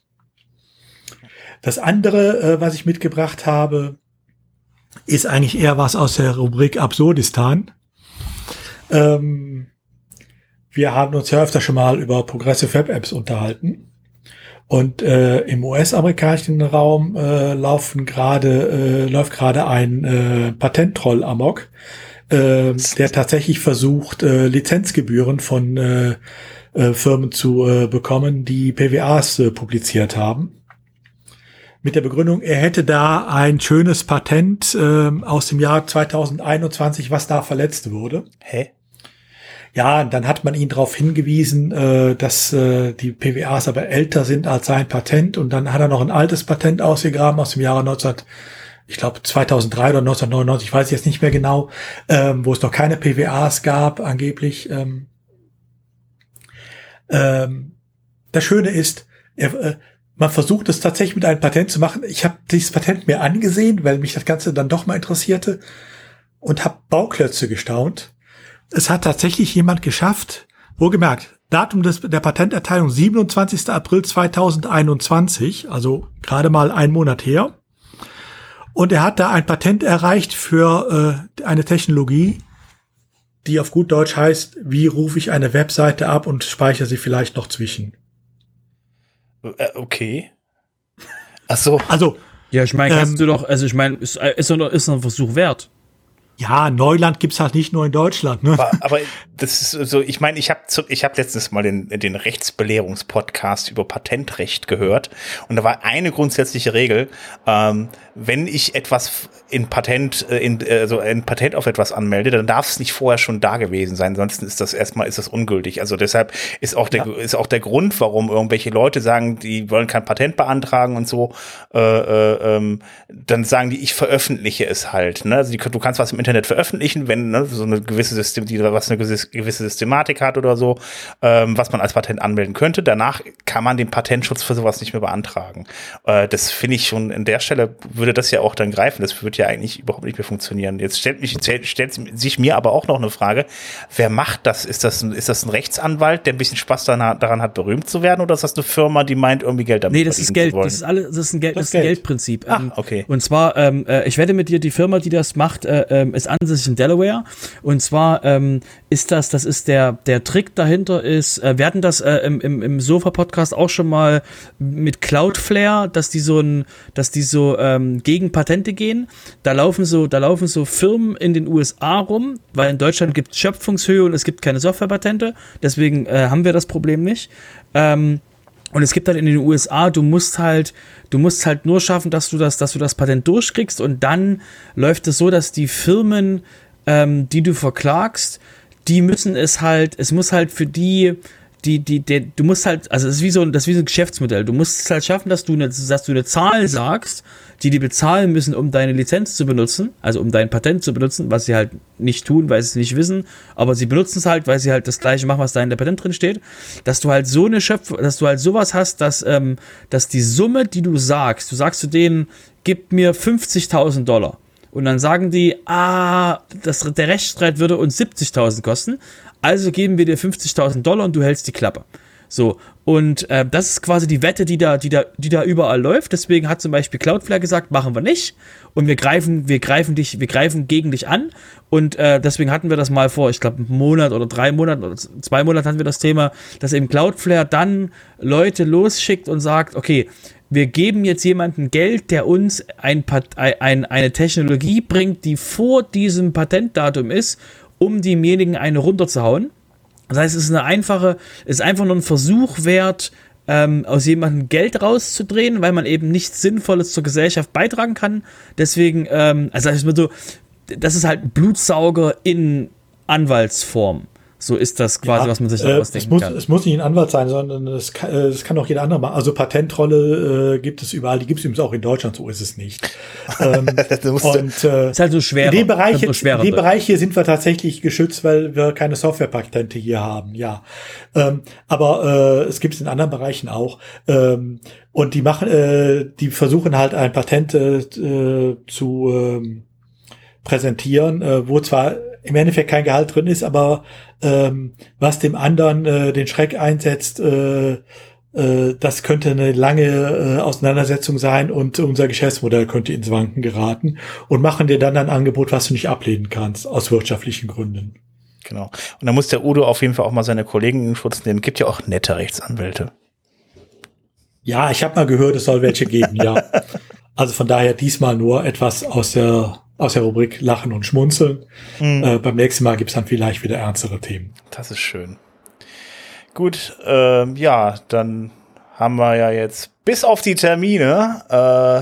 Das andere, was ich mitgebracht habe, ist eigentlich eher was aus der Rubrik Absurdistan. Ähm, wir haben uns ja öfter schon mal über Progressive Web Apps unterhalten. Und äh, im US-amerikanischen Raum äh, laufen gerade äh, läuft gerade ein äh, Patenttroll amok, äh, der tatsächlich versucht äh, Lizenzgebühren von äh, äh, Firmen zu äh, bekommen, die PWAs äh, publiziert haben. Mit der Begründung, er hätte da ein schönes Patent äh, aus dem Jahr 2021, was da verletzt wurde. Hä? Ja, dann hat man ihn darauf hingewiesen, äh, dass äh, die PWAs aber älter sind als sein Patent und dann hat er noch ein altes Patent ausgegraben aus dem Jahre 19, ich glaube 2003 oder 1999, ich weiß jetzt nicht mehr genau, ähm, wo es noch keine PWAs gab angeblich. Ähm, ähm, das Schöne ist, er, äh, man versucht es tatsächlich mit einem Patent zu machen. Ich habe dieses Patent mir angesehen, weil mich das Ganze dann doch mal interessierte und habe Bauklötze gestaunt es hat tatsächlich jemand geschafft, wohlgemerkt, Datum des, der Patenterteilung 27. April 2021, also gerade mal ein Monat her. Und er hat da ein Patent erreicht für äh, eine Technologie, die auf gut Deutsch heißt, wie rufe ich eine Webseite ab und speichere sie vielleicht noch zwischen. Äh, okay. Ach so. Also, Ja, ich meine, kannst Ähm, du doch, also ich meine, ist, ist, doch- ist doch ein Versuch wert. Ja, Neuland gibt's halt nicht nur in Deutschland. Ne? Aber, aber das ist so, ich meine, ich habe ich hab letztens mal den, den Rechtsbelehrungspodcast über Patentrecht gehört und da war eine grundsätzliche Regel, ähm, wenn ich etwas in Patent, äh, in, also ein Patent auf etwas anmelde, dann darf es nicht vorher schon da gewesen sein, ansonsten ist das erstmal ist das ungültig. Also deshalb ist auch der ist auch der Grund, warum irgendwelche Leute sagen, die wollen kein Patent beantragen und so, äh, äh, ähm, dann sagen die, ich veröffentliche es halt. Ne? Also die, du kannst was im Internet veröffentlichen, wenn ne, so eine gewisse System, die was eine gewisse, Systematik hat oder so, ähm, was man als Patent anmelden könnte. Danach kann man den Patentschutz für sowas nicht mehr beantragen. Äh, das finde ich schon an der Stelle würde das ja auch dann greifen. Das würde ja eigentlich überhaupt nicht mehr funktionieren. Jetzt stellt mich stellt, sich mir aber auch noch eine Frage: Wer macht das? Ist das ein, ist das ein Rechtsanwalt, der ein bisschen Spaß daran, hat, berühmt zu werden, oder ist das eine Firma, die meint irgendwie Geld damit Nee, das ist Geld. Das ist alles, das ist ein, Geld, Das ist ein Geld. Geldprinzip. Ah, Ähm, okay. Und zwar, ähm, äh, ich wette mit dir, die Firma, die das macht, äh, ähm, ist ansässig in Delaware. Und zwar ähm, ist das, das ist der, der Trick dahinter ist, äh, wir hatten das äh, im, im, im Sofa-Podcast auch schon mal mit Cloudflare, dass die so ein, dass die so ähm, gegen Patente gehen. Da laufen so, da laufen so Firmen in den USA rum, weil in Deutschland gibt es Schöpfungshöhe und es gibt keine Softwarepatente. Deswegen äh, haben wir das Problem nicht. Ähm, und es gibt halt in den USA, du musst halt, du musst halt nur schaffen, dass du das, dass du das Patent durchkriegst und dann läuft es so, dass die Firmen, ähm, die du verklagst, die müssen es halt, es muss halt für die, die, die, die, du musst halt, also es ist wie so das ist wie so ein Geschäftsmodell. Du musst es halt schaffen, dass du eine, dass du eine Zahl sagst, die die bezahlen müssen, um deine Lizenz zu benutzen, also um dein Patent zu benutzen, was sie halt nicht tun, weil sie es nicht wissen, aber sie benutzen es halt, weil sie halt das gleiche machen, was da in der Patent drin steht, dass du halt so eine Schöpf, dass du halt sowas hast, dass, ähm, dass die Summe, die du sagst, du sagst zu denen, gib mir 50.000 Dollar. Und dann sagen die, ah, das, der Rechtsstreit würde uns 70.000 kosten, also geben wir dir 50.000 Dollar und du hältst die Klappe. So, und äh, das ist quasi die Wette, die da, die, da, die da überall läuft. Deswegen hat zum Beispiel Cloudflare gesagt, machen wir nicht. Und wir greifen, wir greifen dich, wir greifen gegen dich an. Und äh, deswegen hatten wir das mal vor, ich glaube, einen Monat oder drei Monaten oder zwei Monaten hatten wir das Thema, dass eben Cloudflare dann Leute losschickt und sagt, okay, wir geben jetzt jemandem Geld, der uns ein, ein, eine Technologie bringt, die vor diesem Patentdatum ist, um demjenigen eine runterzuhauen. Das heißt, es ist eine einfache, ist einfach nur ein Versuch wert, ähm, aus jemandem Geld rauszudrehen, weil man eben nichts Sinnvolles zur Gesellschaft beitragen kann. Deswegen, ähm, also ich mal so, das ist halt Blutsauger in Anwaltsform. So ist das quasi, Ja, was man sich äh, da es ausdenken muss, kann. Es muss nicht ein Anwalt sein, sondern es kann, äh, es kann auch jeder andere machen. Also Patentrolle äh, gibt es überall, die gibt es übrigens auch in Deutschland, so ist es nicht. ähm, Du musst- und äh, ist halt so schwer. in dem Bereich, so in dem. Bereich hier sind wir tatsächlich geschützt, weil wir keine Softwarepatente hier haben, ja. Ähm, aber äh, es gibt es in anderen Bereichen auch. Ähm, und die machen, äh, die versuchen halt ein Patent äh, äh, zu ähm, präsentieren, äh, wo zwar im Endeffekt kein Gehalt drin ist, aber ähm, was dem anderen äh, den Schreck einsetzt, äh, äh, das könnte eine lange äh, Auseinandersetzung sein und unser Geschäftsmodell könnte ins Wanken geraten und machen dir dann ein Angebot, was du nicht ablehnen kannst, aus wirtschaftlichen Gründen. Genau. Und da muss der Udo auf jeden Fall auch mal seine Kollegen in Schutz nehmen. Gibt ja auch nette Rechtsanwälte. Ja, ich habe mal gehört, es soll welche geben, ja. Also von daher diesmal nur etwas aus der aus der Rubrik Lachen und Schmunzeln. Äh, beim nächsten Mal gibt's dann vielleicht wieder ernstere Themen. Das ist schön. Gut, ähm, ja, dann haben wir ja jetzt bis auf die Termine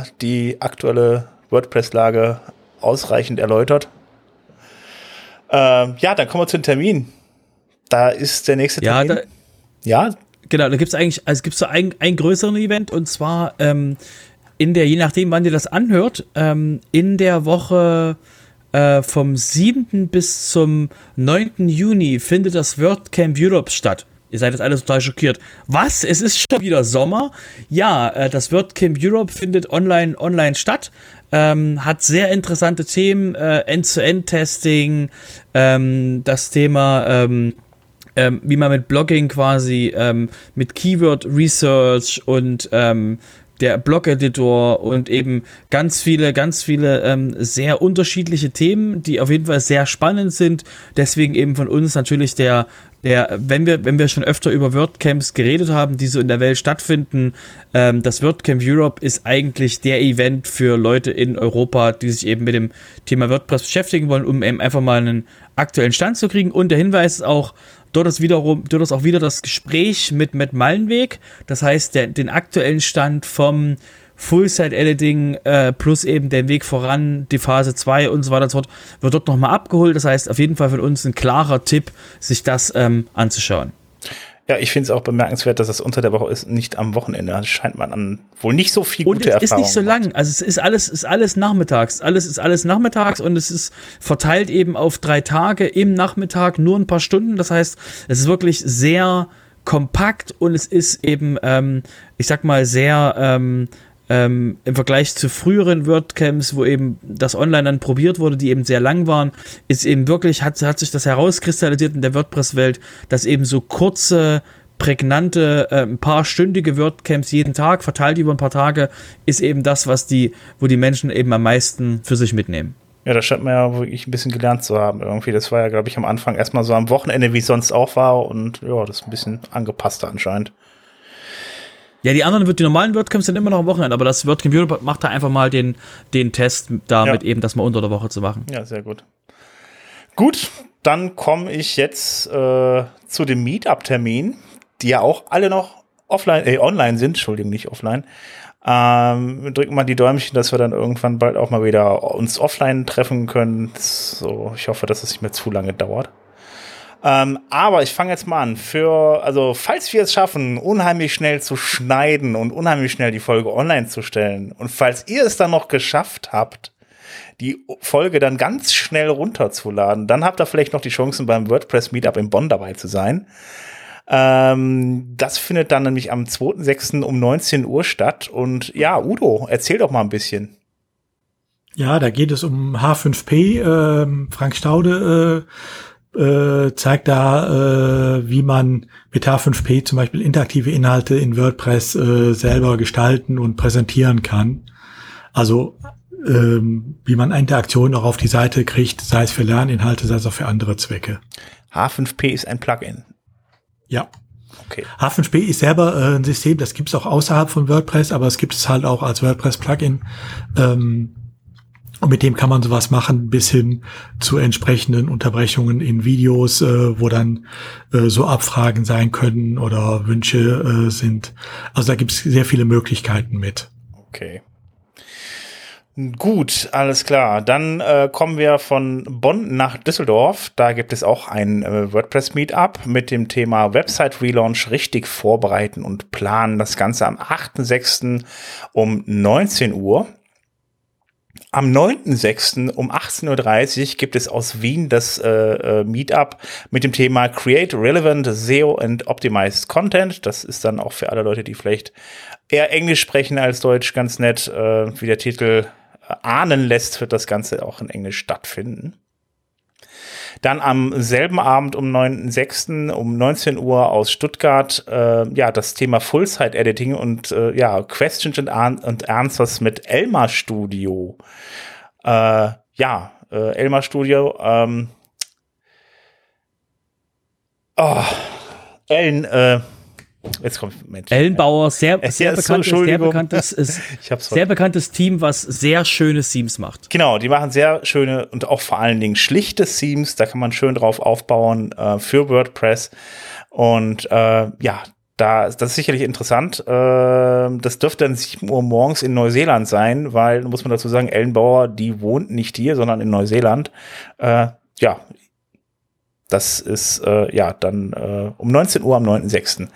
äh, die aktuelle WordPress-Lage ausreichend erläutert. Ähm, ja, dann kommen wir zu den Terminen. Da ist der nächste Ja, Termin. da, ja, Genau, da gibt es eigentlich, also es gibt so ein, ein größeren Event und zwar ähm, in der, je nachdem, wann ihr das anhört, ähm, in der Woche äh, vom 7. bis zum 9. Juni findet das WordCamp Europe statt. Ihr seid jetzt alle total schockiert. Was? Es ist schon wieder Sommer? Ja, äh, das WordCamp Europe findet online, online statt. Ähm, hat sehr interessante Themen, äh, End-to-End-Testing, ähm, das Thema ähm, ähm, wie man mit Blogging quasi ähm, mit Keyword Research und ähm, der Blog-Editor und eben ganz viele, ganz viele ähm, sehr unterschiedliche Themen, die auf jeden Fall sehr spannend sind. Deswegen eben von uns natürlich der, der, wenn wir, wenn wir schon öfter über WordCamps geredet haben, die so in der Welt stattfinden, ähm, das WordCamp Europe ist eigentlich der Event für Leute in Europa, die sich eben mit dem Thema WordPress beschäftigen wollen, um eben einfach mal einen aktuellen Stand zu kriegen. Und der Hinweis ist auch, dort ist wiederum, dort ist auch wieder das Gespräch mit Matt Mallenweg. Das heißt, der, den aktuellen Stand vom Full-Site-Editing äh, plus eben den Weg voran, die Phase 2 und so weiter und so fort, wird dort nochmal abgeholt. Das heißt, auf jeden Fall von uns ein klarer Tipp, sich das ähm, anzuschauen. Ja, ich finde es auch bemerkenswert, dass es unter der Woche ist, nicht am Wochenende. Das scheint man an wohl nicht so viel und gute Erfahrungen. Und es ist nicht so lang. Also es ist alles, ist alles nachmittags. Alles ist alles nachmittags und es ist verteilt eben auf drei Tage im Nachmittag nur ein paar Stunden. Das heißt, es ist wirklich sehr kompakt und es ist eben, ähm, ich sag mal, sehr ähm, ähm, im Vergleich zu früheren WordCamps, wo eben das online dann probiert wurde, die eben sehr lang waren, ist eben wirklich, hat, hat sich das herauskristallisiert in der WordPress-Welt, dass eben so kurze, prägnante, äh, ein paar stündige WordCamps jeden Tag, verteilt über ein paar Tage, ist eben das, was die, wo die Menschen eben am meisten für sich mitnehmen. Ja, da scheint man ja wirklich ein bisschen gelernt zu haben. Irgendwie, das war ja, glaube ich, am Anfang erstmal so am Wochenende, wie es sonst auch war. Und ja, das ist ein bisschen angepasster anscheinend. Ja, die anderen die normalen WordCamps sind immer noch am Wochenende, aber das WordCamp Europe macht da einfach mal den, den Test damit ja. eben, das mal unter der Woche zu machen. Ja, sehr gut. Gut, dann komme ich jetzt äh, zu dem Meetup-Termin, die ja auch alle noch offline, äh, online sind, Entschuldigung, nicht offline. Ähm, drücken mal die Däumchen, dass wir dann irgendwann bald auch mal wieder uns offline treffen können. So, ich hoffe, dass es nicht mehr zu lange dauert. Ähm, aber ich fange jetzt mal an. Für, also, falls wir es schaffen, unheimlich schnell zu schneiden und unheimlich schnell die Folge online zu stellen, und falls ihr es dann noch geschafft habt, die Folge dann ganz schnell runterzuladen, dann habt ihr vielleicht noch die Chancen beim WordPress Meetup in Bonn dabei zu sein. Ähm, das findet dann nämlich am 2.6. um 19 Uhr statt. Und ja, Udo, erzähl doch mal ein bisschen. Ja, da geht es um H5P. Ähm, Frank Staude äh, äh, zeigt da, äh, wie man mit H5P zum Beispiel interaktive Inhalte in WordPress äh, selber gestalten und präsentieren kann. Also ähm, wie man Interaktionen auch auf die Seite kriegt, sei es für Lerninhalte, sei es auch für andere Zwecke. H5P ist ein Plugin. Ja. Okay. H5P ist selber äh, ein System, das gibt es auch außerhalb von WordPress, aber es gibt es halt auch als WordPress-Plugin. Ähm, und mit dem kann man sowas machen, bis hin zu entsprechenden Unterbrechungen in Videos, äh, wo dann äh, so Abfragen sein können oder Wünsche äh, sind. Also da gibt es sehr viele Möglichkeiten mit. Okay. Gut, alles klar. Dann äh, kommen wir von Bonn nach Düsseldorf. Da gibt es auch ein äh, WordPress-Meetup mit dem Thema Website-Relaunch richtig vorbereiten und planen. Das Ganze am 8.6. um 19 Uhr. Am 9.6. um 18.30 Uhr gibt es aus Wien das äh, äh, Meetup mit dem Thema Create Relevant SEO and Optimized Content. Das ist dann auch für alle Leute, die vielleicht eher Englisch sprechen als Deutsch ganz nett, äh, wie der Titel äh, ahnen lässt, wird das Ganze auch in Englisch stattfinden. Dann am selben Abend um 9.6. um 19 Uhr aus Stuttgart, äh, ja, das Thema Full-Site-Editing und äh, ja, Questions and, Answers mit Elmar Studio. Äh, ja, äh, Elmar Studio, ähm, oh, Ellen, äh, Jetzt kommt Mensch. Ellenbauer, sehr, sehr, bekanntes, sehr, bekanntes, ist, sehr bekanntes Team, was sehr schöne Themes macht. Genau, die machen sehr schöne und auch vor allen Dingen schlichte Themes. Da kann man schön drauf aufbauen äh, für WordPress. Und äh, ja, da, das ist sicherlich interessant. Äh, das dürfte dann 7 Uhr morgens in Neuseeland sein, weil, muss man dazu sagen, Ellenbauer, die wohnt nicht hier, sondern in Neuseeland. Äh, ja, das ist äh, ja dann äh, um 19 Uhr am 9.6.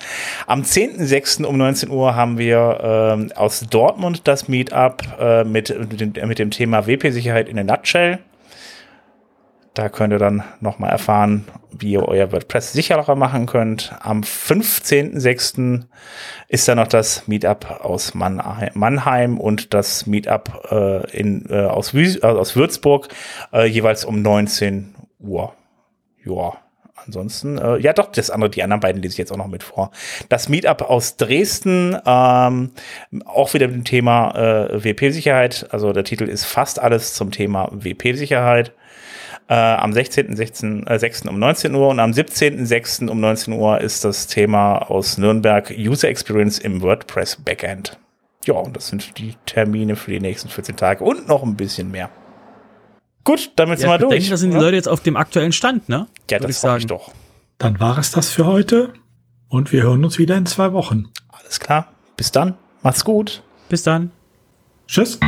Am 10.6. um 19 Uhr haben wir äh, aus Dortmund das Meetup äh, mit, mit, dem, mit dem Thema WP-Sicherheit in der Nutshell. Da könnt ihr dann nochmal erfahren, wie ihr euer WordPress sicherer machen könnt. Am 15.06. ist dann noch das Meetup aus Mannheim und das Meetup äh, in, äh, aus, Wü äh, aus Würzburg, äh, jeweils um 19 Uhr ja, ansonsten, äh, ja doch, das andere, die anderen beiden lese ich jetzt auch noch mit vor. Das Meetup aus Dresden, ähm, auch wieder mit dem Thema äh, WP-Sicherheit. Also der Titel ist fast alles zum Thema WP-Sicherheit. Äh, am 16.06. Äh, 6. um 19 Uhr und am 17.06. um 19 Uhr ist das Thema aus Nürnberg User Experience im WordPress Backend. Ja, und das sind die Termine für die nächsten 14 Tage und noch ein bisschen mehr. Gut, damit sind Ja, wir ich durch. denke, da sind die oder? Leute jetzt auf dem aktuellen Stand, ne? ja, Würde das ich sage ich doch. Dann war es das für heute und wir hören uns wieder in zwei Wochen. Alles klar. Bis dann. Macht's gut. Bis dann. Tschüss.